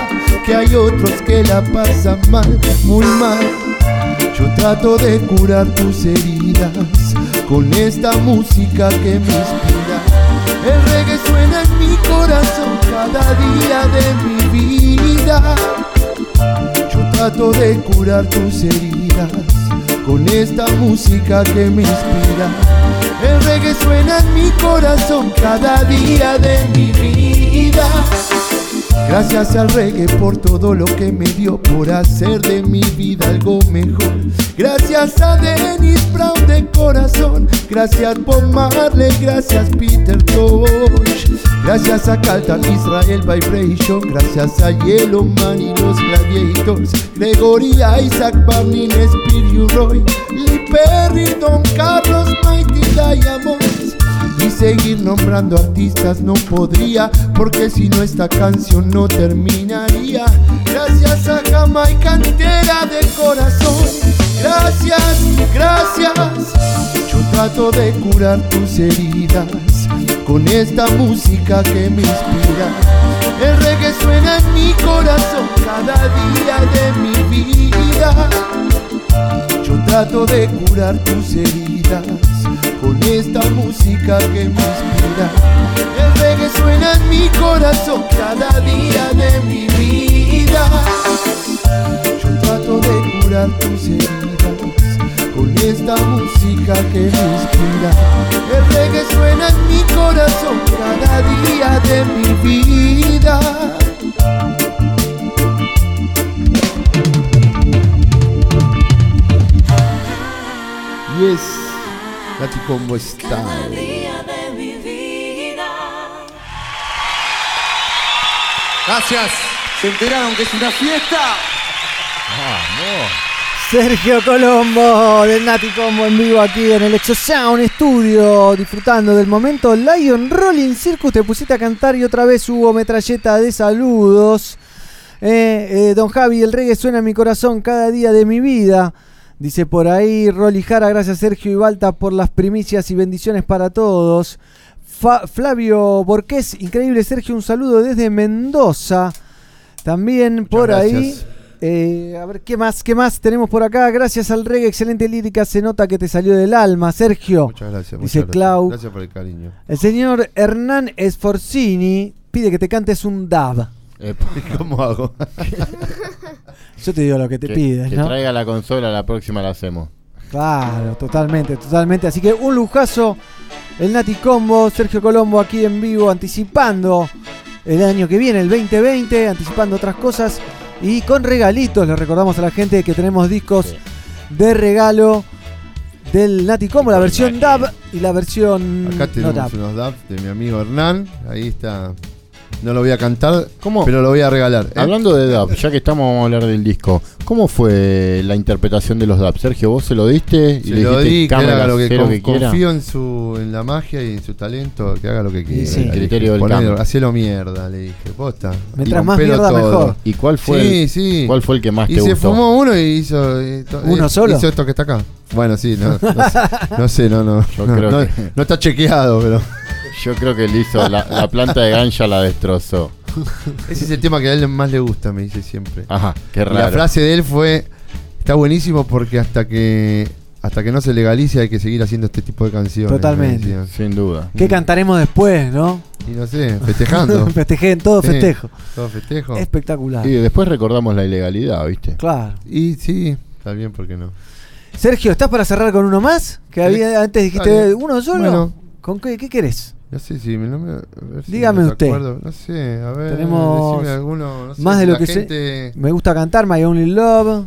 que hay otros que la pasan mal, muy mal. Yo trato de curar tus heridas con esta música que me inspira. El reggae suena en mi corazón cada día de mi vida. Yo trato de curar tus heridas con esta música que me inspira. El reggae suena en mi corazón cada día de mi vida. Gracias al reggae por todo lo que me dio, por hacer de mi vida algo mejor. Gracias a Dennis Brown de corazón, gracias Bob Marley, gracias Peter Tosh. Gracias a Caltan Israel Vibration, gracias a Yellow Man y los Gladiators. Gregory Isaac, Barney, Spirit Roy, Lee Perry, Don Carlos, Mighty Diamonds. Y seguir nombrando artistas no podría, porque si no esta canción no terminaría. Gracias a Jamaica entera de corazón. Gracias, gracias. Yo trato de curar tus heridas con esta música que me inspira. El reggae suena en mi corazón cada día de mi vida. Yo trato de curar tus heridas con esta música que me inspira. El reggae suena en mi corazón cada día de mi vida. Yo trato de curar tus heridas con esta música que me inspira. El reggae suena en mi corazón cada día de mi vida. Yes, Nati Combo Style. Gracias. ¿Se enteraron que es una fiesta? Sergio Colombo del Nati Combo en vivo aquí en el Exo Sound Studio, disfrutando del momento Lion Rolling Circus. Te pusiste a cantar y otra vez hubo metralleta de saludos. Eh, eh, don Javi, el reggae suena en mi corazón cada día de mi vida. Dice por ahí Rolly Jara, gracias Sergio y Balta por las primicias y bendiciones para todos. Fa- Flavio Borqués, increíble Sergio, un saludo desde Mendoza. También por gracias. ahí. eh, a ver, ¿qué más? ¿Qué más tenemos por acá? Gracias al reggae, excelente lírica, se nota que te salió del alma, Sergio. Muchas gracias. Dice muchas. Clau. Gracias por el cariño. El señor Hernán Esforzini pide que te cantes un dab. ¿Cómo hago? Yo te digo lo que te que, pides, que ¿no? traiga la consola, la próxima la hacemos. Claro, totalmente, totalmente. Así que un lujazo. El Nati Combo, Sergio Colombo aquí en vivo, anticipando el año que viene, el 2020, anticipando otras cosas. Y con regalitos, le recordamos a la gente que tenemos discos de regalo del Nati Combo, la versión DAB y la versión Acá no tenemos DAB. unos dubs de mi amigo Hernán. Ahí está. No lo voy a cantar, ¿Cómo? pero lo voy a regalar. ¿eh? Hablando de dub, ya que estamos vamos a hablar del disco, ¿cómo fue la interpretación de los dub? Sergio, vos se lo diste y Se le lo dijiste di, que haga lo que, con- que quiera. confío en su en la magia y en su talento, que haga lo que quiera. sí. Le El dije, criterio del ponelo. Hacelo mierda, le dije, posta. Mientras Y más mierda, todo. mejor. ¿Y cuál fue Sí, el- sí. cuál fue el que más y te se gustó? fumó uno y hizo. y ¿Uno eh, solo? Hizo esto que está acá. Bueno, sí, no, no, sé, no sé, no, no. Yo no, creo no- que- no está chequeado, pero. Yo creo que él hizo la, la planta de gancha la destrozó. Ese es el tema que a él más le gusta, me dice siempre. Ajá, qué Y raro. la frase de él fue: Está buenísimo porque hasta que hasta que no se legalice hay que seguir haciendo este tipo de canciones. Totalmente. Sin duda. ¿Qué cantaremos después, no? Y no sé, festejando. Festejen, todo Sí, festejo. Todo festejo. Espectacular. Y después recordamos la ilegalidad, ¿viste? Claro. Y sí, está bien, ¿por qué no? Sergio, ¿estás para cerrar con uno más? Que había, antes dijiste uno solo. Bueno. ¿Con qué, qué querés? No sé si si Dígame me usted. acuerdo. No sé, a ver. Tenemos alguno, no sé, más de lo que gente- sé. Me gusta cantar My Only Love.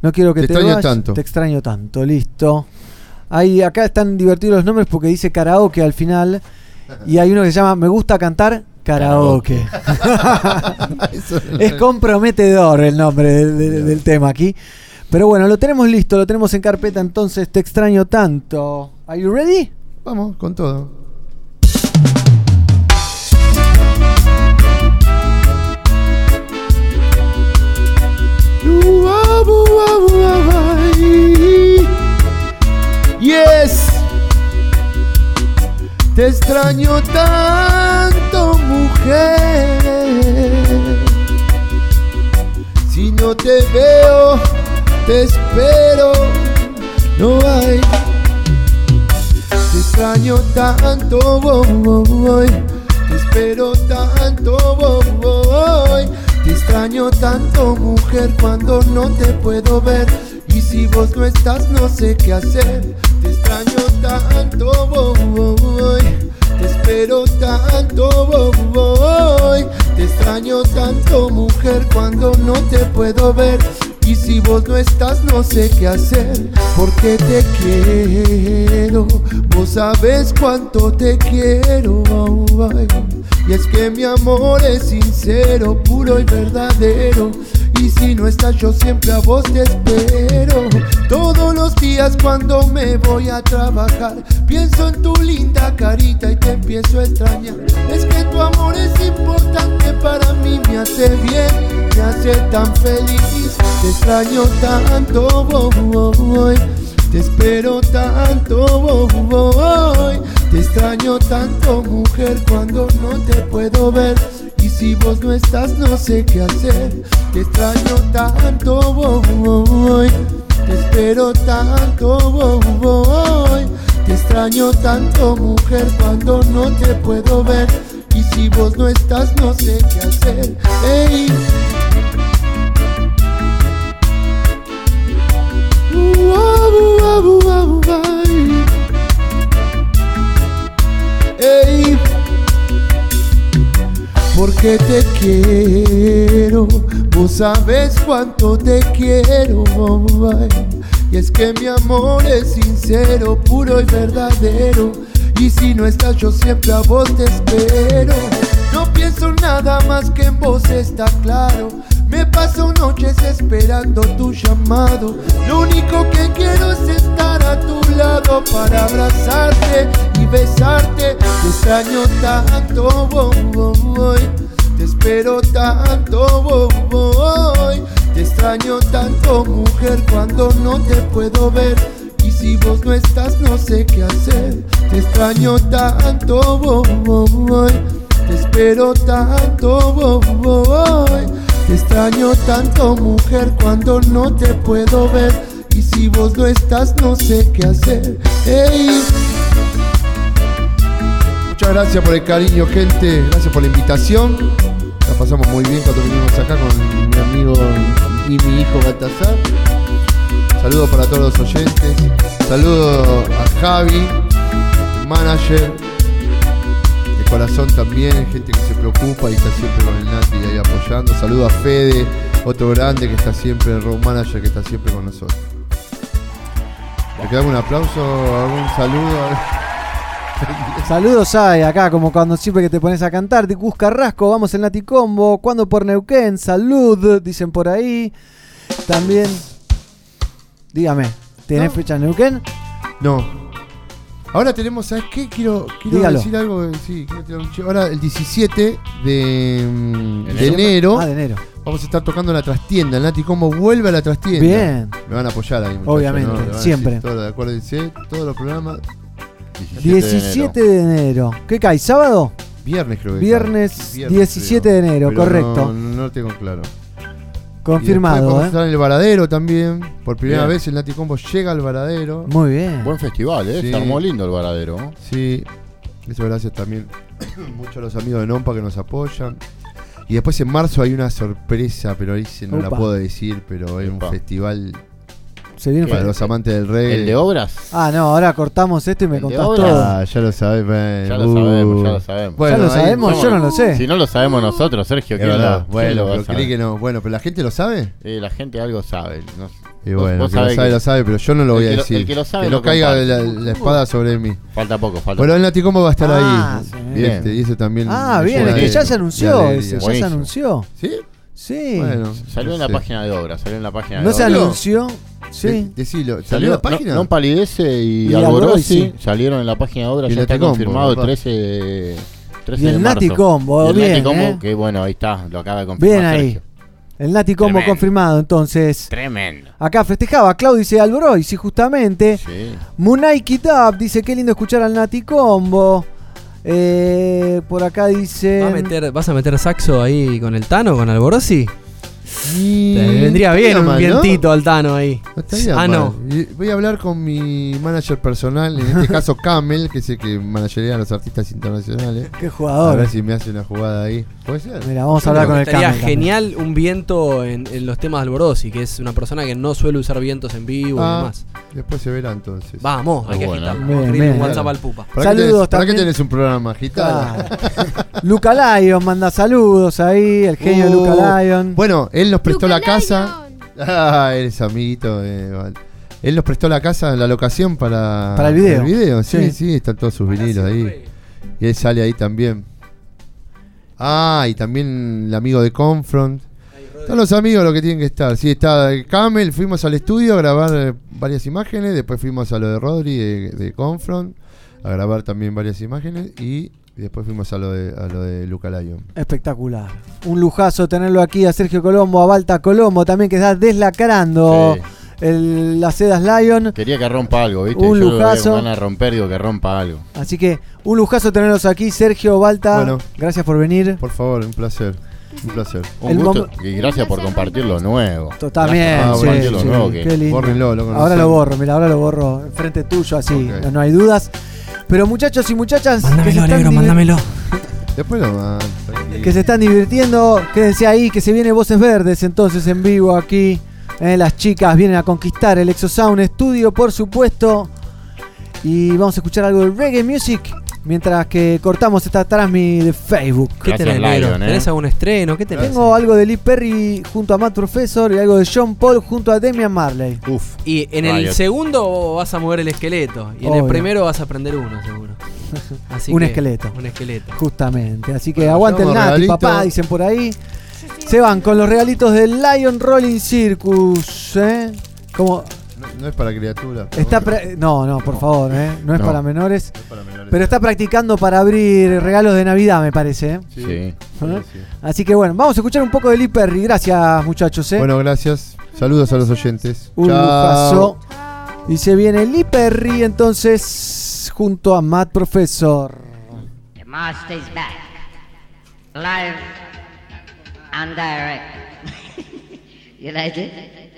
No quiero que Te te, extraño vayas. tanto. Te extraño tanto, listo. Ahí acá están divertidos los nombres porque dice karaoke al final y hay uno que se llama Me gusta cantar karaoke. es comprometedor el nombre del tema aquí. Pero bueno, lo tenemos listo, lo tenemos en carpeta, entonces te extraño tanto. Are you ready? Vamos, con todo. Yes. Te extraño tanto, mujer. Si no te veo, te espero. No hay. Te extraño tanto. Te espero tanto. Te extraño tanto, mujer, cuando no te puedo ver. Y si vos no estás, no sé qué hacer. Te extraño tanto. Te espero tanto. Te extraño tanto, mujer, cuando no te puedo ver. Y si vos no estás, no sé qué hacer. Porque te quiero. Vos sabes cuánto te quiero. ay. Y es que mi amor es sincero, puro y verdadero. Y si no estás, yo siempre a vos te espero. Todos los días cuando me voy a trabajar, pienso en tu linda carita y te empiezo a extrañar. Es que tu amor es importante para mí, me hace bien, me hace tan feliz. Te extraño tanto, voy, te espero tanto, voy. Te extraño tanto, mujer, cuando no te puedo ver. Y si vos no estás, no sé qué hacer. Te extraño tanto, voy. Te espero tanto, voy. Te extraño tanto, mujer, cuando no te puedo ver. Y si vos no estás, no sé qué hacer. Ey. Uh, porque te quiero, vos sabes cuánto te quiero, ay. y es que mi amor es sincero, puro y verdadero, y si no estás yo siempre a vos te espero. No pienso nada más que en vos está claro. Me paso noches esperando tu llamado. Lo único que quiero es estar a tu lado para abrazarte y besarte. Te extraño tanto, voy, voy. Te espero tanto, voy, voy. Te extraño tanto mujer cuando no te puedo ver Y si vos no estás no sé qué hacer Te extraño tanto boy Te espero tanto boy Te extraño tanto mujer cuando no te puedo ver Y si vos no estás no sé qué hacer. Muchas gracias por el cariño, gente. Gracias por la invitación. La pasamos muy bien cuando vinimos acá con mi amigo y mi hijo Baltasar. Saludos para todos los oyentes. Saludos a Javi, manager. Corazón también, gente que se preocupa y está siempre con el Nati ahí apoyando. Saludos a Fede, otro grande que está siempre, el road manager que está siempre con nosotros. ¿Le quedamos un aplauso, algún saludo? Saludos hay acá, como cuando siempre que te pones a cantar. Gus Carrasco, vamos en Laticombo. Cuando por Neuquén, salud, dicen por ahí. También, dígame, ¿tenés fecha en Neuquén? No. Ahora tenemos, ¿sabes qué? Quiero, quiero Dígalo. decir algo. Sí, quiero tirar un chivo. Ahora, el 17 de, mm, de ¿Enero? enero, Ah, de enero. vamos a estar tocando en la trastienda. El Nati Combo vuelve a la trastienda. Bien. Me van a apoyar ahí, muchachos, Obviamente, van a siempre. decir todo, acuérdense, todos los programas. 17 de enero. ¿Qué cae? ¿Sábado? Viernes creo que. Viernes cae. 17 de enero, Pero correcto. No, no lo tengo claro. Y Confirmado, a ¿eh? en el Varadero también. Por primera Bien. vez el Nati Combo llega al Varadero. Muy bien. Buen festival, ¿eh? Sí. Se armó lindo el varadero. Sí, eso gracias también mucho a los amigos de Nompa que nos apoyan. Y después en marzo hay una sorpresa, pero ahí sí no la puedo decir, pero es un festival Se viene para los amantes del reggae. ¿El de obras? Ah, no, ahora cortamos esto y me ¿El de contás obras? todo. Ah, ya lo sabes, man. Ya lo sabemos, ya lo sabemos. Bueno, ¿Ya lo sabemos? Yo no lo sé. Si no lo sabemos nosotros, Sergio, Es ¿quién lo, verdad. Bueno, lo pero creí que no. Bueno, pero la gente lo sabe. Eh, la gente algo sabe. no- Y bueno, vos el que lo sabe, que- lo sabe, pero yo no lo voy a que lo- decir. el que lo sabe no lo caiga la, la espada sobre mí. Falta poco, falta Bueno, el poco. Nati Combo va a estar Ah, ahí. sí. Bien. Este, y eso también. Ah, bien, es que ya se anunció ya se anunció. ¿Sí? Sí. Bueno, Salió no en la sé. página de obras, salió en la página ¿No de se obras. anunció? Sí. De- decilo. ¿Salió Salió en la página? No, Palidece y, Y Alborozzi Alborozzi. salieron en la página de obras, Y ya está Combo, confirmado papá. 13 de, 13 Y el de Nati. Combo, Y el bien, Nati Combo, ¿eh? que bueno, ahí está, lo acaba de confirmar Bien ahí. Sergio. El Nati Combo Tremendo. confirmado, entonces. Tremendo. Acá festejaba Claudio dice Alboroy, sí, justamente. Sí. Munai Kitab dice qué lindo escuchar al Nati Combo. Eh, por acá dice. ¿Va a meter- ¿Vas a meter saxo ahí con el Tano, con Alborosi? Y- Te vendría bien un mal, ¿no? vientito al Tano ahí. No ah, mal. no. Voy a hablar con mi manager personal, en este caso Camel, que es el que managería a los artistas internacionales. Qué A jugador. ver si me hace una jugada ahí. ¿Puede ser? Mira, vamos a hablar con el Camel. genial un viento en, en los temas de Alborosi, que es una persona que no suele usar vientos en vivo y Ah, demás. Después se verá entonces. Vamos, hay Muy que bueno. agitar. Bien, un. WhatsApp al pupa. ¿Para qué Saludos tenés, ¿Para qué tenés un programa agitado? Luca Lion manda saludos ahí, el genio de Uh, Luca Lion. Bueno, él nos prestó Luca la casa. Ah, eres amiguito. eh, vale. Él nos prestó la casa, la locación para, Para el video. sí, sí, Sí. están todos sus vinilos ahí. Y él sale ahí también. Ah, y también el amigo de Confront. Están los amigos lo que tienen que estar. Sí, está Camel, fuimos al estudio a grabar eh, varias imágenes, después fuimos a lo de Rodri de, de Confront a grabar también varias imágenes y después fuimos a lo de, a lo de Luca Lion. Espectacular. Un lujazo tenerlo aquí a Sergio Colombo, a Balta Colombo también que está deslacrando Sí. el, las sedas Lion. Quería que rompa algo, ¿viste? Un Yo lujazo. ganas de romper, digo que rompa algo. Así que un lujazo tenerlos aquí, Sergio Balta. Bueno. gracias por venir. Por favor, un placer. Un placer. Un El gusto y gracias por compartir lo nuevo. También, Gracias por sí, compartir lo sí, nuevo que qué lindo. Bórrenlo, lo ahora lo borro, mira, ahora lo borro enfrente tuyo, así, no, no hay dudas. Pero muchachos y muchachas Mándamelo, negro, mándamelo. Después lo tranquilo. que se están divirtiendo, quédense ahí, que se viene Voces Verdes entonces en vivo aquí. Eh, las chicas vienen a conquistar el Exosound Studio, por supuesto. Y vamos a escuchar algo de reggae music mientras que cortamos esta transmi de Facebook. ¿Qué Gracias, tenés? Lion, eh. ¿Tenés algún estreno? ¿Qué tenés? Tengo algo de Lee Perry junto a Matt Professor y algo de John Paul junto a Demian Marley. Uf. Y en el Riot. segundo vas a mover el esqueleto. Y en Obvio. el primero vas a prender uno, seguro. Así Un que- esqueleto. Un esqueleto. Justamente. Así que Bueno, aguante el Nati, regalito. papá, dicen por ahí. Se van con los regalitos del Lion Rolling Circus. ¿eh? Como no es para criaturas. Está no, no, por favor, ¿eh? no, es para menores. Pero está practicando para abrir regalos de Navidad, me parece. Eh. ¿Eh? Sí. Así que bueno, vamos a escuchar un poco de Lee Perry. Gracias, muchachos. Eh. Bueno, gracias. Saludos a los oyentes. Un Chao. Y se viene Lee Perry entonces junto a Matt Professor. The master's back. Live and direct. you?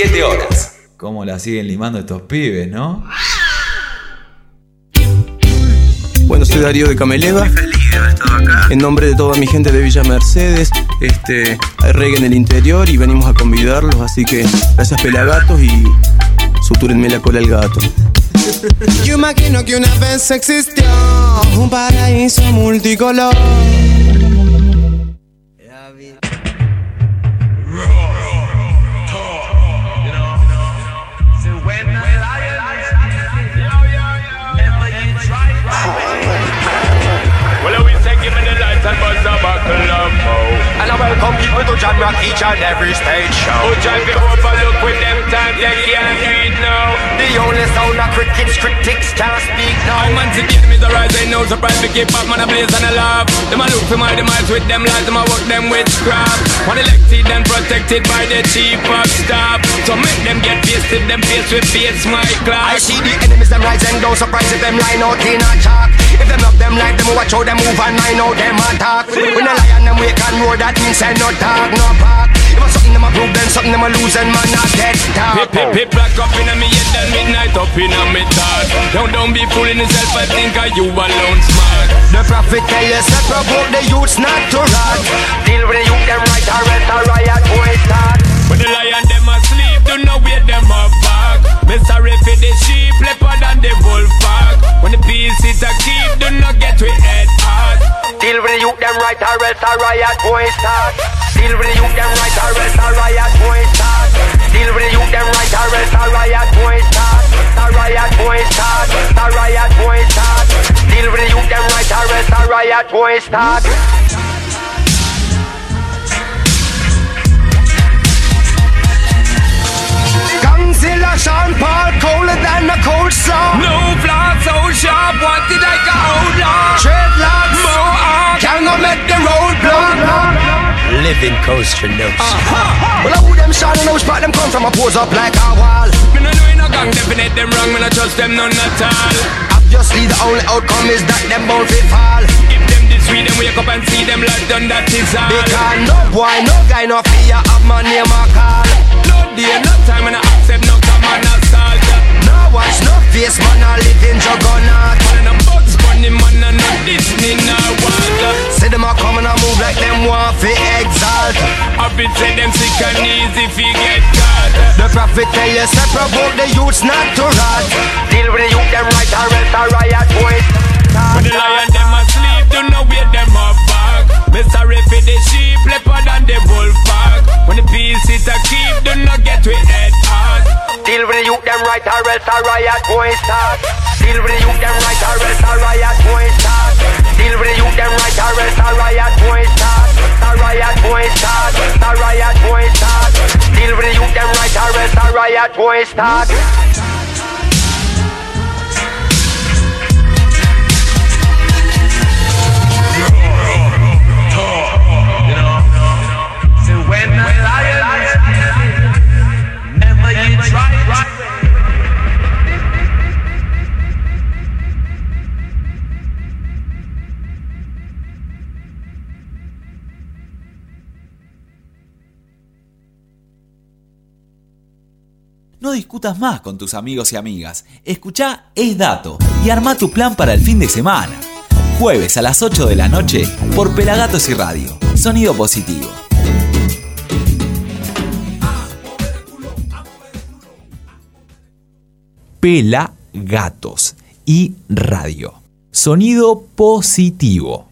17 horas. ¿Cómo la siguen limando estos pibes, no? Bueno, soy Darío de Cameleva. En nombre de toda mi gente de Villa Mercedes, este, hay reggae en el interior y venimos a convidarlos, así que gracias pelagatos y sutúrenme la cola al gato. Yo imagino que una vez existió un paraíso multicolor And I welcome people to John Rock each and every stage show. Oh, drive me overlook with them times they can't do it now. The only sound of crickets, critics can't speak now. Oh, man, to get me the rise, ain't no surprise. We keep up, man, a blaze and a laugh. Them a look for my demise with them lies, them a work them with scrap. One elected and protected by the chief of staff. So make them get if them face with face, my I see the enemies them rise and don't surprise if them line out in a chalk. Them like them, watch how them move and I know them attack. When the lion them wake and roar, that means say no talk, no park. If it's something them a prove, then something them a lose and man not get talk. Pip, pip, pip, black up in me head and midnight up in me thought. Don't, don't be fooling yourself, I think are you alone smart. The prophet tell you, say provoke the youths not to rot. Deal with the youth them right, or else a riot boy start. When the lion them asleep, do not wake them up. Me sorry for the sheep, leopard and the wolf pack. When the peace it a keep, do not get we head hard. Deal with the youth them right, or else a riot boy start. Deal with the youth them right, or else a riot boy start. Deal with the youth them right, or else a riot boy start. A riot boy start. A riot boy start. Deal with the youth them right, or else a riot boy start. Sean Paul, colder than a cold slaw. No flaw so sharp, wanted like a outlaw. Dreadlocks, Mohawk, can go make the road block. Living coaster notes. Uh-huh. Well, I who them shot and I spot them come from a pose up like a wall. Me no know in a gang, definite them wrong, me no trust them none at all. Obviously, the only outcome is that them both fit fall. If them this sweet, them wake up and see them like done, that is all. Because no boy, no guy, no fear of my name or call. No day, no time, and I accept no common assault. No watch, no face, man, I live in juggernaut. Man, I'm Bugs Bunny, man, and no Disney, no water. See them a come and a move like them want fi exalt. I been say them sick and easy fi get caught. The prophet tell you, say provoke the youths not to rot. Deal with the youth them right, or else a riot boy. When the lion them asleep, do not wake them up back. Me sorry for the sheep, leopard and the wolf pack. When the peace it a keep, do not get we head hard. Deal with the youth them right, or else a riot boy start. Deal with the youth them right, or else a riot boy start. Deal with the youth them right, or else a riot boy start. A riot boy start. A riot boy start. Deal with the youth them right, or else a riot boy start. When the No discutas más con tus amigos y amigas. Escucha Es Dato y arma tu plan para el fin de semana. Jueves a las 8 de la noche por Pelagatos y Radio. Sonido positivo. Pelagatos y Radio. Sonido positivo.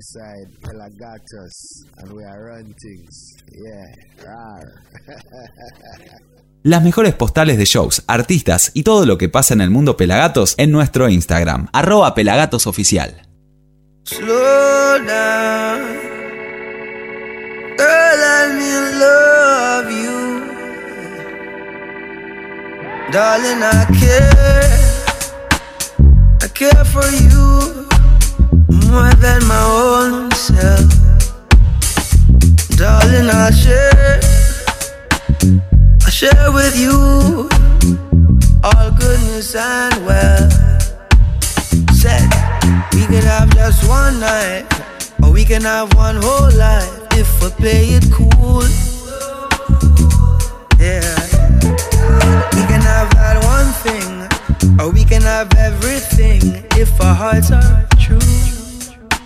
Mal alongside Pelagatos, and we are run things. Yeah, rar. Las mejores postales de shows, artistas y todo lo que pasa en el mundo Pelagatos en nuestro Instagram, arroba pelagatosoficial. Slow down. Girl, let me love you. Darling, I care. I care for you more than my own self. Darling, I share. I share with you all goodness and well. Said we could have just one night, or we can have one whole life if we play it cool. Yeah, we can have that one thing, or we can have everything if our hearts are true.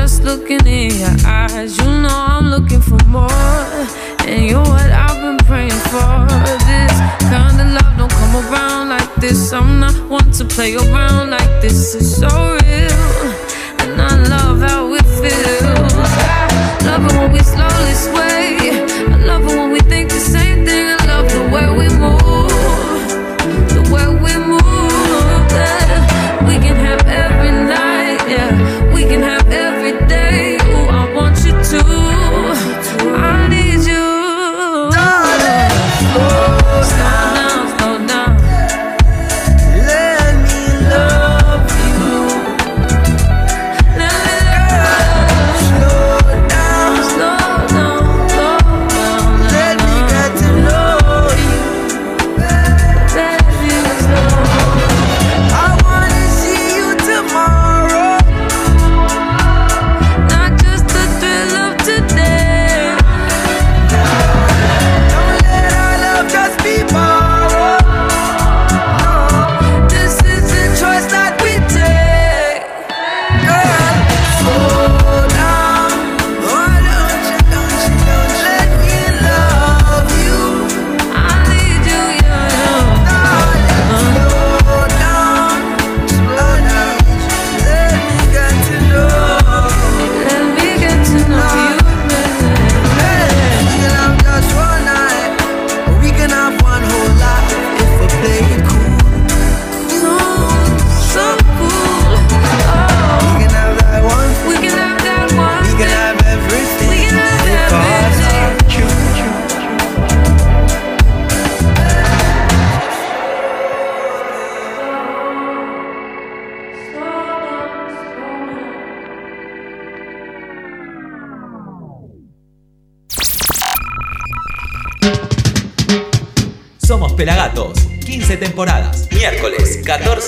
just looking in your eyes. You know I'm looking for more, and you're what I've been praying for. This kind of love don't come around like this. I'm not one to play around like this. It's so real, and I love how it feels. I love it when we slowly sway.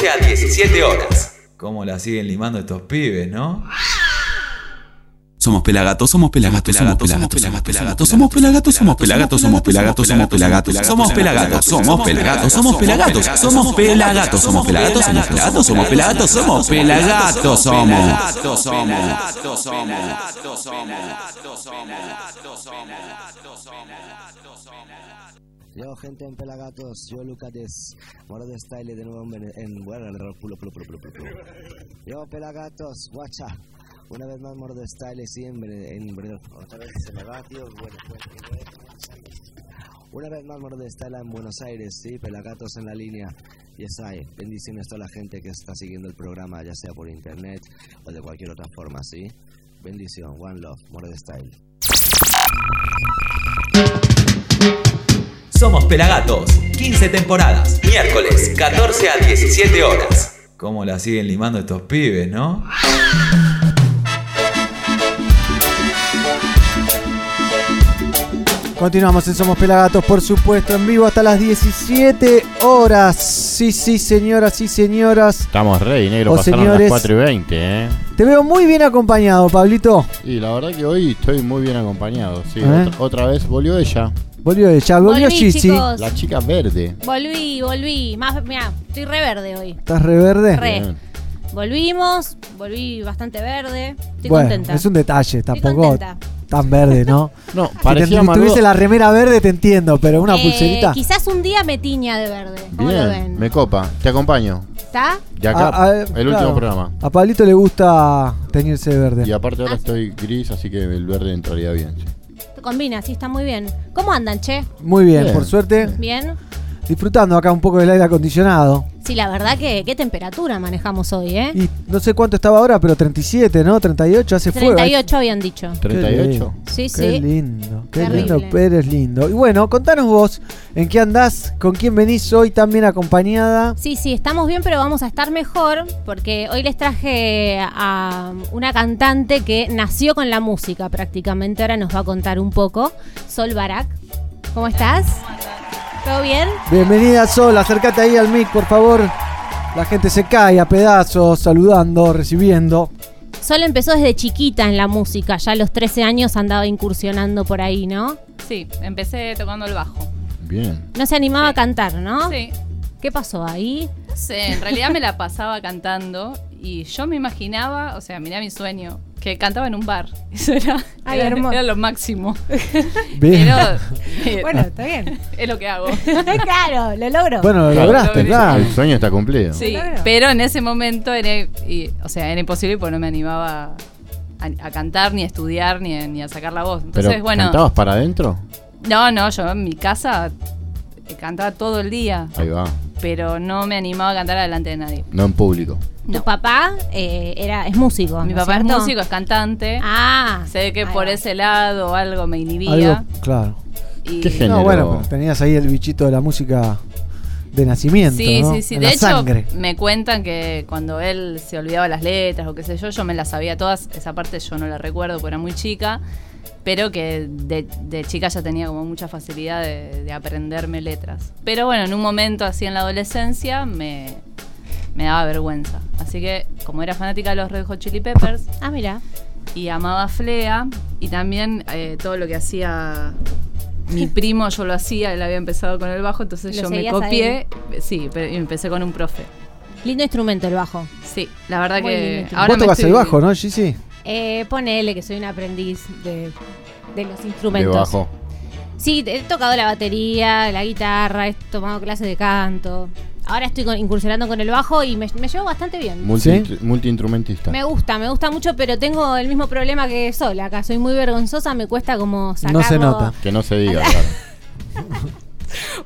14 a 17 horas. ¿Cómo la siguen limando estos pibes, no? Somos pelagatos, somos pelagatos, somos pelagatos, somos pelagatos, somos pelagatos, somos pelagatos, somos pelagatos, somos pelagatos, somos pelagatos, somos pelagatos, somos pelagatos, somos pelagatos, somos pelagatos, somos pelagatos, somos pelagatos, somos pelagatos, somos. Yo, gente en Pelagatos, yo Lucas moro de style de nuevo en, en bueno, en el pulo, pulo, pulo, pulo. Yo, Pelagatos, guacha, una vez más moro de style siempre en, otra vez se me va, tío, bueno, pues, una vez más moro de style en Buenos Aires, sí, Pelagatos en la línea, yes hay, bendiciones a toda la gente que está siguiendo el programa, ya sea por internet o de cualquier otra forma, sí, bendición, one love, moro de style. Somos Pelagatos, 15 temporadas, miércoles, 14 a 17 horas. ¿Cómo la siguen limando estos pibes, no? Continuamos en Somos Pelagatos, por supuesto, en vivo hasta las 17 horas. Sí, sí, señoras y señoras. Estamos ready, negro. O Pasaron señores, las 4 y 20, ¿eh? Te veo muy bien acompañado, Pablito. Y la verdad que hoy estoy muy bien acompañado. Sí, ¿Eh? otra, otra vez volvió ella. Volvió ella, volvió Volví, Gigi. chicos. La chica verde. Volví, volví. Más, mira, estoy re verde hoy. ¿Estás reverde? Re. Bien. Volvimos, volví bastante verde. Estoy bueno, contenta. es un detalle, tampoco contenta. tan verde, ¿no? No, Si parecía te- más tuviese la remera verde, te entiendo, pero una Eh, pulserita. Quizás un día me tiña de verde. ¿Cómo lo Bien, ven? me copa. Te acompaño. ¿Está? De acá, A- a- el claro. último programa. A Pablito le gusta teñirse de verde. Y aparte ahora estoy gris, así que el verde entraría bien. sí. Combina, sí, está muy bien. ¿Cómo andan, che? Muy bien, Bien. por suerte. ¿Bien? Disfrutando acá un poco del aire acondicionado. Sí, la verdad que qué temperatura manejamos hoy, ¿eh? Y no sé cuánto estaba ahora, pero 37, ¿no? 38, hace fuego. 38 habían dicho. Qué 38. lindo. Sí, Qué sí. lindo, qué Terrible. lindo, pero es lindo. Y bueno, contanos vos, ¿en qué andás? ¿Con quién venís hoy también acompañada? Sí, sí, estamos bien, pero vamos a estar mejor porque hoy les traje a una cantante que nació con la música prácticamente. Ahora nos va a contar un poco. Sol Barak. ¿Cómo estás? ¿Todo bien? Bienvenida Sol, acércate ahí al mic, por favor. La gente se cae a pedazos, saludando, recibiendo. Sol empezó desde chiquita en la música. Ya a los 13 años andaba incursionando por ahí, ¿no? Sí, empecé tocando el bajo. Bien. No se animaba a cantar, ¿no? Sí. ¿Qué pasó ahí? No sé, en realidad me la pasaba cantando y yo me imaginaba, o sea, mirá mi sueño, que cantaba en un bar. Eso era, Ay, era, lo máximo. Bien. Pero, eh, Bueno, está bien. es lo que hago. claro, lo logro. Bueno, lo lograste, el- claro. El sueño está cumplido. Sí, pero en ese momento era, y- o sea, era imposible porque no me animaba a, a cantar, ni a estudiar, ni a, ni a sacar la voz. Entonces, Pero, bueno. ¿cantabas para adentro? No, no, yo en mi casa eh, cantaba todo el día, Ahí va. pero no me animaba a cantar delante de nadie. No en público. Tu papá eh, era, es músico. Mi ¿no papá es músico, es cantante. Ah. Sé que por va. ese lado algo me inhibía. Algo, claro. y- ¿Qué género? No, bueno, pero tenías ahí el bichito de la música de nacimiento, Sí, ¿no? sí, sí. En De la hecho, sangre. me cuentan que cuando él se olvidaba las letras o qué sé yo, yo me las sabía todas. Esa parte yo no la recuerdo porque era muy chica. Pero que de, de chica ya tenía como mucha facilidad de, de aprenderme letras. Pero bueno, en un momento así en la adolescencia me, me daba vergüenza. Así que, como era fanática de los Red Hot Chili Peppers. Ah, mira. Y amaba a Flea. Y también eh, todo lo que hacía mi primo, yo lo hacía. Él había empezado con el bajo, entonces yo me copié. Sí, pero y empecé con un profe. Lindo instrumento el bajo. Sí, la verdad Muy que. Ahora Vos tocas estoy- el bajo, ¿no, Gigi? Eh, ponele que soy un aprendiz de, de los De instrumentos. bajo. Sí, he tocado la batería, la guitarra, he tomado clases de canto. Ahora estoy con- incursionando con el bajo y me, me llevo bastante bien. Multi, Multiinstrumentista. Me gusta, me gusta mucho, pero tengo el mismo problema que Sol acá. Soy muy vergonzosa, me cuesta como sacarlo. No se nota. Que no se diga, claro.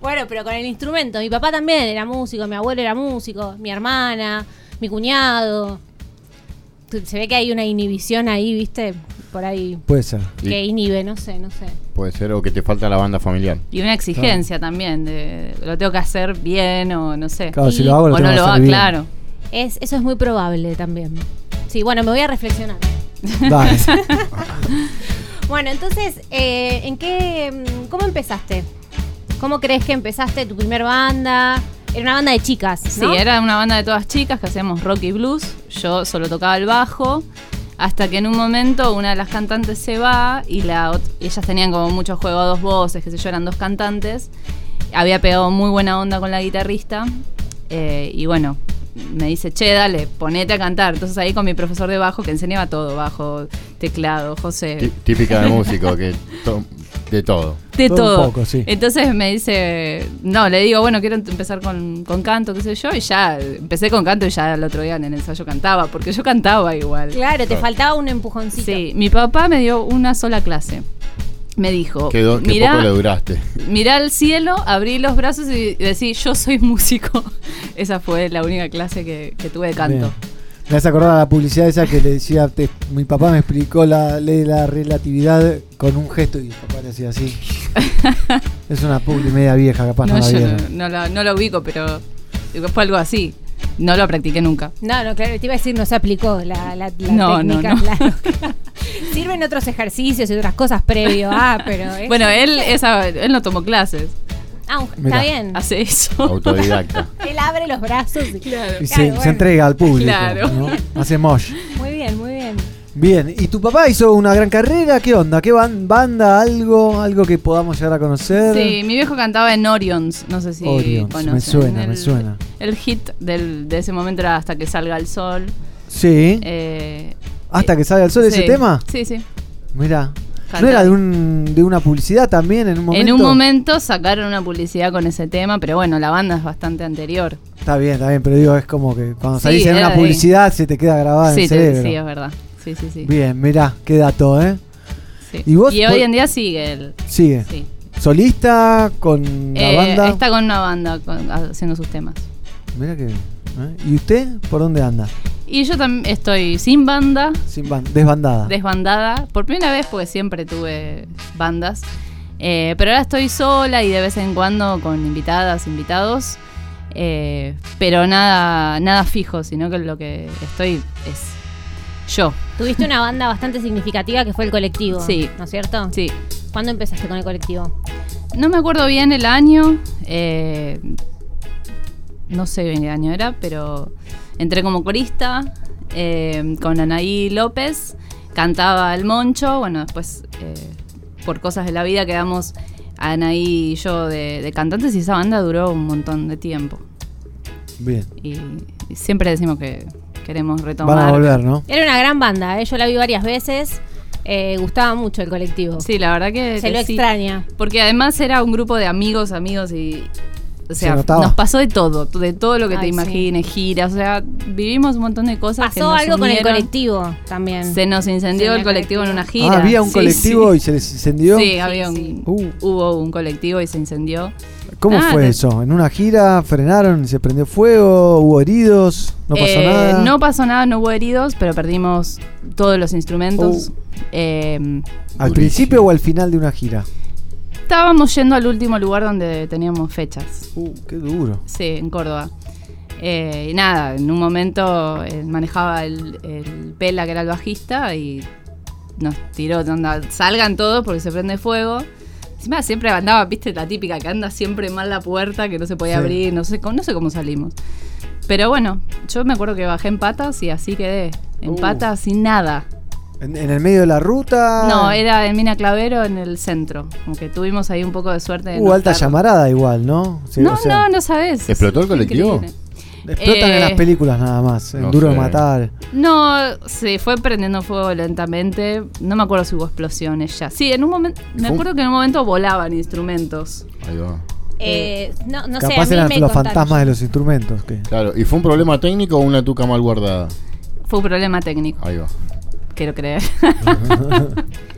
Bueno, pero con el instrumento. Mi papá también era músico, mi abuelo era músico, mi hermana, mi cuñado. Se ve que hay una inhibición ahí, ¿viste? Por ahí. Puede ser. Que inhibe, no sé, no sé. Puede ser o que te falta la banda familiar. Y una exigencia también, de lo tengo que hacer bien o no sé. Claro, si Y- lo hago, lo o tengo no lo hago, bien. claro. Es, eso es muy probable también. Sí, bueno, me voy a reflexionar. Dale. Bueno, entonces, eh, ¿en qué, mm, cómo empezaste? ¿Cómo crees que empezaste tu primer banda? Era una banda de chicas, ¿no? Sí, era una banda de todas chicas que hacíamos rock y blues. Yo solo tocaba el bajo. Hasta que en un momento una de las cantantes se va y la ellas tenían como mucho juego a dos voces, que sé yo, eran dos cantantes. Había pegado muy buena onda con la guitarrista. eh, y bueno, me dice, che, dale, ponete a cantar. Entonces ahí con mi profesor de bajo que enseñaba todo, bajo, teclado, José. Tí- Típica de músico, que de todo. De Todo un todo. poco, sí. Entonces me dice, no, le digo, bueno, quiero empezar con, con canto, qué sé yo, y ya empecé con canto y ya el otro día en el ensayo cantaba, porque yo cantaba igual. Claro, te faltaba un empujoncito. Sí, mi papá me dio una sola clase. Me dijo, Qué, do- qué mirá, poco le duraste. mirá al cielo, abrí los brazos y decí, yo soy músico. Esa fue la única clase que, que tuve de canto. Bien. Me has acordado la publicidad esa que le decía, te- mi papá me explicó la ley de la relatividad con un gesto y el papá le hacía así. es una publi media vieja, capaz no, No, la yo vieron. no, no la- no ubico, pero fue algo así. No lo practiqué nunca. No, no, claro, te iba a decir, no se aplicó la, la, la No, no, técnica, no. claro. Sirven otros ejercicios y otras cosas previo. Ah, pero. es- Bueno, él, esa, él no tomó clases. Ah, un- Mirá. está bien. Hace eso. Autodidacta. Él abre los brazos y. Claro. Y se, se entrega al público. Claro. ¿no? Hace mosh. Muy bien, muy Bien, ¿y tu papá hizo una gran carrera? ¿Qué onda? ¿Qué ban- banda? ¿Algo? ¿Algo que podamos llegar a conocer? Sí, mi viejo cantaba en Orions, no sé si Orions, conocen. me suena, el, me suena. El hit del- de ese momento era Hasta que salga el sol. Sí. Eh, ¿Hasta que salga el sol ese sí, tema? Sí, sí. ¿No era de, un, de una publicidad también en un momento? En un momento sacaron una publicidad con ese tema, pero bueno, la banda es bastante anterior. Está bien, está bien, pero digo, es como que cuando Sí, salís en una de- publicidad se te queda grabada en sí, el te- cerebro. sí, es verdad. Sí, sí, sí. Bien, mirá, qué dato, ¿eh? Sí. ¿Y vos? hoy en día sigue él. Sigue. Sí. ¿Solista? ¿Con la Eh, banda? Está con una banda con- haciendo sus temas. Mirá que... ¿eh? ¿Y usted por dónde anda? Y yo también estoy sin banda, Sin ban- desbandada. desbandada, por primera vez porque siempre tuve bandas. Eh, pero ahora estoy sola y de vez en cuando con invitadas, invitados. Eh, pero nada, nada fijo, sino que lo que estoy es yo. Tuviste una banda bastante significativa que fue el colectivo. Sí. ¿No es cierto? Sí. ¿Cuándo empezaste con el colectivo? No me acuerdo bien el año. eh, no sé bien qué año era, pero entré como corista eh, con Anaí López. Cantaba El Moncho. Bueno, después, eh, por cosas de la vida, quedamos Anaí y yo de, de cantantes y esa banda duró un montón de tiempo. Bien. Y, y siempre decimos que queremos retomar. Van a volver, ¿no? Era una gran banda, ¿eh? yo la vi varias veces. Eh, gustaba mucho el colectivo. Sí, la verdad que. Se que lo sí. extraña. Porque además era un grupo de amigos, amigos y. O sea, nos pasó de todo, de todo lo que te Ay, sí. imagines, giras, o sea, vivimos un montón de cosas. que Pasó nos algo con el colectivo también. Se nos incendió Sí, el el colectivo en una gira. Ah, había un Sí, colectivo sí. y se les incendió. Sí, había un, Uh. hubo un colectivo y se incendió. ¿Cómo Nada, fue te- eso? ¿En una gira frenaron y se prendió fuego? ¿Hubo heridos? ¿No pasó Eh, nada? No pasó nada, no hubo heridos, pero perdimos todos los instrumentos. Uh. Eh, ¿Al principio o al final de una gira? Estábamos yendo al último lugar donde teníamos fechas. Uh, qué duro. Sí, en Córdoba. Eh, y nada, en un momento eh, manejaba el, el Pela, que era el bajista, y nos tiró, onda, salgan todos porque se prende fuego. Encima siempre andaba, viste, la típica que anda siempre mal la puerta, que no se podía Sí. abrir, no sé, cómo- no sé cómo salimos. Pero bueno, yo me acuerdo que bajé en patas y así quedé. En Uh. patas sin nada. ¿En, en el medio de la ruta? No, era en Mina Clavero en el centro. Como que tuvimos ahí un poco de suerte. de Hubo no alta estar- llamarada igual, ¿no? Sí, No, o sea, no, no sabes. ¿Explotó el colectivo? increíble. Explotan en Eh, las películas nada más. En no Duro de. Matar. No, se fue prendiendo fuego lentamente. No me acuerdo si hubo explosiones ya. Sí, en un momento. Me acuerdo que en un momento volaban instrumentos. Ahí va. Eh, no, no sé, a Capaz mí eran me los contaron. fantasmas de los instrumentos. Claro, ¿y fue un problema técnico o una tuca mal guardada? Fue un problema técnico, Ahí va. Quiero creer.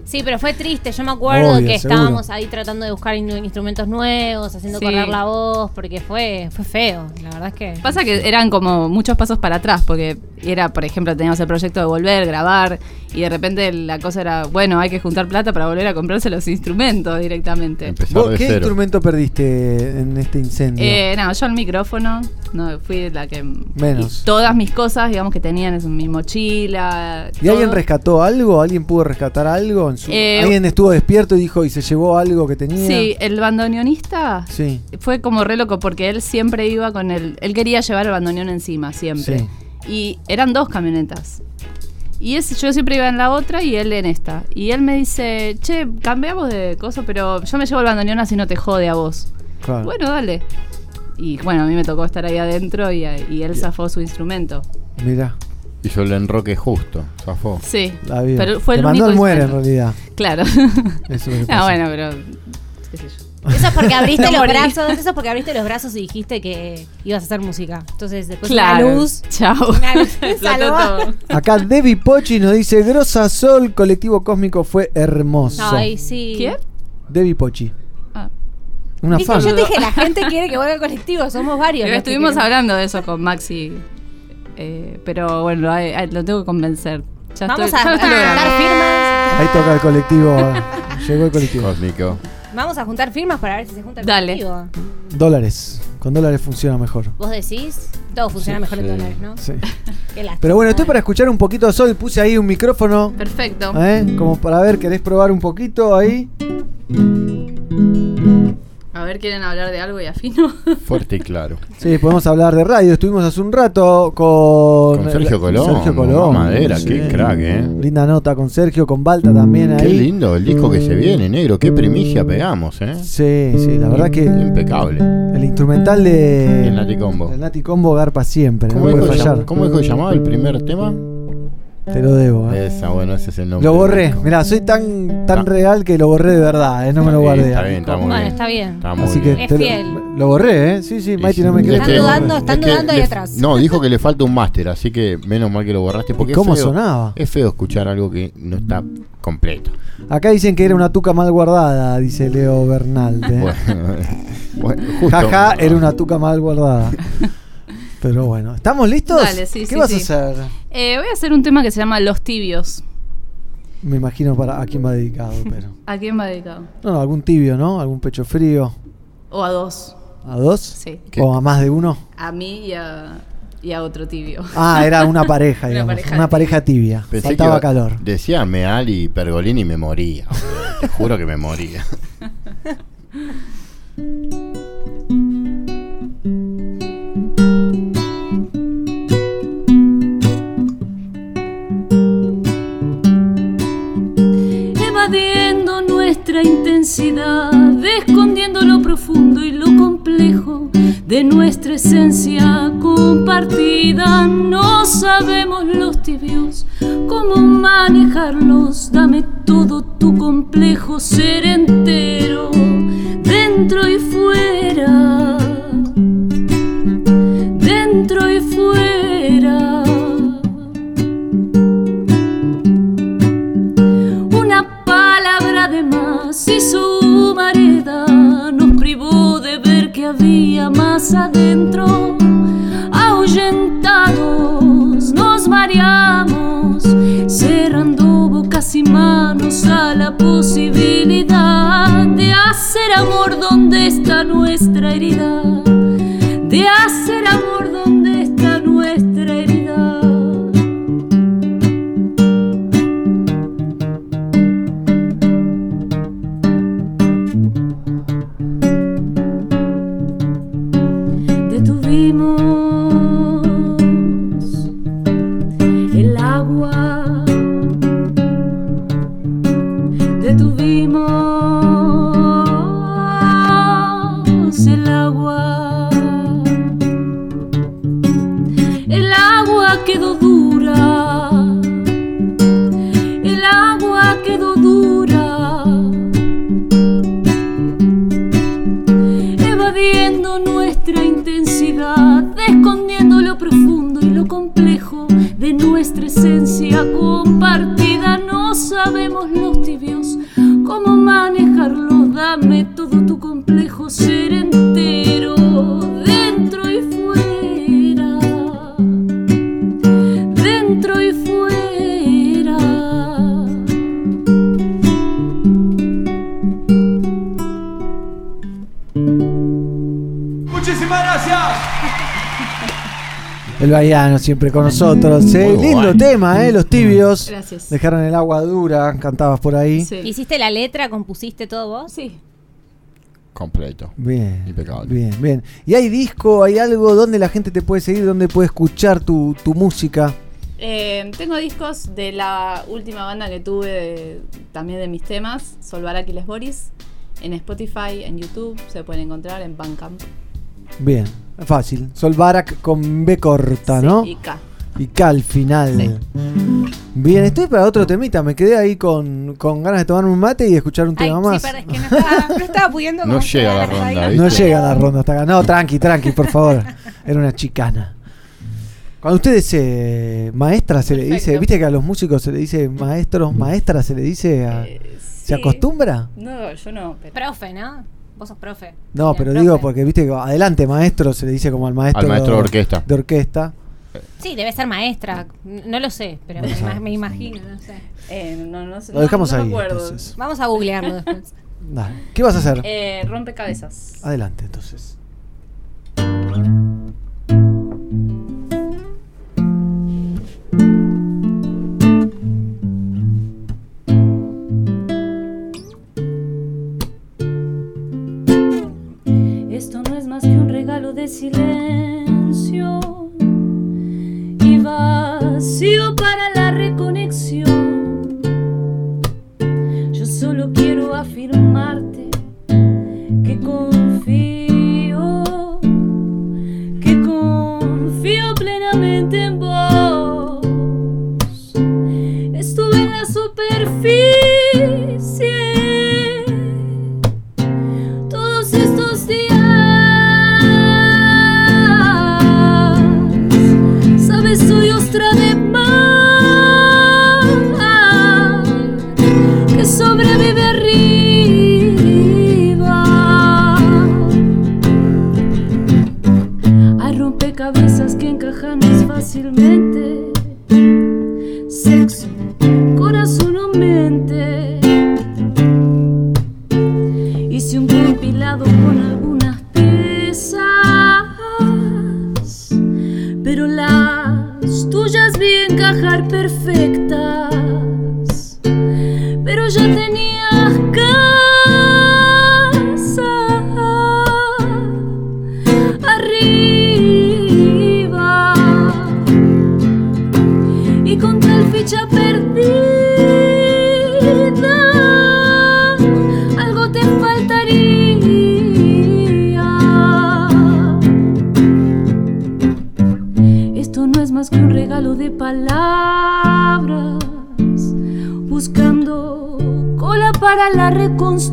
Sí, pero fue triste. Yo me acuerdo Obvio, que seguro. estábamos ahí tratando de buscar in- instrumentos nuevos, haciendo Sí. correr la voz, porque fue, fue feo. La verdad es que. Pasa que eran como muchos pasos para atrás, porque era, por ejemplo, teníamos el proyecto de volver, grabar, y de repente la cosa era, bueno, hay que juntar plata para volver a comprarse los instrumentos directamente. ¿Vos ¿Qué cero. instrumento perdiste en este incendio? Eh, no, yo el micrófono, no, fui la que... Menos. y todas mis cosas, digamos, que tenían en mi mochila. ¿Y alguien rescató algo? ¿Alguien pudo rescatar algo? En su- Eh, ¿Alguien estuvo despierto y dijo y se llevó algo que tenía? Sí, el bandoneonista Sí. fue como re loco porque él siempre iba con el. Él quería llevar el bandoneón encima, siempre. Sí. Y eran dos camionetas. Y ese, yo siempre iba en la otra y él en esta. Y él me dice, che, cambiamos de cosa, pero yo me llevo el bandoneón así no te jode a vos. Claro. Bueno, dale. Y bueno, a mí me tocó estar ahí adentro y, y él zafó su instrumento. Mira, Hizo el enroque justo, zafó. Sí. la vida. Pero fue Te el mandó único muere en realidad. Claro. Eso es lo que ah, bueno, pero. qué sé yo. Eso es porque abriste No los morí. brazos, eso es porque abriste los brazos y dijiste que ibas a hacer música. Entonces después Claro. una luz. Chao. Una luz. Acá Debbie Pochi nos dice, Grosa Sol, colectivo cósmico fue hermoso. Ay, sí. ¿Quién? Debbie Pochi. Ah. Una fan. yo te dije, la gente quiere que vuelva al colectivo, somos varios. Pero que estuvimos hablando de eso con Maxi. eh, pero bueno, ay, ay, lo tengo que convencer. Ya Vamos estoy- a ya juntar firmas. Ahí toca el colectivo. Llegó el colectivo. Cósmico. Vamos a juntar firmas para ver si se junta el Dale. colectivo. Dólares. Con dólares funciona mejor. ¿Vos decís? Todo funciona Sí, mejor en dólares, ¿no? Sí. Qué lástima. Pero bueno, estoy para escuchar un poquito a Sol. Puse ahí un micrófono. Perfecto. ¿eh? Como para ver, ¿querés probar un poquito ahí? A ver, ¿quieren hablar de algo y afino? Fuerte y claro. Sí, podemos hablar de radio. Estuvimos hace un rato con, Con Sergio Colón, Sergio Colón. madera, qué crack, ¿eh? Linda nota con Sergio, con Balta también Qué ahí. lindo el disco que se viene, negro. Qué primicia pegamos, ¿eh? Sí, sí, la verdad que Impecable. el instrumental de El Nati Combo. el Nati Combo garpa siempre, no ¿Cómo puede dijo, que fallar. ¿Cómo dijo que llamaba el primer tema? Te lo debo. ¿eh? Esa, bueno, ese es el nombre. Lo borré. Mirá, soy tan tan real que lo borré de verdad, ¿eh? no me lo guardé. está bien, está muy Bueno, bien. está bien. Está muy Así que bien. Es te lo- fiel. Lo, borré, ¿eh? Sí, sí, Mighty no me quiere. Están dudando, están dudando ahí atrás. No, dijo que le falta un máster, así que menos mal que lo borraste. Porque es ¿Cómo feo- sonaba? Es feo escuchar algo que no está completo. Acá dicen que era una tuca mal guardada, dice Leo Bernal. ¿eh? Bueno, bueno, justo. Jaja, era una tuca mal guardada. Pero bueno, ¿estamos listos? Dale, sí, ¿Qué sí, vas sí. a hacer? Eh, voy a hacer un tema que se llama Los Tibios. Me imagino para a quién va dedicado, pero. ¿A quién va dedicado? No, no, algún tibio, ¿no? Algún pecho frío. O a dos. ¿A dos? Sí. ¿O a más de uno? A mí y a, y a otro tibio. Ah, era una pareja, Una digamos. pareja Una tibia. pareja tibia. Pensé Faltaba calor. Decía Meali y Pergolini y me moría. Te juro que me moría. nuestra intensidad, escondiendo lo profundo y lo complejo de nuestra esencia compartida. No sabemos los tibios cómo manejarlos. Dame todo tu complejo ser entero, dentro y fuera, dentro y fuera. Su mareda nos privó de ver que había más adentro. Ahuyentados nos mareamos, cerrando bocas y manos a la posibilidad de hacer amor donde está nuestra herida. De hacer amor Siempre con nosotros. ¿eh? Lindo tema, ¿eh? Los tibios. Gracias. Dejaron el agua dura, cantabas por ahí. ¿Hiciste la letra? ¿Compusiste todo vos? Sí. Completo. Bien. Impecable. Bien, bien. ¿Y hay disco, hay algo donde la gente te puede seguir, donde puede escuchar tu, tu música? Eh, tengo discos de la última banda que tuve, de- también de mis temas, Solvarak y Les Boris. En Spotify, en YouTube, se pueden encontrar en Bandcamp. Bien, fácil. Sol Barak con B corta, ¿no? Y K. Y K al final. Bien, estoy para otro temita. Me quedé ahí con, con ganas de tomarme un mate y escuchar un Ay, tema sí, más. pero es que no estaba, no estaba pudiendo No llega la ronda, ahí. No llega la ronda hasta acá. No, tranqui, tranqui, por favor. Era una chicana. Cuando usted dice maestra, se le dice, viste que a los músicos se le dice maestros, maestra, se le dice a- ¿Se Eh, sí. acostumbra? No, yo no. Pero... Profe, ¿no? Vos sos profe. No, pero profe. digo porque viste que adelante maestro se le dice como al maestro, Al maestro de orquesta. De orquesta. Sí, debe ser maestra. No lo sé, pero me, ima- me imagino, no sé. Eh, no, no sé. Lo dejamos ahí, entonces. Vamos a googlearlo después. Dale. ¿Qué vas a hacer? Eh, rompecabezas. Adelante, entonces. De silencio y vacío para la encajar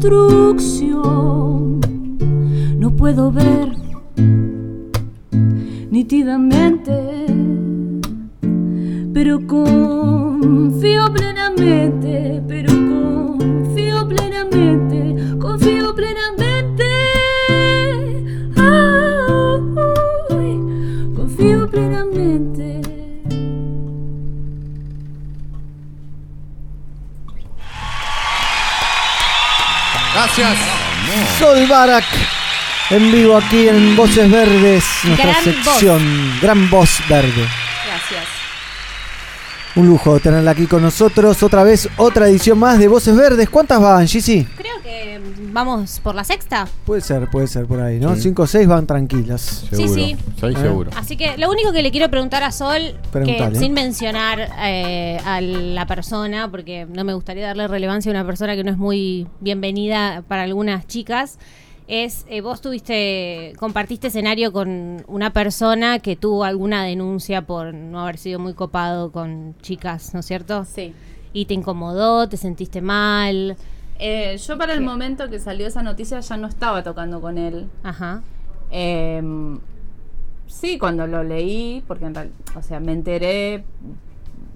outro. Vivo aquí en Voces Verdes, nuestra Gran sección Gran Voz Verde. Gracias. Un lujo tenerla aquí con nosotros. Otra vez, otra edición más de Voces Verdes. ¿Cuántas van, Gigi? Creo que vamos por la sexta. Puede ser, puede ser por ahí, ¿no? Sí. Cinco o seis van tranquilas. Sí, sí. Soy Eh. seguro. Así que lo único que le quiero preguntar a Sol, que sin mencionar eh, a la persona, porque no me gustaría darle relevancia a una persona que no es muy bienvenida para algunas chicas, es eh, vos tuviste, compartiste escenario con una persona que tuvo alguna denuncia por no haber sido muy copado con chicas, ¿no es cierto? Sí. Y te incomodó, te sentiste mal. Eh, yo para el momento que salió esa noticia ya no estaba tocando con él. Ajá. Em, sí, cuando lo leí, porque en realidad, o sea, me enteré,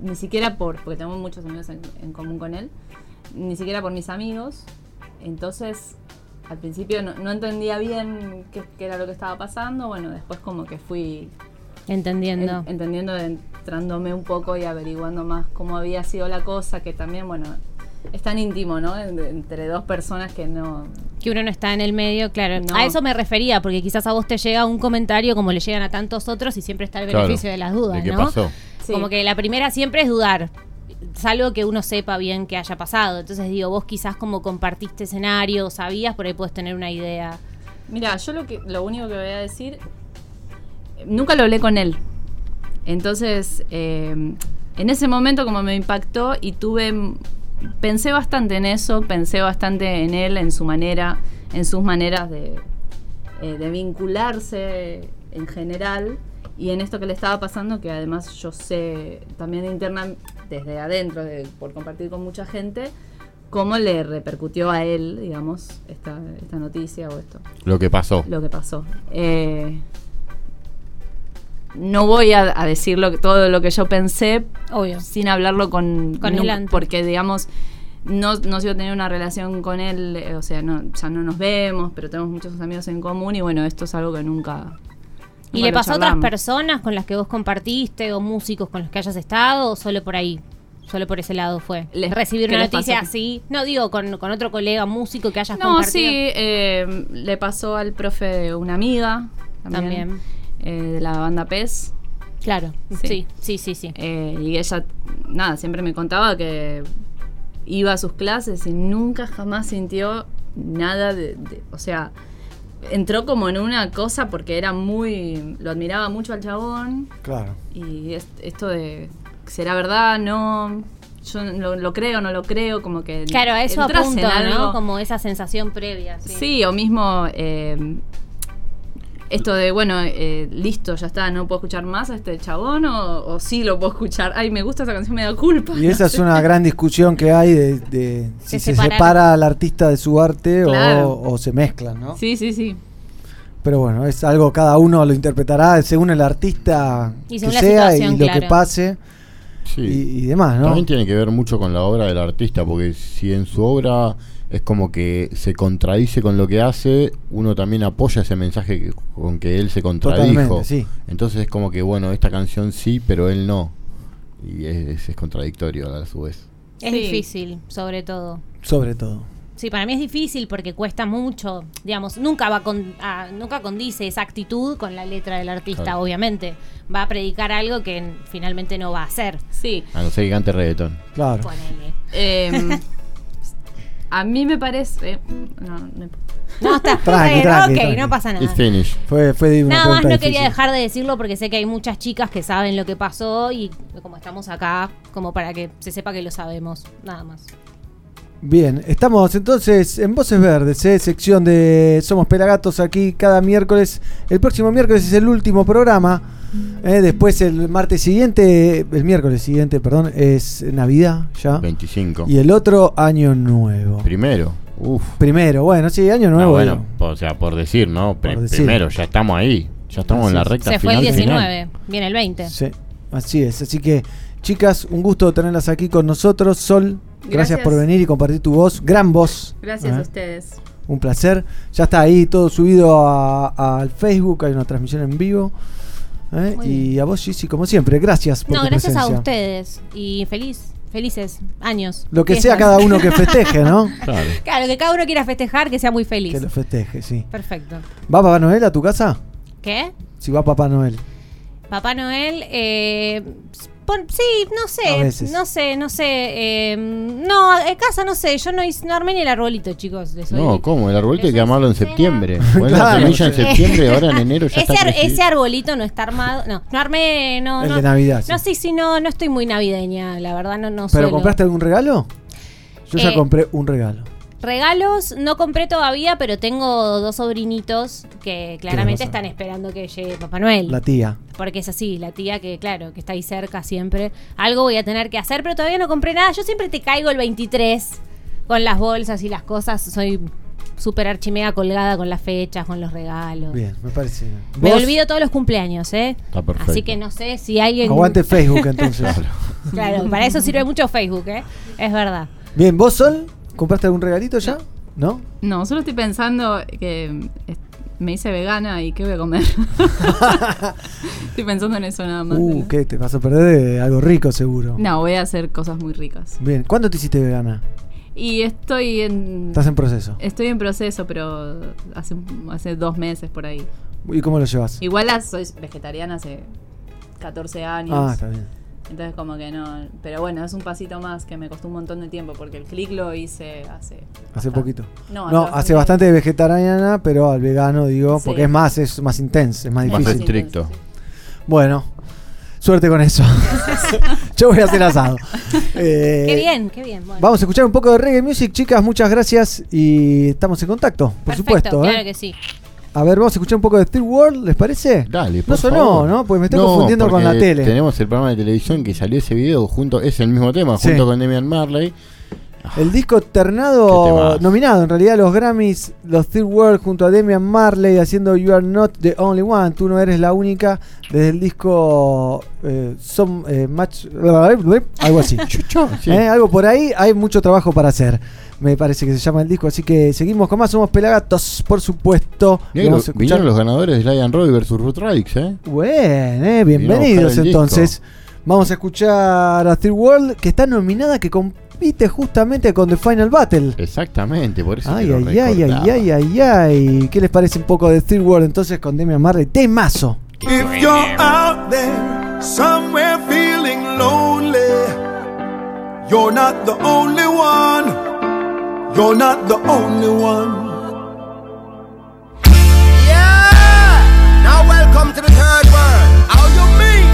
ni siquiera por, porque tengo muchos amigos en, en común con él, ni siquiera por mis amigos. Entonces, al principio no, no entendía bien qué, qué era lo que estaba pasando. Bueno, después como que fui Entendiendo. en- entendiendo, entrándome un poco y averiguando más cómo había sido la cosa, que también, bueno, es tan íntimo, ¿no? En- Entre dos personas que no... que uno no está en el medio, claro. No. A eso me refería, porque quizás a vos te llega un comentario como le llegan a tantos otros y siempre está el Claro. beneficio de las dudas, ¿De qué ¿no? pasó? Sí. Como que la primera siempre es dudar. Salvo que uno sepa bien que haya pasado. Entonces digo, vos quizás como compartiste escenario, sabías, por ahí puedes tener una idea. Mira, yo lo que lo único que voy a decir, nunca lo hablé con él. Entonces, eh, en ese momento como me impactó y tuve, pensé bastante en eso, pensé bastante en él, en su manera, en sus maneras de, eh, de vincularse en general y en esto que le estaba pasando, que además yo sé también interna, desde adentro, de- por compartir con mucha gente, cómo le repercutió a él, digamos, esta, esta noticia o esto Lo que pasó. lo que pasó. Eh, no voy a, a decir lo que- todo lo que yo pensé Obvio. sin hablarlo con, Con él antes. porque digamos no, no sigo teniendo una relación con él, eh, o sea, no, ya no nos vemos, pero tenemos muchos amigos en común y bueno, esto es algo que nunca... ¿Y le pasó a otras personas con las que vos compartiste o músicos con los que hayas estado o solo por ahí? Solo por ese lado fue. Les- Recibir ¿qué una noticia así. No, digo, con, con otro colega músico que hayas No, compartido. sí, eh, le pasó al profe de una amiga también, También. eh, de la banda PES. Claro, sí, sí, sí, sí. Eh, y ella, nada, siempre me contaba que iba a sus clases y nunca jamás sintió nada de, de- o sea, entró como en una cosa porque era muy. Lo admiraba mucho al chabón. Claro. Y es- esto de. ¿Será verdad? No. Yo lo, lo creo, no lo creo, como que. Claro, a eso apunto, ¿no? Como esa sensación previa. Sí. Sí, o mismo eh, esto de, bueno, eh, listo, ya está, no puedo escuchar más a este chabón o, o sí lo puedo escuchar. Ay, me gusta esa canción, me da culpa. Y esa es una gran discusión que hay de, de si se separa al artista de su arte o- Claro. o, se mezclan, ¿no? Sí, sí, sí. Pero bueno, es algo cada uno lo interpretará según el artista Y que según sea y lo que pase Sí. y, y demás, ¿no? También tiene que ver mucho con la obra del artista, porque si en su obra es como que se contradice con lo que hace, uno también apoya ese mensaje que- con que él se contradijo. Sí. Entonces es como que, bueno, esta canción sí, pero él no. Y es, es contradictorio a su vez. Es Sí. difícil, sobre todo. Sobre todo. Sí, para mí es difícil porque cuesta mucho, digamos, nunca va con, ah, nunca condice esa actitud con la letra del artista, Claro. obviamente. Va a predicar algo que finalmente no va a hacer. Sí. A no ser que cante reggaetón. Claro. Ponele. Eh, a mí me parece. No, no- No, está Tranqui, ok, tranqui. no pasa nada. It's finished. Fue, fue una Nada más no quería dejar de decirlo porque sé que hay muchas chicas que saben lo que pasó y como estamos acá, como para que se sepa que lo sabemos, nada más. Bien, estamos entonces en Voces Verdes, ¿eh? sección de Somos Pelagatos aquí cada miércoles. El próximo miércoles es el último programa. ¿eh? Después el martes siguiente, el miércoles siguiente, perdón, es Navidad ya. 25. Y el otro Año Nuevo. Primero. Uf. Primero, bueno, sí, Año No, Nuevo. bueno, digo. o sea, por decir, ¿no? Por decir. Primero, ya estamos ahí. Ya estamos en la recta Se fue final. el final. 19, viene el 20. Sí, así es. Así que, chicas, un gusto tenerlas aquí con nosotros. Sol, gracias, Gracias. por venir y compartir tu voz. Gran voz. Gracias ¿eh? a ustedes. Un placer. Ya está ahí todo subido al Facebook. Hay una transmisión en vivo. ¿eh? Y a vos, Gigi, como siempre, gracias por No, tu gracias a ustedes y feliz, felices años. Lo que fiestas. sea cada uno que festeje, ¿no? Claro. Claro, que cada uno quiera festejar, que sea muy feliz. Que lo festeje, sí. Perfecto. ¿Va Papá Noel a tu casa? ¿Qué? Si va Papá Noel. Papá Noel, eh, pon- sí, no A sé, veces. no sé, no sé. eh, no, en casa no sé, yo no, hice, no armé ni el arbolito, chicos. les soy- No, ¿cómo? El arbolito hay que amarlo en septiembre. Poner la Claro. semilla en septiembre, ahora en enero ya ese, está ar- crecido. ese arbolito no está armado. No, no armé. No, El no, de Navidad, sí. No, sí, sí, no, no estoy muy navideña, la verdad, no, no ¿Pero suelo. compraste algún regalo? Yo ya Eh, compré un regalo. Regalos no compré todavía, pero tengo dos sobrinitos que claramente están esperando que llegue Papá Noel. La tía. Porque es así, la tía que, claro, que está ahí cerca siempre. Algo voy a tener que hacer, pero todavía no compré nada. Yo siempre te caigo el 23 con las bolsas y las cosas. Soy súper archimega colgada con las fechas, con los regalos. Bien, me parece. bien. Me ¿Vos? olvido todos los cumpleaños, ¿eh? Está perfecto. Así que no sé si alguien. Aguante Facebook entonces. Claro, para eso sirve mucho Facebook, ¿eh? Es verdad. Bien, ¿vos, Sol? ¿Compraste algún regalito ya? ¿No? No, solo estoy pensando que eh, me hice vegana y qué voy a comer. estoy pensando en eso nada más. Uh, ¿qué? Te vas a perder de algo rico seguro. No, voy a hacer cosas muy ricas. Bien, ¿cuándo te hiciste vegana? Y estoy en. Estás en proceso. Estoy en proceso, pero hace, hace dos meses por ahí. ¿Y cómo lo llevas? Igual soy vegetariana hace 14 años. Ah, está bien. Entonces como que no, pero bueno, es un pasito más que me costó un montón de tiempo porque el clic lo hice hace Hace poquito. No, No, hace hace bastante vegetariana, pero al vegano digo, Sí. porque es más, es más intenso, es más Más difícil. estricto. Bueno, suerte con eso. Yo voy a hacer asado. Eh, Qué bien, qué bien. Bueno. Vamos a escuchar un poco de reggae music, chicas. Muchas gracias y estamos en contacto, por Perfecto, supuesto. ¿eh? Claro que sí. A ver, vamos a escuchar un poco de Steel World, ¿les parece? Dale, No por sonó, favor. ¿no? Pues me estoy No, confundiendo con la tele. Tenemos el programa de televisión que salió ese video junto, es el mismo tema, Sí. junto con Demian Marley. El disco ternado, nominado en realidad a los Grammys, los Third World junto a Demian Marley haciendo You Are Not the Only One, tú no eres la única, desde el disco eh, Some eh, Match, algo así. Sí. Eh, Algo por ahí, hay mucho trabajo para hacer. Me parece que se llama el disco, así que seguimos con más, somos Pelagatos, por supuesto. Y Negro, vamos a escuchar- vinieron los ganadores de Lion Roy versus Root Radix, ¿eh? Bueno, eh, bienvenidos entonces. Vamos a escuchar a Third World, que está nominada, que compite justamente con The Final Battle. Exactamente, por eso Ay, lo ay, ay, ay, ay, ay, ay. ¿Qué les parece un poco de Third World entonces con Demian Marley? Temazo. If you're out there somewhere feeling lonely, you're not the only one. You're not the only one. Yeah! Now welcome to the third world. How you mean?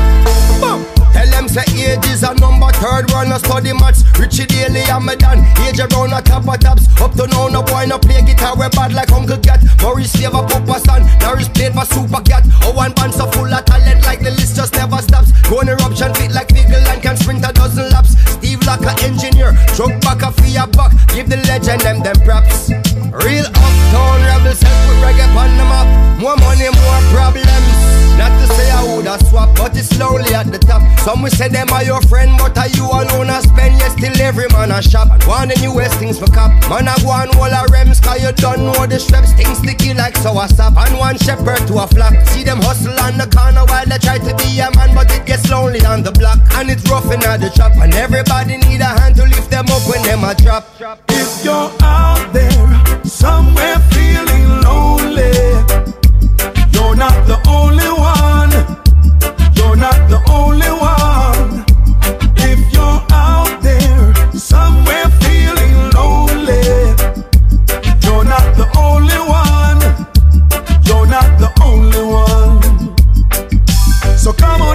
Boom. Tell them say age is a number third world. No study much. Richie Daly and me done. Age around a top of tops. Up to now, no boy no play guitar. We bad like Uncle Gat. Cat. never pop a son. Norris played for Super Cat. Oh, one band so full of talent like the list just never stops. Going eruption fit like Figgle and can sprint a dozen laps. Steve like an engine a buck. Give the legend them them props. Real uptown rebels help with reggae on the map. More money, more problems. Not to say I woulda swap, but it's slowly at the top. Some will say them are your friend, but are you alone a spend? Yes, still every man a shop. And one the newest things for cop. Man a go on wall a rems, cause you don't know the straps. Things sticky like sour sap. And one shepherd to a flock. See them hustle on the corner while they try to be a man, but it gets lonely on the block. And it's rough in the chop. And everybody need a hand to lift them up when them a drop. If you're out there somewhere feeling lonely, not the only one. You're not the only one. If you're out there somewhere feeling lonely, you're not the only one. You're not the only one. So come on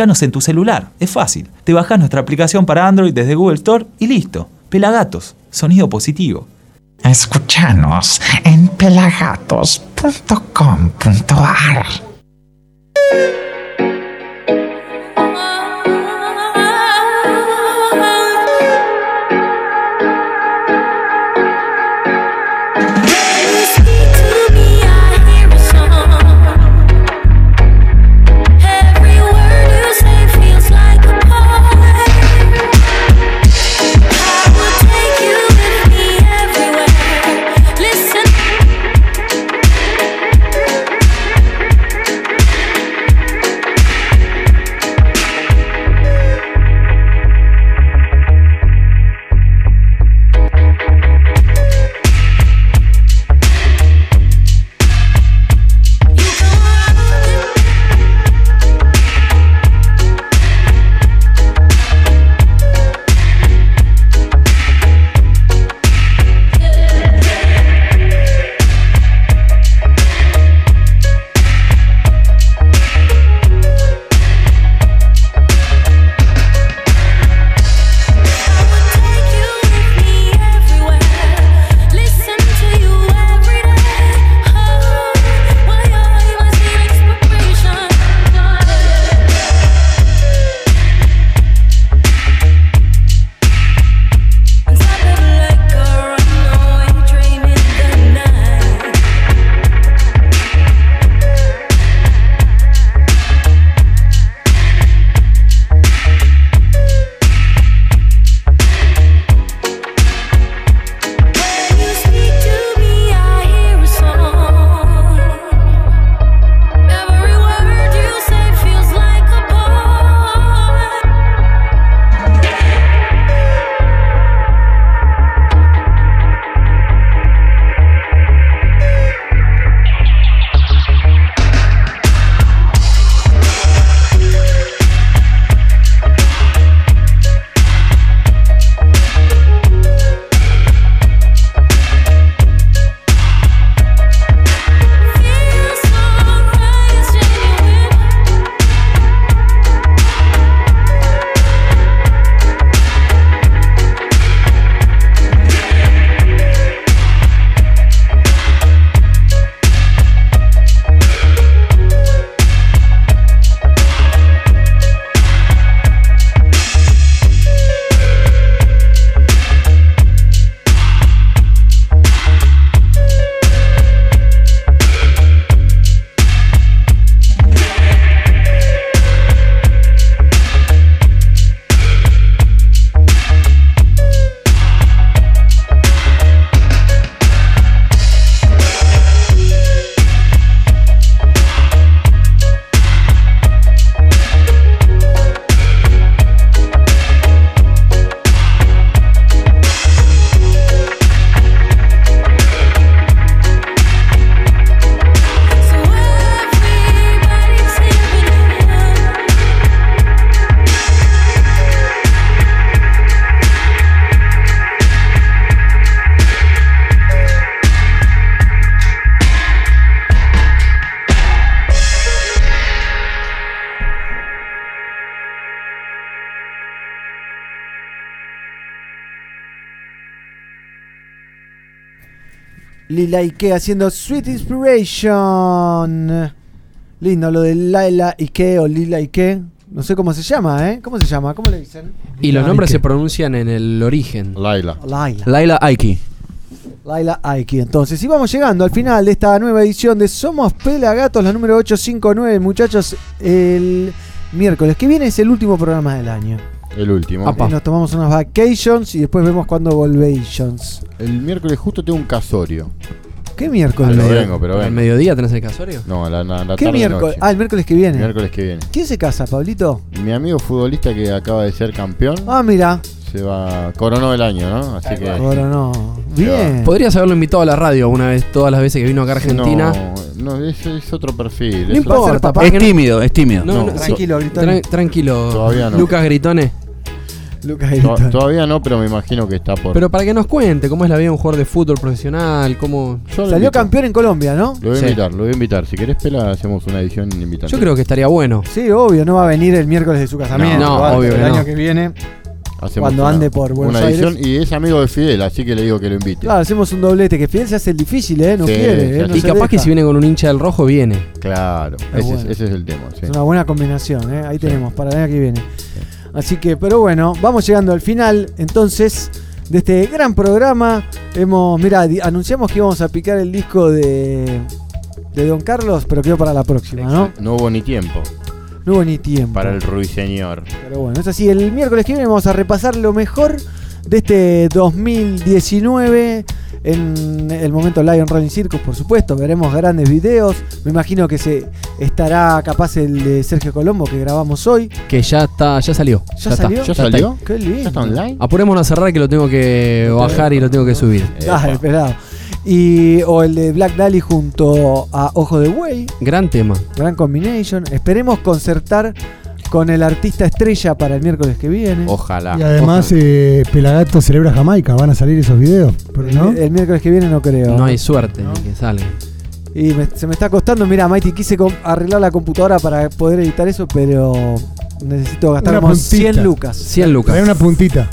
Escuchanos en tu celular, es fácil. Te bajas nuestra aplicación para Android desde Google Store y listo. Pelagatos, sonido positivo. Escuchanos en pelagatos.com.ar. Lila Ike haciendo Sweet Inspiration. Lindo lo de Laila Ike o Lila Ike. No sé cómo se llama, ¿eh? ¿Cómo se llama? ¿Cómo le dicen? Y los nombres Ike. se pronuncian en el origen. Laila. Laila. Laila Aiki. Laila Aiki. Entonces, y vamos llegando al final de esta nueva edición de Somos Pelagatos, la número 859, muchachos. El miércoles que viene es el último programa del año. El último. Y nos tomamos unas vacations y después vemos cuándo volvations. El miércoles justo tengo un casorio. ¿Qué miércoles? Pero vengo, pero vengo. ¿Al mediodía tenés el casorio? No, a la, la, la ¿Qué tarde miércoles? noche. Ah, el miércoles que viene. Miércoles que viene. ¿Quién se casa, Pablito? Mi amigo futbolista que acaba de ser campeón Ah, mira. Se va coronó el año, ¿no? Así que Coronó. Bien. Podrías haberlo invitado a la radio una vez, todas las veces que vino acá a Argentina. No, no es, es otro perfil. No es importa, otro- papá. Es tímido, es tímido. No, no, Tranquilo. Gritone. Tran- tranquilo. Todavía no. Lucas Gritone. Lucas To- todavía no, pero me imagino que está por. Pero para que nos cuente cómo es la vida de un jugador de fútbol profesional, cómo... Salió invito. campeón en Colombia, ¿no? Lo voy a Sí. invitar, lo voy a invitar. Si querés, Pela, hacemos una edición invitante. Yo creo que estaría bueno. Sí, obvio, no va a venir el miércoles de su casamiento. No, obvio El año que viene. Hacemos cuando una- ande por Buenos Una edición Aires. y es amigo de Fidel, así que le digo que lo invite. Claro, hacemos un doblete. Que Fidel se hace el difícil, ¿eh? No Sí, quiere, ¿eh? No y capaz que si viene con un hincha del rojo, viene. Claro, Es ese, bueno. es, ese es el tema. sí. Es una buena combinación, ¿eh? Ahí tenemos, para el año que viene. Así que, pero bueno, vamos llegando al final, entonces, de este gran programa. Hemos, mira, anunciamos que íbamos a picar el disco de, de Don Carlos, pero quedó para la próxima, ¿no? No hubo ni tiempo No hubo ni tiempo. para el ruiseñor. Pero bueno, es así. El miércoles que viene vamos a repasar lo mejor de este 2019 en el momento Lion Rolling Circus, por supuesto. Veremos grandes videos. Me imagino que se estará capaz el de Sergio Colombo que grabamos hoy. Que ya está, ya salió. ¿Ya, está. salió? ¿Ya está salió? Qué lindo. ¿Ya está online? Apurémonos a cerrar que lo tengo que bajar y lo tengo que subir. Dale, pelado. Y, o el de Black Dali junto a Ojo de Buey. Gran tema. Gran combination. Esperemos concertar con el artista estrella para el miércoles que viene. Ojalá. Y además, eh, Pelagato celebra Jamaica. ¿Van a salir esos videos? Pero, ¿no? El, el miércoles que viene no creo. No hay suerte de que salga. Y me- se me está costando, mira, Mighty, quise arreglar la computadora para poder editar eso, pero necesito gastar Una como puntita. 100 lucas. 100 lucas. Trae una puntita.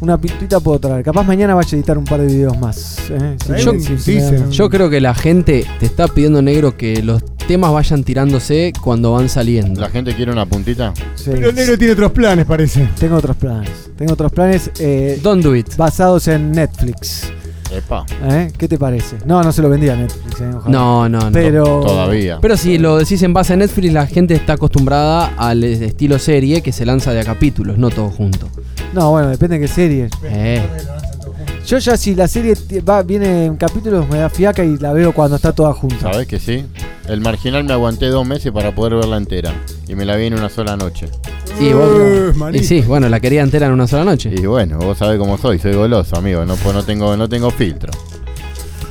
Una pintita puedo traer. Capaz mañana vaya a editar un par de videos más. ¿eh? Si dan- Yo creo que la gente te está pidiendo negro que los temas vayan tirándose cuando van saliendo. ¿La gente quiere una puntita? sí. Pero el negro tiene otros planes, parece. Tengo otros planes. Tengo otros planes eh, Don't do it. basados en Netflix. Epa. ¿eh? ¿Qué te parece? No, no se lo vendía a Netflix. eh, ojalá. No, no, no. Pero. Todavía. Pero si lo decís en base a Netflix, la gente está acostumbrada al estilo serie que se lanza de a capítulos, no todo junto. No, bueno, depende de qué serie. Eh. Yo ya si la serie va, viene en capítulos me da fiaca y la veo cuando está toda junta. ¿Sabés que sí? El marginal me aguanté dos meses para poder verla entera. Y me la vi en una sola noche. Y, vos- Eh, y manito. sí, bueno, la quería entera en una sola noche. Y bueno, vos sabés cómo soy, soy goloso, amigo. No, pues no tengo, no tengo filtro.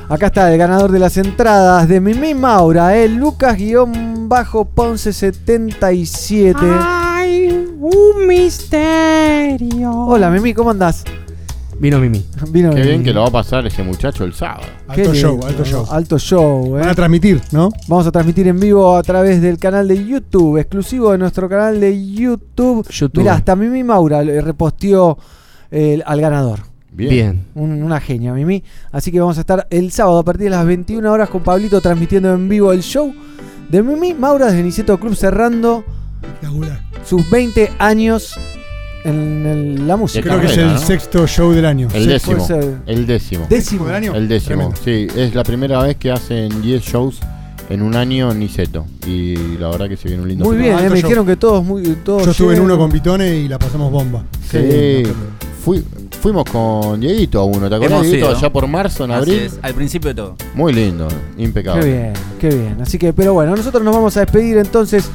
Acá está el ganador de las entradas de Mimi Maura, el Lucas-Ponce 77. Ay, un misterio. Hola Mimi, ¿cómo andás? Vino Mimi. Vino Qué Mimi. bien que lo va a pasar ese muchacho el sábado. Qué Alto show, lindo, alto show. Alto show, eh. Van a transmitir, ¿no? Vamos a transmitir en vivo a través del canal de YouTube, exclusivo de nuestro canal de YouTube. YouTube. Mirá, hasta Mimi Maura le reposteó eh, al ganador. Bien. Bien. Un- una genia, Mimi. Así que vamos a estar el sábado a partir de las 21 horas con Pablito transmitiendo en vivo el show de Mimi Maura desde Niceto Club cerrando Espectacular. sus 20 años en el- la música. Creo que es carrera, el ¿no? sexto show del año. El Sí, décimo. puede ser. El décimo. Décimo. del año. El décimo, Tremendo. sí. Es la primera vez que hacen 10 shows en un año en Niceto. Y la verdad que se viene un lindo Muy bien, alto eh, me show. dijeron que todos muy todos Yo estuve en uno con Pitone y la pasamos bomba. Sí. Fui- fuimos con Dieguito a uno, ¿te acuerdas? Hemos Dieguito, ido. allá por marzo, en Así abril. es, al principio de todo. Muy lindo, impecable. Qué bien, qué bien. Así que, pero bueno, nosotros nos vamos a despedir entonces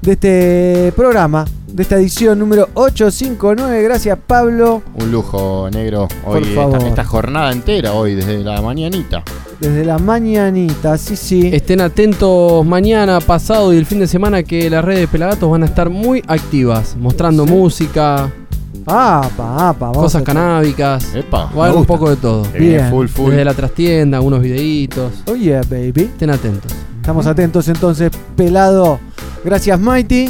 de este programa, de esta edición número 859. Gracias, Pablo, Un lujo, negro. Por Hoy, favor. esta, esta jornada entera, hoy, desde la mañanita. desde la mañanita. Sí, sí. Estén atentos mañana, pasado y el fin de semana que las redes de Pelagatos van a estar muy activas, mostrando música, Apa, apa. vamos cosas canábicas. Epa. Va a me haber un poco de todo. Viene Bien. Full, full. Desde la trastienda, algunos videitos. Oh yeah, baby. Estén atentos. Estamos atentos entonces, pelado. Gracias, Mighty.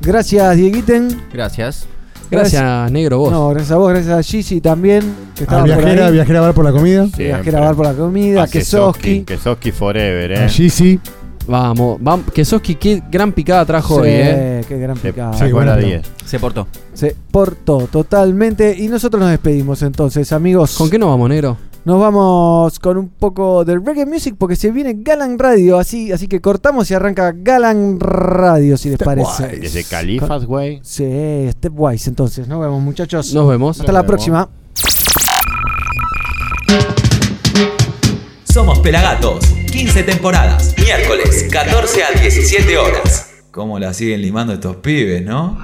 Gracias, Dieguiten. Gracias. Gracias, negro, vos. No, gracias a vos, gracias a Gigi también. Que A estaba por viajera, ahí. viajera bar por la comida. Viajera bar por la comida, A Kesoski. Kesoski forever, eh. Allí sí. Vamos, vamos. Kesoski, qué gran picada trajo Sí, hoy, eh. qué gran Se picada. sacó Sí, la bueno. 10. Se portó. Se portó totalmente. Y nosotros nos despedimos entonces, amigos. ¿Con qué nos vamos, negro? Nos vamos con un poco de reggae music porque se viene Galan Radio, así, así que cortamos y arranca Galan Radio, si les parece. Desde Califas, güey. Sí, Stepwise entonces. Nos vemos, muchachos. Nos vemos. Hasta la próxima. Somos Pelagatos. 15 temporadas. Miércoles, 14 a 17 horas. ¿Cómo la siguen limando estos pibes, no?